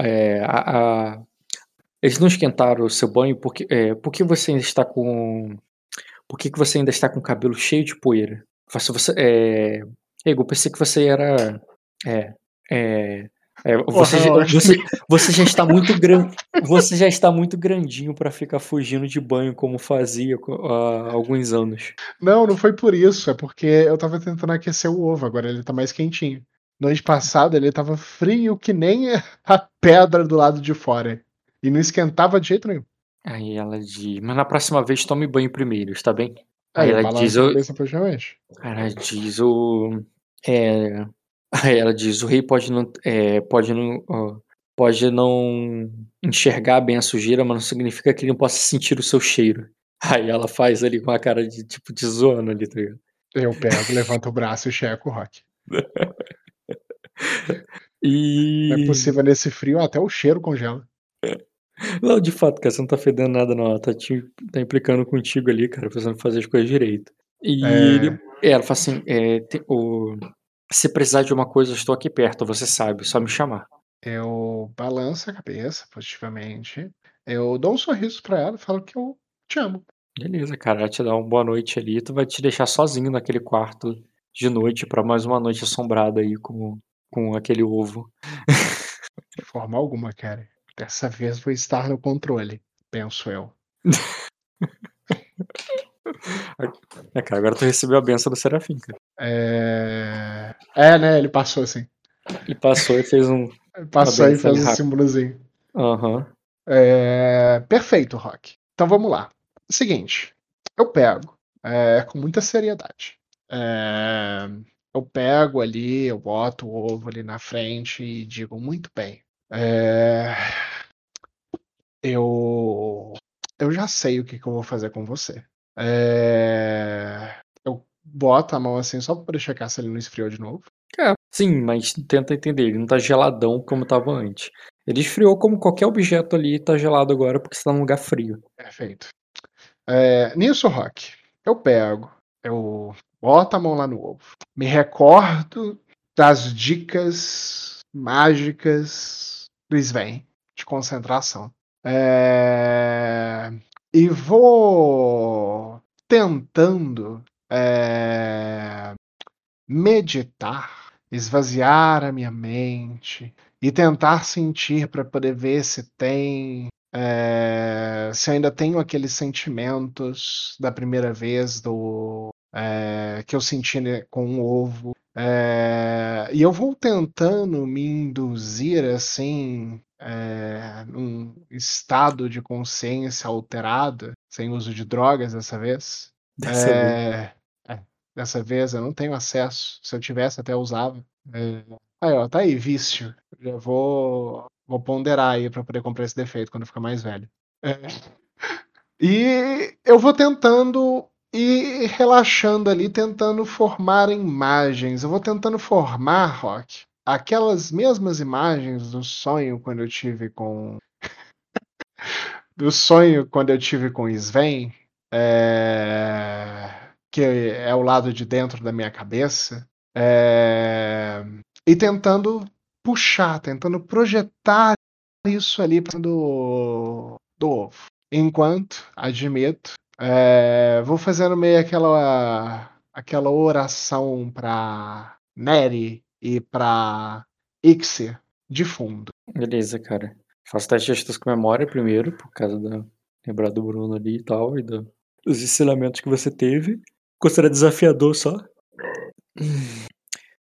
é, a, a- eles não esquentaram o seu banho porque, é, por que você ainda está com. Por que, que você ainda está com o cabelo cheio de poeira? Você, você, é, Ego, eu pensei que você era. É. É. é, você, já- Porra, você, você já está muito grande. Você já está muito grandinho pra ficar fugindo de banho como fazia há alguns anos. Não, não foi por isso. É porque eu tava tentando aquecer o ovo, agora ele tá mais quentinho. Noite passada ele tava frio que nem a pedra do lado de fora. E não esquentava de jeito nenhum. Aí ela diz, mas na próxima vez tome banho primeiro, está bem? Aí Aí ela diz, o, ela diz o, é, aí ela diz, o rei pode não, é, pode não, ó, pode não enxergar bem a sujeira, mas não significa que ele não possa sentir o seu cheiro. Aí ela faz ali com a cara de tipo de zoando ali, tá ligado? Eu pego, levanto o braço e checo o rock. E Não é possível nesse frio, até o cheiro congela. Não, de fato, cara, você não tá fedendo nada, não. Ela tá, te, tá implicando contigo ali, cara, precisando fazer as coisas direito. E É. ele, ela fala assim: é, te- o, se precisar de uma coisa, eu estou aqui perto, você sabe, só me chamar. Eu balanço a cabeça positivamente. Eu dou um sorriso pra ela e falo que eu te amo. Beleza, cara, ela te dá uma boa noite ali, tu vai te deixar sozinho naquele quarto de noite pra mais uma noite assombrada aí com, com aquele ovo. De forma alguma, cara. Dessa vez vou estar no controle, penso eu. É, cara, agora tu recebeu a benção do Serafim, cara. É... é, né? Ele passou assim. Ele passou e fez um. Ele passou e fez um rápido. símbolozinho. Aham. É, Perfeito, Rock. Então vamos lá. Seguinte, eu pego é, com muita seriedade. É, Eu pego ali, eu boto o ovo ali na frente e digo muito bem. é, Eu eu já sei o que, que eu vou fazer com você. É, Eu boto a mão assim só pra checar se ele não esfriou de novo. É, sim, mas tenta entender, ele não tá geladão como tava antes. Ele esfriou como qualquer objeto ali tá gelado agora porque você tá num lugar frio. Perfeito. É, nisso, Rock, eu pego, eu boto a mão lá no ovo, me recordo das dicas mágicas do Sven de concentração. É, e vou tentando é, meditar, esvaziar a minha mente e tentar sentir para poder ver se tem é, se ainda tenho aqueles sentimentos da primeira vez do é, que eu senti com o ovo. É, e eu vou tentando me induzir assim é, num estado de consciência alterado, sem uso de drogas dessa vez. Dessa vez. É, é, dessa vez eu não tenho acesso. Se eu tivesse, até usava. É, aí, ó, tá aí, vício. Já vou, vou ponderar aí pra poder comprar esse defeito quando eu ficar mais velho. E eu vou tentando ir relaxando ali, tentando formar imagens. Eu vou tentando formar, Rock, aquelas mesmas imagens do sonho quando eu tive com. do sonho quando eu tive com Sven. é, que é o lado de dentro da minha cabeça, é, e tentando puxar, tentando projetar isso ali do, do ovo. Enquanto, admito, é, vou fazendo meio aquela, aquela oração para Neri e para Ixia de fundo. Beleza, cara. Faço teste de astuça com memória primeiro, por causa da. Lembrar do Bruno ali e tal, e do, dos ensinamentos que você teve. Considera desafiador só.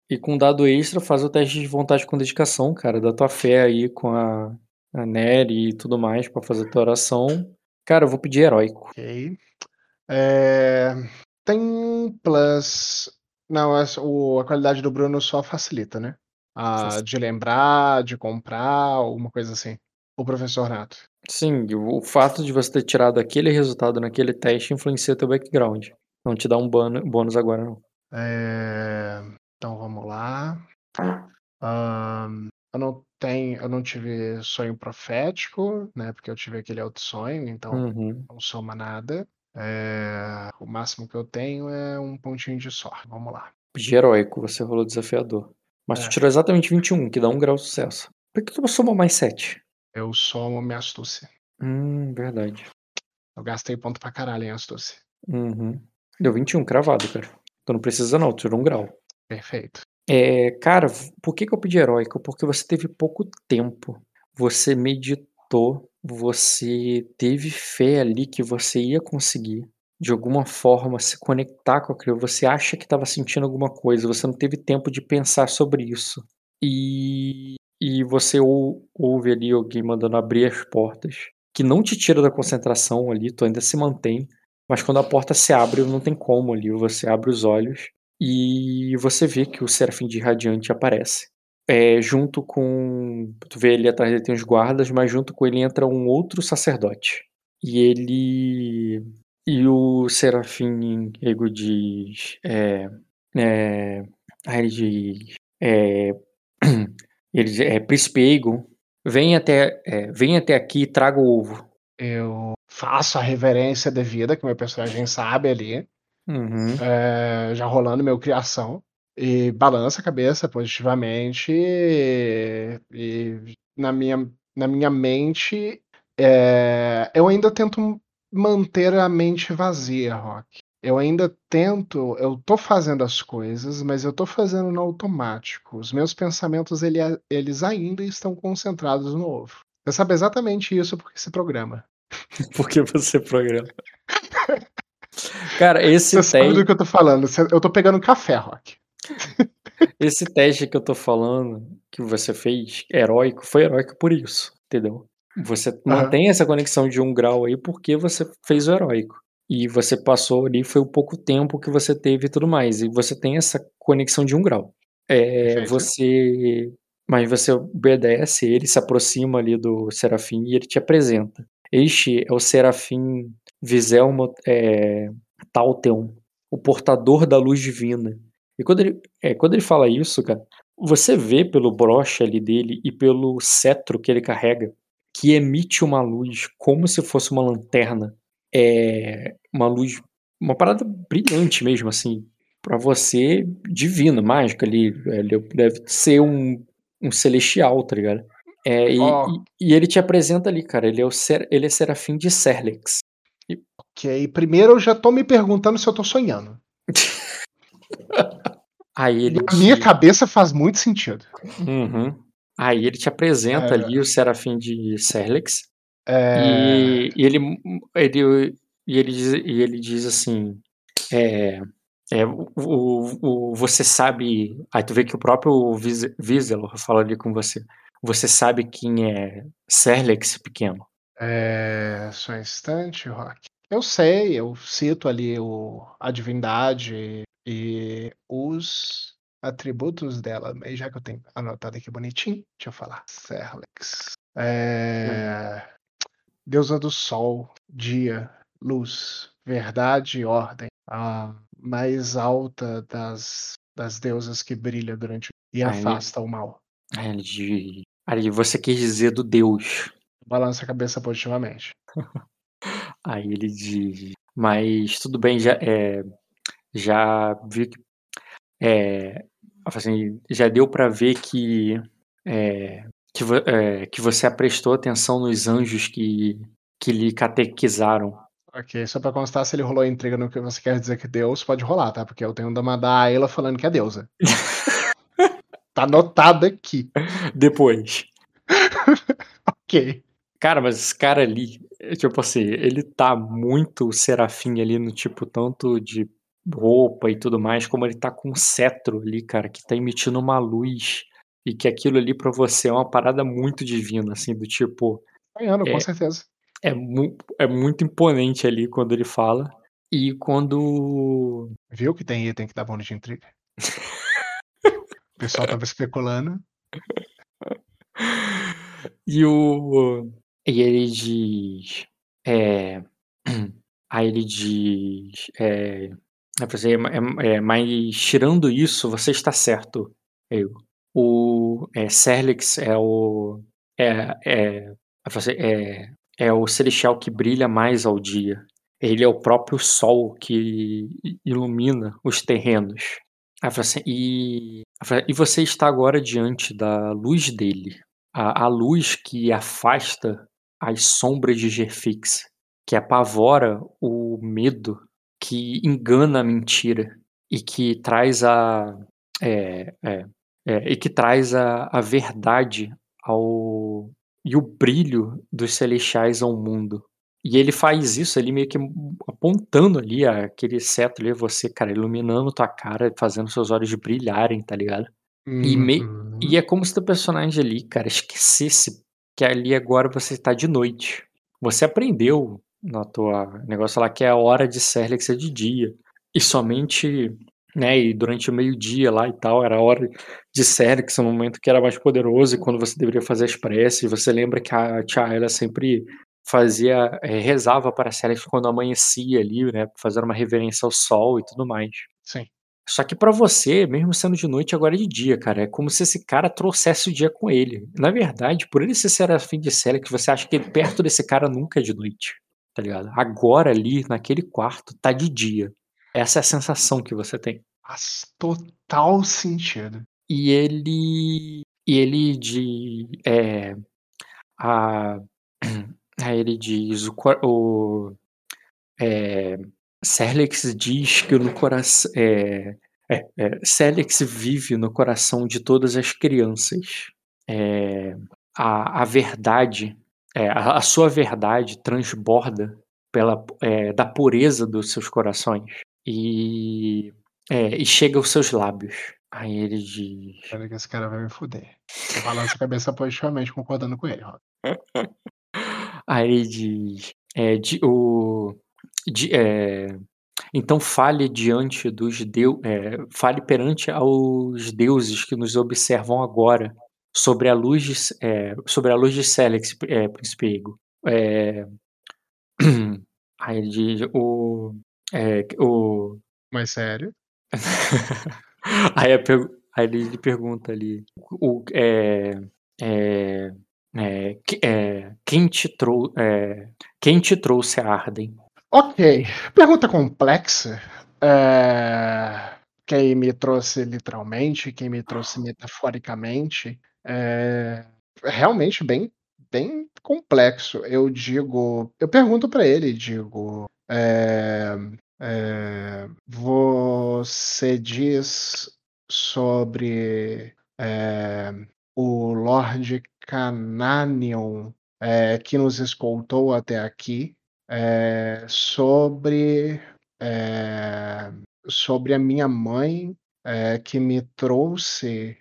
E com dado extra, faz o teste de vontade com dedicação, cara, da tua fé aí com a, a Nery e tudo mais pra fazer a tua oração. Cara, eu vou pedir heróico. Ok. É, tem um plus. Não, é só- o, a qualidade do Bruno só facilita, né? A, de lembrar, de comprar, alguma coisa assim. O professor Nato. Sim, o o fato de você ter tirado aquele resultado naquele teste influencia teu background. Não te dá um bônus agora, não. É, então vamos lá. Ahn, eu não tenho, eu não tive sonho profético, né? Porque eu tive aquele outro sonho, então Uhum. não soma nada. É, o máximo que eu tenho é um pontinho de sorte. Vamos lá. Pedir heróico, você rolou desafiador. Mas É. tu tirou exatamente 21, que dá um grau de sucesso. Por que tu somou mais 7? Eu somo minha astúcia. Hum, verdade. Eu gastei ponto pra caralho em astúcia. Uhum. Deu 21, cravado, cara. Tu não precisa não, tu tirou um grau. Perfeito. É, cara, por que, que eu pedi heróico? Porque você teve pouco tempo. Você meditou, você teve fé ali que você ia conseguir, de alguma forma, se conectar com aquilo. Você acha que estava sentindo alguma coisa, você não teve tempo de pensar sobre isso. E, e você ou- ouve ali alguém mandando abrir as portas, que não te tira da concentração ali, tu ainda se mantém. Mas quando a porta se abre, não tem como ali. Você abre os olhos e você vê que o Serafim de Radiante aparece. É, junto com. Tu vê ele atrás dele tem os guardas, mas junto com ele entra um outro sacerdote. E ele. E o Serafim Ego diz. É, é, ele diz. É, ele diz, é, Príncipe Aegon, vem até, é, vem até aqui e traga o ovo. Eu faço a reverência devida, que meu personagem sabe ali. Uhum. é, já rolando meu criação. E balança a cabeça positivamente. E, e na, minha, na minha mente, é, eu ainda tento manter a mente vazia, Rock. Eu ainda tento, eu tô fazendo as coisas, mas eu tô fazendo no automático. Os meus pensamentos, ele, eles ainda estão concentrados no ovo. Você sabe exatamente isso porque esse programa. Porque você programa. Cara, esse Você sabe do que eu tô falando. Eu tô pegando café, Rock. esse teste que eu tô falando, que você fez, heróico, foi heróico por isso, entendeu? Você mantém essa conexão de um grau aí porque você fez o heróico. E você passou ali, foi o pouco tempo que você teve e tudo mais. E você tem essa conexão de um grau. É, você. Mas você obedece, ele se aproxima ali do Serafim e ele te apresenta. Este é o Serafim Viselmo é, Talteon, o portador da luz divina. E quando ele, é, quando ele fala isso, cara, você vê pelo broche ali dele e pelo cetro que ele carrega que emite uma luz como se fosse uma lanterna. É uma luz, uma parada brilhante mesmo, assim, Pra você divina, mágica ali. Ele deve ser um, um celestial, tá ligado? É, e, Ó. e- e ele te apresenta ali, cara. Ele é, o ser, ele é serafim de Serlex. Ok, primeiro eu já tô me perguntando se eu tô sonhando. Aí ele. Na minha te- cabeça faz muito sentido. Uhum. Aí ele te apresenta É. ali o serafim de Serlex. É, E, e ele, ele, e, ele diz, e ele diz assim: é, é, o, o, o- você sabe. Aí tu vê que o próprio Viselor fala ali com você. Você sabe quem é Serlex pequeno. é, só um instante, Rock. Eu sei, eu cito ali o, a divindade e os atributos dela, mas já que eu tenho anotado aqui bonitinho, deixa eu falar. Serlex. É, deusa do sol, dia, luz, verdade e ordem. A mais alta das, das deusas que brilha durante o e Aí- afasta o mal. Aí ele diz. Aí você quis dizer do Deus. Balança a cabeça positivamente. Aí ele diz: Mas tudo bem, já, é, já vi que. É, assim, já deu para ver que, é, que, é, que você prestou atenção nos anjos que, que lhe catequizaram. Ok, só pra constar, se ele rolou a intriga no que você quer dizer que Deus, pode rolar, tá? Porque eu tenho da Madaila falando que é deusa. tá anotado aqui. Depois. ok. Cara, mas esse cara ali, tipo assim, ele tá muito serafim ali no tipo, tanto de roupa e tudo mais, como ele tá com um cetro ali, cara, que tá emitindo uma luz. E que aquilo ali pra você é uma parada muito divina, assim, do tipo. Ganhando, é, com certeza. É, mu é muito imponente ali quando ele fala. E quando. Viu que tem item que dá bônus de intriga? o pessoal tava especulando. E o. E ele diz. É. Aí ele diz. É, é, é, mas tirando isso, você está certo. O é, Serlix é o. É, é, é, é o celestial que brilha mais ao dia. Ele é o próprio sol que ilumina os terrenos. Assim, e, e você está agora diante da luz dele. A, a luz que afasta as sombras de Gerfix, que apavora o medo, que engana a mentira e que traz a. É, é, é, e que traz a, a verdade ao, e o brilho dos celestiais ao mundo. E ele faz isso ali meio que apontando ali aquele cetro ali, você, cara, iluminando tua cara, fazendo seus olhos brilharem, tá ligado? Uhum. E, me, e é como se teu personagem ali, cara, esquecesse que ali agora você tá de noite. Você aprendeu na tua negócio lá que é a hora de Serlex é de dia. E somente né? E durante o meio-dia lá e tal, era a hora de Serix, um momento que era mais poderoso e quando você deveria fazer as preces. Você lembra que a Tia ela sempre fazia, é, rezava para Serix quando amanhecia ali, né? Fazendo uma reverência ao sol e tudo mais. Sim. Só que para você, mesmo sendo de noite, agora é de dia, cara. É como se esse cara trouxesse o dia com ele. Na verdade, por ele ser serafim de Serix, você acha que perto desse cara nunca é de noite, tá ligado? Agora ali, naquele quarto, tá de dia. Essa é a sensação que você tem. Faz total sentido. E ele. E ele de. É, a, a ele diz. O, o é, Serlex diz que no coração. É, é, é, Serlex vive no coração de todas as crianças. É, a, a verdade, é, a, a, sua verdade transborda pela, é, da pureza dos seus corações. E, é, e chega aos seus lábios. Aí ele diz. Espera que esse cara vai me fuder. Eu balanço a cabeça positivamente, concordando com ele, Rob. Aí ele diz. É, de, o, de, é, então fale diante dos deuses. É, fale perante aos deuses que nos observam agora sobre a luz de, é, sobre a luz de Celex, é, príncipe Ego. É, aí ele diz o, é, o... Mais sério? aí, aí, ele pergunta ali, o, é, é, é, é, quem, te trou é, quem te trouxe a Arden? Ok, pergunta complexa. É, quem me trouxe literalmente, quem me trouxe metaforicamente, é realmente bem, bem complexo. Eu digo, eu pergunto para ele, digo, é, é, você diz sobre é, o Lord Cananion é, que nos escoltou até aqui, sobre sobre a minha mãe que me trouxe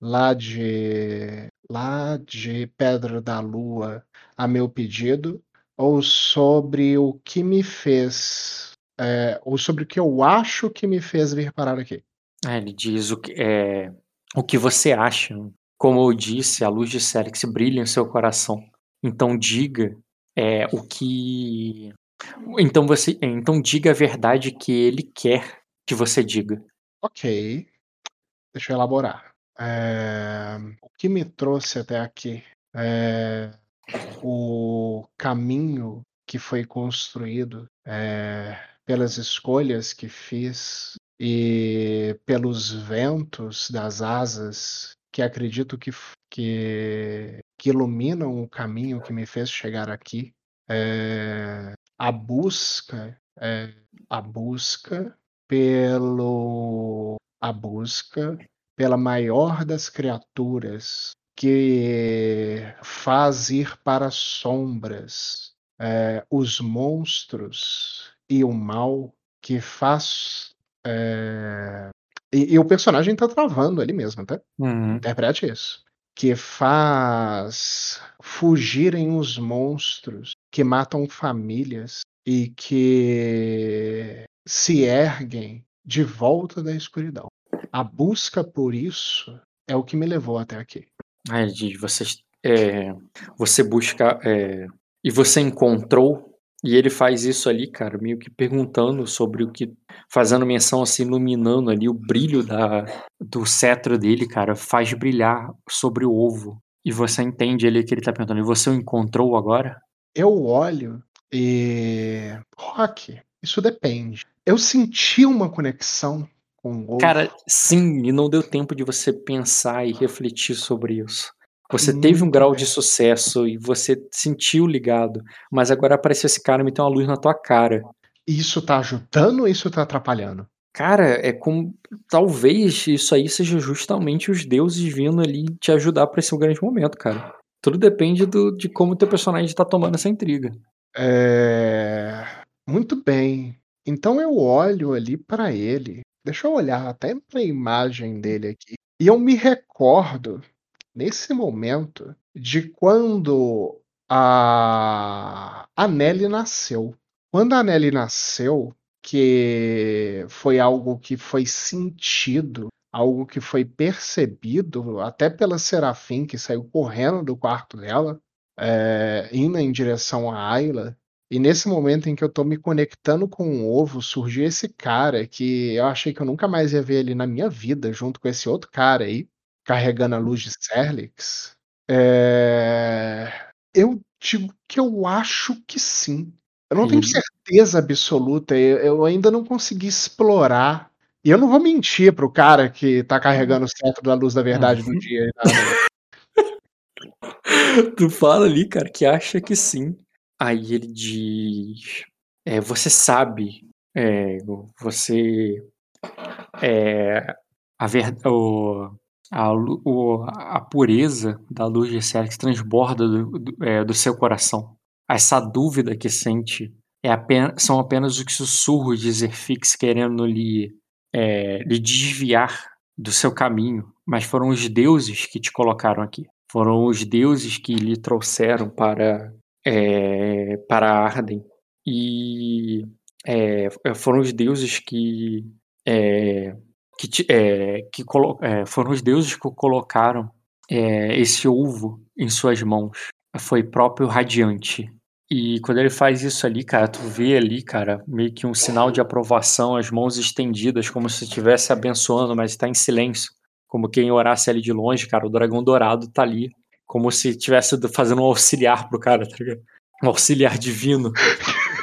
lá de lá de Pedra da Lua a meu pedido ou sobre o que me fez, é, ou sobre o que eu acho que me fez vir parar aqui. É, ele diz o que, é, o que você acha. Como eu disse, a luz de Serix brilha em seu coração. Então diga é, o que. Então você, então diga a verdade que ele quer que você diga. Ok, deixa eu elaborar. É, o que me trouxe até aqui? É, o caminho que foi construído é, pelas escolhas que fiz e pelos ventos das asas que acredito que, que, que iluminam o caminho que me fez chegar aqui. É, a busca, é, a busca pelo, a busca pela maior das criaturas que faz ir para sombras é, os monstros e o mal que faz. É... E, e, o personagem tá travando ali mesmo, tá? Uhum. Interprete isso. Que faz fugirem os monstros que matam famílias e que se erguem de volta da escuridão. A busca por isso é o que me levou até aqui. Aí diz, você, é, você busca é, e você encontrou e ele faz isso ali, cara, meio que perguntando sobre o que. Fazendo menção assim, iluminando ali o brilho da, do cetro dele, cara, faz brilhar sobre o ovo. E você entende ali que ele tá perguntando, e você o encontrou agora? Eu olho e. Rock, isso depende. Eu senti uma conexão Cara, sim, e não deu tempo de você pensar e refletir sobre isso. Você Muito teve um grau bem. de sucesso e você sentiu ligado, mas agora apareceu esse cara e meteu uma luz na tua cara. Isso tá ajudando ou isso tá atrapalhando? Cara, é como. Talvez isso aí seja justamente os deuses vindo ali te ajudar para esse um grande momento, cara. Tudo depende do, de como o teu personagem tá tomando essa intriga. É. Muito bem. Então eu olho ali para ele. Deixa eu olhar até pra imagem dele aqui. E eu me recordo nesse momento de quando a, a Nelly nasceu. Quando a Nelly nasceu, que foi algo que foi sentido, algo que foi percebido até pela Serafim, que saiu correndo do quarto dela, é, indo em direção a Ayla. E nesse momento em que eu tô me conectando com o ovo, surgiu esse cara que eu achei que eu nunca mais ia ver ele na minha vida, junto com esse outro cara aí carregando a luz de Serlix, é... eu digo que eu acho que sim. Eu não tenho certeza absoluta, eu, ainda não consegui explorar. E eu não vou mentir pro cara que tá carregando o cetro da luz da verdade do dia. tu fala ali, cara, que acha que sim. Aí ele diz: é, Você sabe, é, você. É, a verdade a, o, a pureza da luz de Célix transborda do, do, é, do, seu coração. Essa dúvida que sente é apenas, são apenas os sussurros de Zerfix querendo lhe, é, lhe desviar do seu caminho, mas foram os deuses que te colocaram aqui. Foram os deuses que lhe trouxeram para, é, para Arden. E é, foram os deuses que é, que, que foram os deuses que colocaram esse ovo em suas mãos. Foi próprio Radiante. E quando ele faz isso ali, cara, tu vê ali, cara, meio que um sinal de aprovação, as mãos estendidas, como se estivesse abençoando, mas está em silêncio. Como quem orasse ali de longe, cara, o dragão dourado tá ali. Como se estivesse fazendo um auxiliar pro cara, tá ligado? Um auxiliar divino.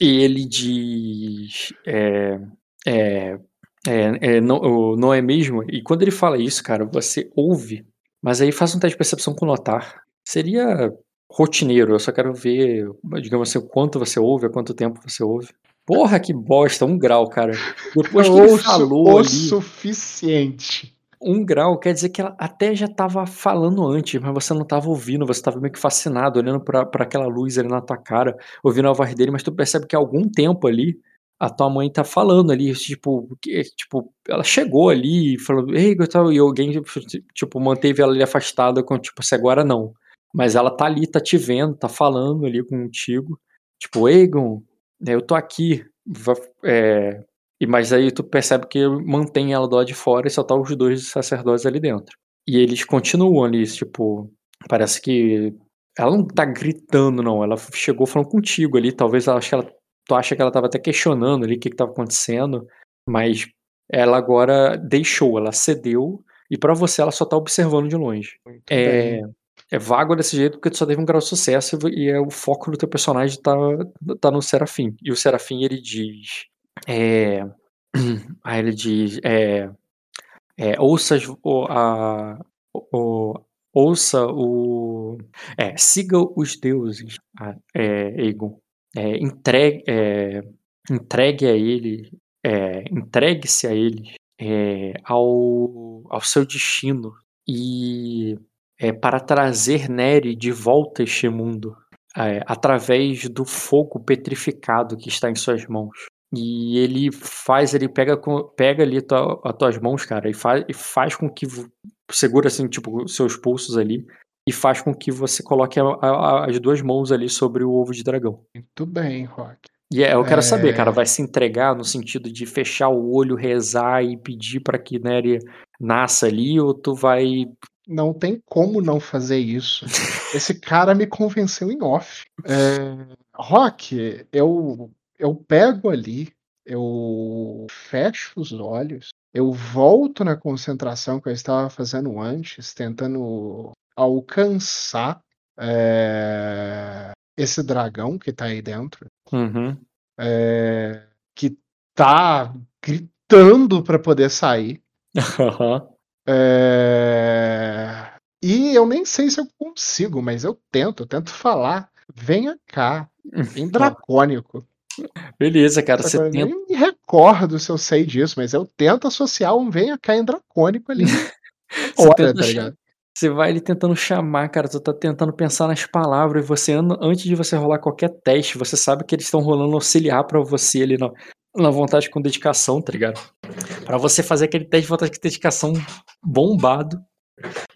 E ele diz. É, é, é, é, não, não é mesmo? E quando ele fala isso, cara, você ouve, mas aí faz um teste de percepção com notar. Seria rotineiro, eu só quero ver, digamos assim, quanto você ouve, há quanto tempo você ouve. Porra, que bosta, um grau, cara. Depois que ele falou o ali, suficiente. Um grau quer dizer que ela até já estava falando antes, mas você não estava ouvindo, você estava meio que fascinado, olhando para aquela luz ali na tua cara, ouvindo a voz dele, mas tu percebe que há algum tempo ali a tua mãe tá falando ali, tipo, que, tipo, ela chegou ali e falou, ei, tal, e alguém, tipo, manteve ela ali afastada com, tipo, se agora não. Mas ela tá ali, tá te vendo, tá falando ali contigo, tipo, Egon, eu tô aqui, é, e mas aí tu percebe que mantém ela do lado de fora e só tá os dois sacerdotes ali dentro. E eles continuam ali, tipo, parece que ela não tá gritando, não. Ela chegou falando contigo ali. Talvez ela acho que ela tu acha que ela estava até questionando ali o que estava acontecendo, mas ela agora deixou, ela cedeu e para você ela só tá observando de longe. Muito é... bem. é vago desse jeito porque tu só teve um grau de sucesso e é o foco do teu personagem tá, tá no Serafim. E o Serafim ele diz. É, aí ele diz. É, é, ouça o, a, o, ouça o. É, siga os deuses, é, Egon. É, entregue, é, entregue a ele. É, entregue-se a ele é, ao, ao seu destino e é, para trazer Neri de volta a este mundo é, através do fogo petrificado que está em suas mãos. E ele faz, ele pega, pega ali tua, as tuas mãos, cara, e faz, e faz com que segura assim, tipo, seus pulsos ali e faz com que você coloque a, a, as duas mãos ali sobre o ovo de dragão. Muito bem, Rock. E é, eu quero é... saber, cara, vai se entregar no sentido de fechar o olho, rezar e pedir para que Nery nasça ali, ou tu vai não tem como não fazer isso. Esse cara me convenceu em off. É, Rock, eu, eu pego ali, eu fecho os olhos, eu volto na concentração que eu estava fazendo antes, tentando alcançar é, esse dragão que tá aí dentro. Uhum. É, que tá gritando para poder sair. Uhum. É... E eu nem sei se eu consigo, mas eu tento, eu tento falar. Venha cá, em dracônico. Beleza, cara. Você eu tenta... nem me recordo se eu sei disso, mas eu tento associar um venha cá em dracônico ali. Olha, tá ligado? Você vai ali tentando chamar, cara. Tu tá tentando pensar nas palavras. E você, antes de você rolar qualquer teste, você sabe que eles estão rolando auxiliar para você ali na, na vontade com dedicação, tá ligado? Para você fazer aquele teste de vontade com dedicação bombado.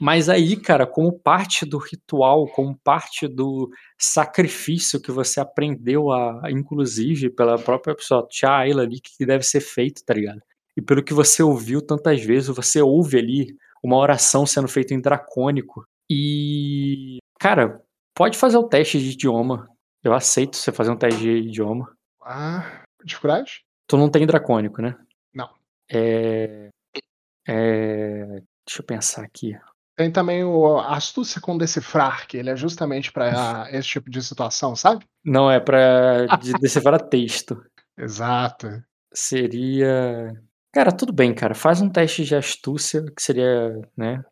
Mas aí, cara, como parte do ritual, como parte do sacrifício que você aprendeu a, inclusive, pela própria pessoa, Tia Ayla ali, que deve ser feito, tá ligado? E pelo que você ouviu tantas vezes, você ouve ali uma oração sendo feita em dracônico. E, cara, pode fazer o teste de idioma. Eu aceito você fazer um teste de idioma. Ah, dificuldade? Tu não tem dracônico, né? Não. É. É. Deixa eu pensar aqui. Tem também o astúcia com decifrar, que ele é justamente para esse tipo de situação, sabe? Não, é para de decifrar texto. Exato. Seria. Cara, tudo bem, cara. Faz um teste de astúcia, que seria, né?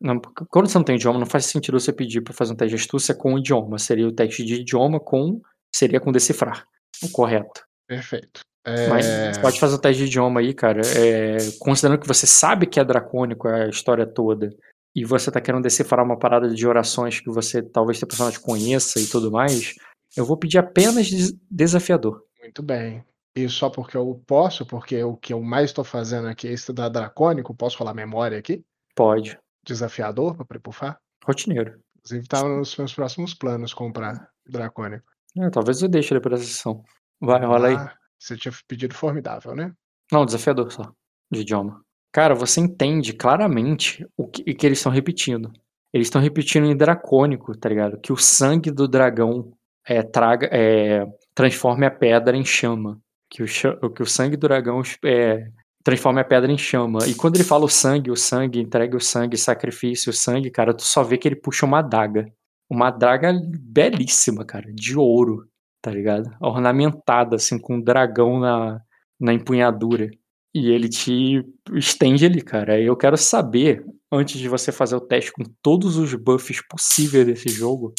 Não, quando você não tem idioma, não faz sentido você pedir para fazer um teste de astúcia com idioma. Seria o teste de idioma com. Seria com decifrar. O correto. Perfeito. Mas é. pode fazer o teste de idioma aí, cara. É, considerando que você sabe que é dracônico a história toda, e você tá querendo decifrar uma parada de orações que você talvez seu personagem conheça e tudo mais, eu vou pedir apenas desafiador. Muito bem. E só porque eu posso, porque o que eu mais estou fazendo aqui é estudar dracônico, posso falar memória aqui? Pode. Desafiador para prepufar? Rotineiro. Inclusive tá nos meus próximos planos comprar dracônico. É, talvez eu deixe ele para essa sessão. Vai, rola aí. Ah, você tinha pedido formidável, né? Não, desafiador só, de idioma. Cara, você entende claramente o que, que eles estão repetindo. Eles estão repetindo em dracônico, tá ligado? Que o sangue do dragão é, traga, é, transforme a pedra em chama. Que o, que o sangue do dragão é, transforme a pedra em chama. E quando ele fala o sangue, o sangue, entrega o sangue, sacrifício, o sangue, cara, tu só vê que ele puxa uma adaga. Uma adaga belíssima, cara, de ouro tá ligado? Ornamentada, assim, com um dragão na, na empunhadura. E ele te estende ali, cara. Eu quero saber, antes de você fazer o teste com todos os buffs possíveis desse jogo,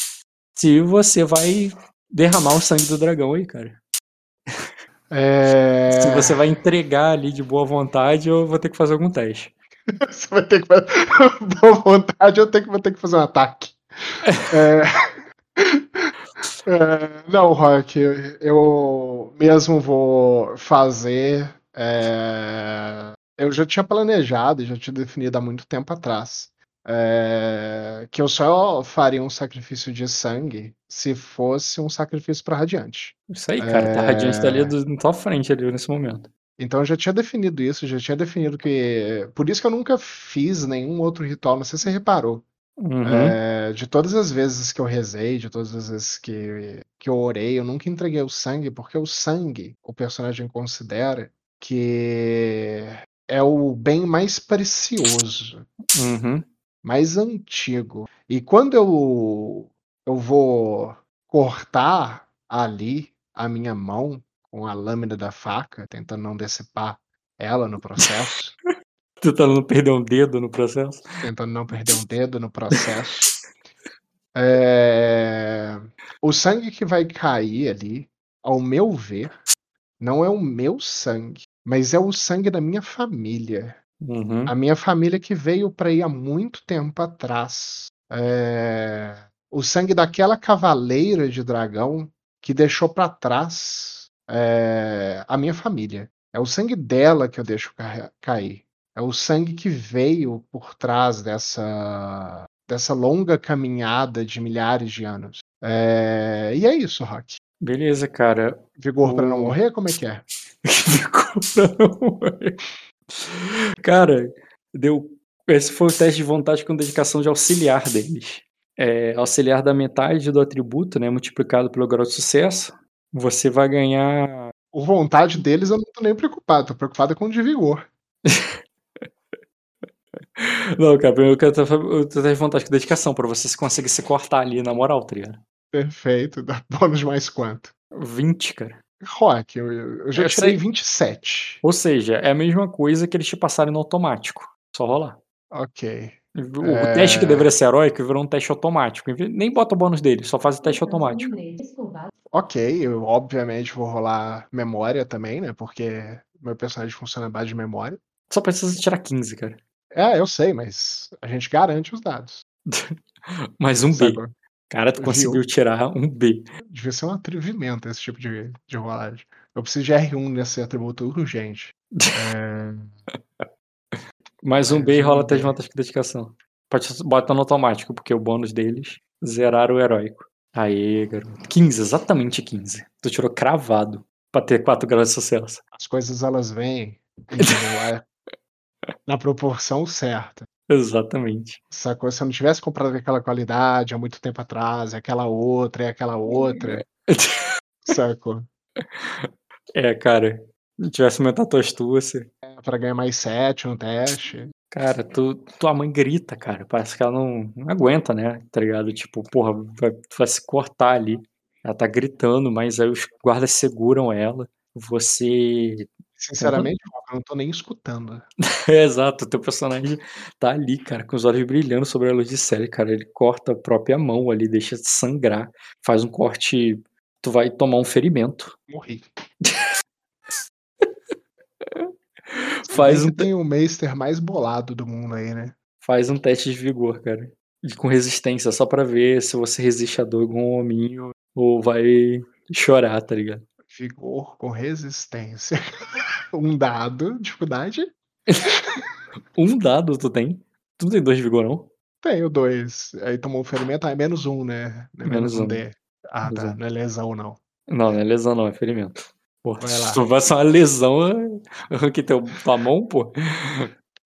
se você vai derramar o sangue do dragão aí, cara. É... Se você vai entregar ali de boa vontade ou vou ter que fazer algum teste. você vai ter que fazer boa vontade ou vou ter que fazer um ataque. é... É, não, Rock, eu mesmo vou fazer. É, eu já tinha planejado, já tinha definido há muito tempo atrás. É, que eu só faria um sacrifício de sangue se fosse um sacrifício para Radiante. Isso aí, cara, tá Radiante tá ali na tua frente ali nesse momento. Então eu já tinha definido isso, já tinha definido que. Por isso que eu nunca fiz nenhum outro ritual, não sei se você reparou. Uhum. É, de todas as vezes que eu rezei, de todas as vezes que, que eu orei, eu nunca entreguei o sangue, porque o sangue, o personagem considera que é o bem mais precioso. Uhum. mais antigo. E quando eu, eu vou cortar ali a minha mão com a lâmina da faca, tentando não decepar ela no processo. Tentando não perder um dedo no processo. Tentando não perder um dedo no processo. É... O sangue que vai cair ali, ao meu ver, não é o meu sangue, mas é o sangue da minha família. Uhum. A minha família que veio para aí há muito tempo atrás. É... O sangue daquela cavaleira de dragão que deixou para trás é... a minha família. É o sangue dela que eu deixo cair. É o sangue que veio por trás dessa, dessa longa caminhada de milhares de anos. É... E é isso, Rock. Beleza, cara. Vigor o... para não morrer? Como é que é? Vigor pra não morrer. Cara, deu. Esse foi o teste de vontade com dedicação de auxiliar deles. É, auxiliar da metade do atributo, né? Multiplicado pelo grau de sucesso. Você vai ganhar. O vontade deles eu não tô nem preocupado, tô preocupado com o de vigor. não, cara, primeiro eu quero ter, eu ter vontade com dedicação, pra você conseguir se cortar ali na moral, tá ligado? Perfeito. Dá bônus mais quanto? 20, cara. Rock, eu, eu já eu tirei sei. 27. Ou seja, é a mesma coisa que eles te passarem no automático. Só rolar. Ok. O, é... teste que deveria ser heróico virou um teste automático. Nem bota o bônus dele, só faz o teste automático. Ok, eu obviamente vou rolar memória também, né? Porque meu personagem funciona base de memória. Só precisa tirar 15, cara. É, eu sei, mas a gente garante os dados. Mais um B. Cara, tu conseguiu tirar um B. Devia ser um atrevimento esse tipo de, de rolagem. Eu preciso de R1 nesse atributo urgente. é... Mais um B e rola até vantagens de dedicação. Pode botar no automático, porque o bônus deles zeraram o heróico. Aí, garoto. 15, exatamente 15. Tu tirou cravado pra ter 4 graus de sucesso. As coisas elas vêm na proporção certa. Exatamente. Sacou? Se eu não tivesse comprado aquela qualidade há muito tempo atrás, aquela outra, e aquela outra. sacou? É, cara. Se tivesse aumentado tuas tuas. Você... É, pra ganhar mais 7 no teste. Cara, tu, tua mãe grita, cara. Parece que ela não, não aguenta, né? Tá ligado? Tipo, porra, vai, vai se cortar ali. Ela tá gritando, mas aí os guardas seguram ela. Você Sinceramente, eu não tô nem escutando. É, exato, teu personagem tá ali, cara, com os olhos brilhando sobre a luz de série, cara. Ele corta a própria mão ali, deixa de sangrar, faz um corte. Tu vai tomar um ferimento. Morri. faz um. Tem o Meister mais bolado do mundo aí, né? Faz um teste de vigor, cara. E com resistência, só pra ver se você resiste a dor igual um hominho ou vai chorar, tá ligado? Vigor com resistência. um dado, dificuldade. um dado tu tem? Tu não tem dois de vigor, não? Tenho dois. Aí tomou um ferimento, aí é menos um, né? É menos, menos um. D. Ah, menos tá. Um. Não é lesão, não. Não, não é lesão, não, é ferimento. Porra, vai lá. tu vai ser uma lesão, arranque teu, tua mão, pô.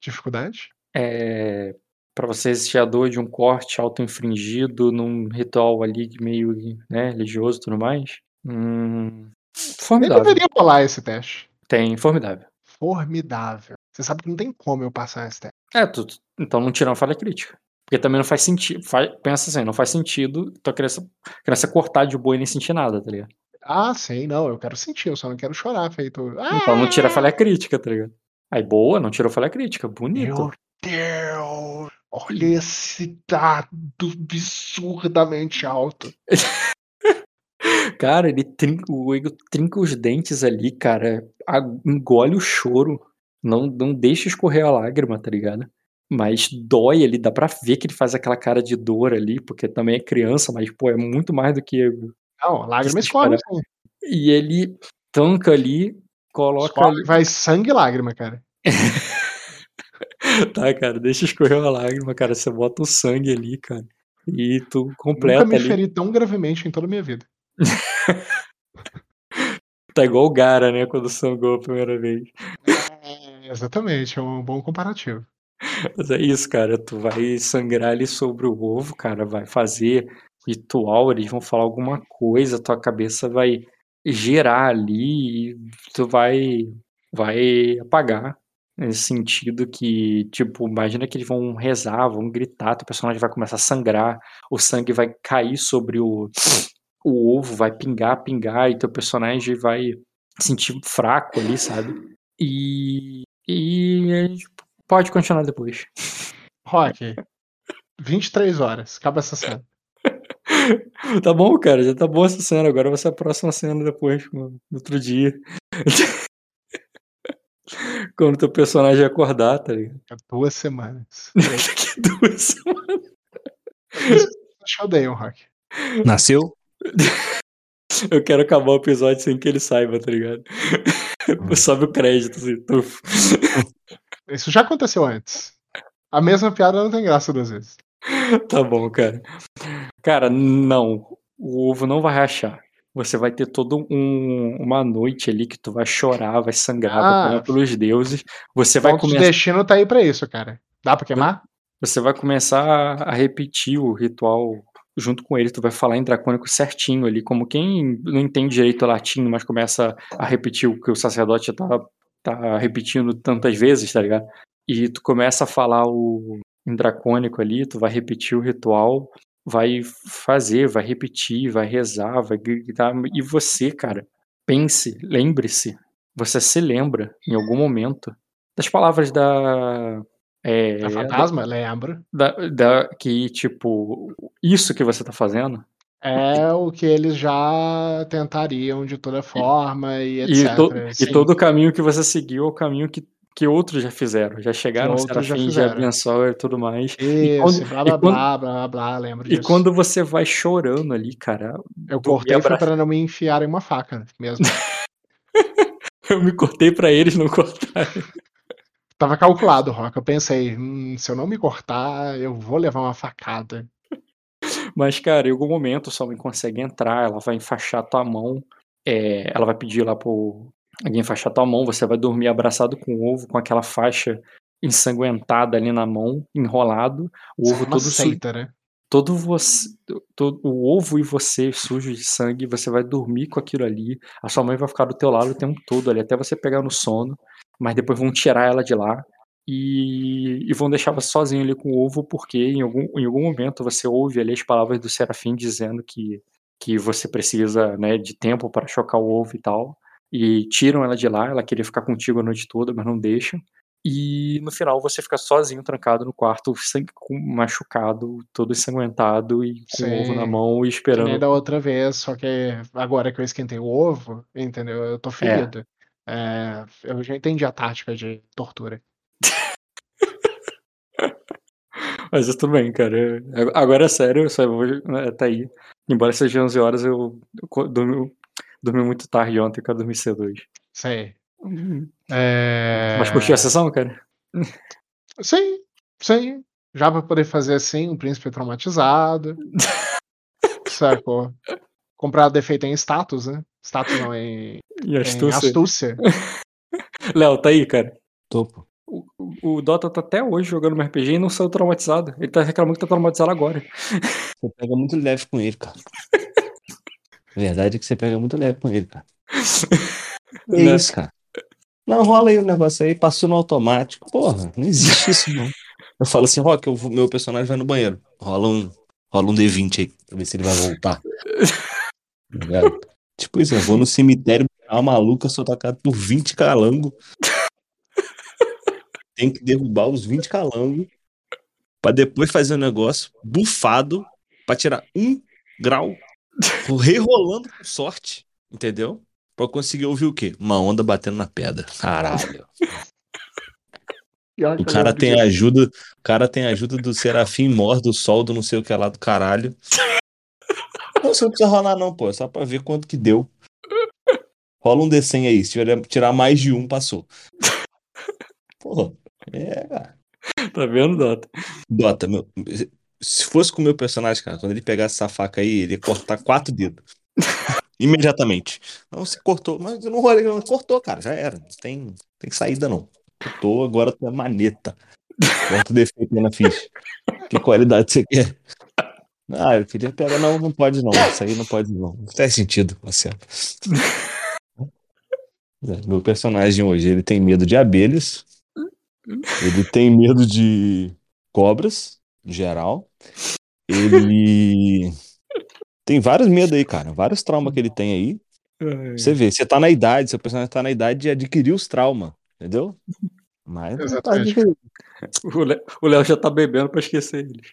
Dificuldade? É. Pra você resistir a dor de um corte auto-infringido num ritual ali meio né, religioso e tudo mais. Hum, Formidável. Nem deveria rolar esse teste. Tem, formidável. Formidável. Você sabe que não tem como eu passar esse teste. É, tu, então não tira uma falha crítica. Porque também não faz sentido. Faz, pensa assim, não faz sentido tua criança, criança cortar de boa e nem sentir nada, tá ligado? Ah, sei, não. Eu quero sentir, eu só não quero chorar, feito. Ah! Então não tira falha crítica, tá ligado? Aí, boa, não tirou falha crítica. Bonito. Meu Deus! Olha esse dado absurdamente alto. Cara, ele trinca, o Ego trinca os dentes ali, cara, engole o choro, não, não deixa escorrer a lágrima, tá ligado? Mas dói ali, dá pra ver que ele faz aquela cara de dor ali, porque também é criança, mas, pô, é muito mais do que. Não, a lágrima escorre, sim. E ele tanca ali, coloca. Escorre. Vai sangue e lágrima, cara. tá, cara, deixa escorrer a lágrima, cara. Você bota o sangue ali, cara. E tu completa. Nunca me ali. feri tão gravemente em toda a minha vida. tá igual o Gara, né? Quando sangou a primeira vez. É, exatamente, é um bom comparativo. Mas é isso, cara. Tu vai sangrar ali sobre o ovo, cara. Vai fazer ritual, eles vão falar alguma coisa, tua cabeça vai gerar ali e tu vai vai apagar. Nesse sentido que, tipo, imagina que eles vão rezar, vão gritar, teu personagem vai começar a sangrar, o sangue vai cair sobre o, o ovo, vai pingar, pingar, e teu personagem vai sentir fraco ali, sabe? E. E a gente pode continuar depois. Rock, 23 horas, acaba essa cena. Tá bom, cara, já tá boa essa cena. Agora vai ser a próxima cena depois, no outro dia. Quando teu personagem acordar, tá ligado? Há duas semanas. Daqui duas semanas. Te odeio, Rock. Nasceu? Eu quero acabar o episódio sem que ele saiba, tá ligado? Sobe o crédito, assim. tuf. Isso já aconteceu antes. A mesma piada não tem graça duas vezes. Tá bom, cara. Cara, não. O ovo não vai rachar. Você vai ter toda um, uma noite ali que tu vai chorar, vai sangrar, vai Ah. clamar pelos deuses. Você vai começar. destino tá aí pra isso, cara. Dá pra queimar? Você vai começar a repetir o ritual junto com ele. Tu vai falar em dracônico certinho ali, como quem não entende direito latim, mas começa a repetir o que o sacerdote tá, tá repetindo tantas vezes, tá ligado? E tu começa a falar o em dracônico ali, tu vai repetir o ritual, vai fazer, vai repetir, vai rezar, vai gritar. E você, cara, pense, lembre-se, você se lembra em algum momento das palavras da. É, É fantasma? Lembro. da, da- que, tipo, isso que você tá fazendo. É o que eles já tentariam de toda forma e, E, etc. to- e Sim. todo o caminho que você seguiu é o caminho que, que outros já fizeram. Já chegaram, já Serafim, já fizeram. abençoaram e tudo mais. Isso, quando- blá e blá quando- blá, blá blá blá, lembro E disso. quando você vai chorando ali, cara, Eu cortei abra- pra não me enfiarem uma faca mesmo. eu me cortei pra eles não cortar. Tava calculado, Rock. Eu pensei, hum, se eu não me cortar, eu vou levar uma facada. Mas, cara, em algum momento sua mãe consegue entrar, ela vai enfaixar tua mão, é, ela vai pedir lá pro alguém enfaixar tua mão, você vai dormir abraçado com o ovo, com aquela faixa ensanguentada ali na mão, enrolado, o é ovo uma todo, seita, né? todo você, todo, o ovo e você sujo de sangue, você vai dormir com aquilo ali, a sua mãe vai ficar do teu lado o tempo todo ali, até você pegar no sono, mas depois vão tirar ela de lá e, e vão deixar você sozinho ali com o ovo, porque em algum, em algum momento você ouve ali as palavras do Serafim dizendo que, que você precisa né, de tempo para chocar o ovo e tal, e tiram ela de lá, ela queria ficar contigo a noite toda, mas não deixam. E no final você fica sozinho, trancado no quarto, sem- com- machucado, todo ensanguentado e com o ovo na Sim. mão e Que nem esperando. da outra vez, só que agora que eu esquentei o ovo, entendeu? Eu tô ferido. É, eu já entendi a tática de tortura. Mas tudo bem, cara. É- Agora é sério, eu só vou né, tá aí. Embora seja 11 horas, eu, eu dormi, dormi muito tarde ontem, quero dormir cedo hoje. Sei. Uhum. É... Mas curtiu a sessão, cara? Sim, sim. Já pra poder fazer assim, um príncipe traumatizado. Sacou? Comprar defeito em status, né? Status não, em, E em astúcia. astúcia. Léo, tá aí, cara. Topo. O, o- Dota tá até hoje jogando um RPG e não saiu traumatizado. Ele tá reclamando que tá traumatizado agora. Você pega muito leve com ele, cara. A verdade é que você pega muito leve com ele, cara. É Né? isso, cara. Não, rola aí o negócio aí, passou no automático. Porra, não existe isso, não. Eu falo assim, Rock, meu personagem vai no banheiro. Rola um, rola um D20 aí, pra ver se ele vai voltar. Tá ligado? Tipo isso, eu vou no cemitério, a maluca, sou atacado por 20 calangos. Tem que derrubar os 20 calangos pra depois fazer um negócio bufado pra tirar um grau, rerolando com sorte, entendeu? Pra conseguir ouvir o quê? Uma onda batendo na pedra. Caralho. O cara tem ajuda, o cara tem ajuda do Serafim Mor, do Sol, do não sei o que lá do caralho. Não, você não precisa rolar não, pô, é só pra ver quanto que deu. Rola um D100 aí, se tiver, tirar mais de um, passou. Porra, é, cara. Tá vendo, Dota? Dota, meu, se fosse com o meu personagem, cara, quando ele pegasse essa faca aí, ele ia cortar quatro dedos. Imediatamente. Não, você cortou, mas eu não rolei, não. cortou, cara, já era. Não tem, tem saída não. Cortou, agora tu é maneta. Bota o defeito aí na ficha. Que qualidade você quer? Ah, eu queria pegar. Não, não pode não. Isso aí não pode não. Não faz sentido, Marcelo. É, Meu personagem hoje, ele tem medo de abelhas. Ele tem medo de cobras, em geral. Ele tem vários medos aí, cara. Vários traumas que ele tem aí. Você vê, você tá na idade, seu personagem tá na idade de adquirir os traumas, entendeu? Mas tá o Léo já tá bebendo pra esquecer eles.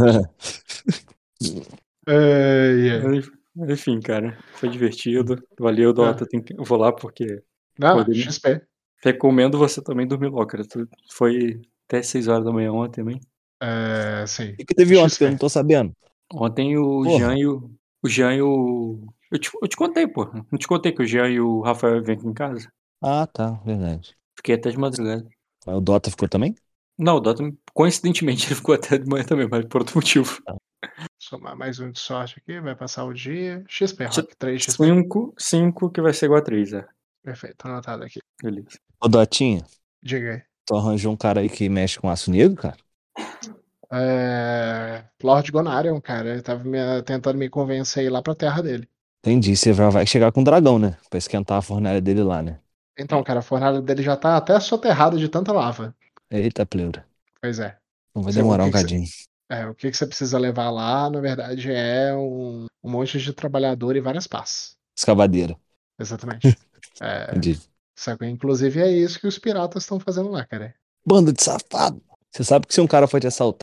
Ai. Mas, Enfim, cara, foi divertido. Valeu, Dota. Tem que- Eu vou lá porque Não, Poderia- XP. recomendo você também dormir logo, cara. Foi até 6 horas da manhã ontem também. É, sim. O que, teve ontem que XP. eu não tô sabendo? Ontem o Porra. Jean e o. O Jean e o. Eu te, eu te contei, pô. Não te contei que o Jean e o Rafael vêm aqui em casa. Ah, tá, verdade. Fiquei até de madrugada. O Dota ficou também? Não, o Dota, coincidentemente, ele ficou até de manhã também, mas por outro motivo. Somar mais um de sorte aqui, vai passar o dia. XP, Rock. 3 XP. 5, 5 que vai ser igual a 3, é. Perfeito, anotado aqui. Beleza. Ô, Dotinha, Diga aí. tu arranjou um cara aí que mexe com aço negro, cara? É... Lord Gonarion, cara. Ele tava me- tentando me convencer a ir lá pra terra dele. Entendi, você já vai chegar com o dragão, né? Pra esquentar a fornalha dele lá, né? Então, cara, a fornalha dele já tá até soterrada de tanta lava. Eita, pleura. Pois é. Não vai demorar um que que você- cadinho. É, o que, que você precisa levar lá, na verdade, é um, um monte de trabalhador e várias pás. Escavadeira. Exatamente. É, Entendi. Inclusive é isso que os piratas estão fazendo lá, cara. Bando de safado. Você sabe que se um cara for te assaltar,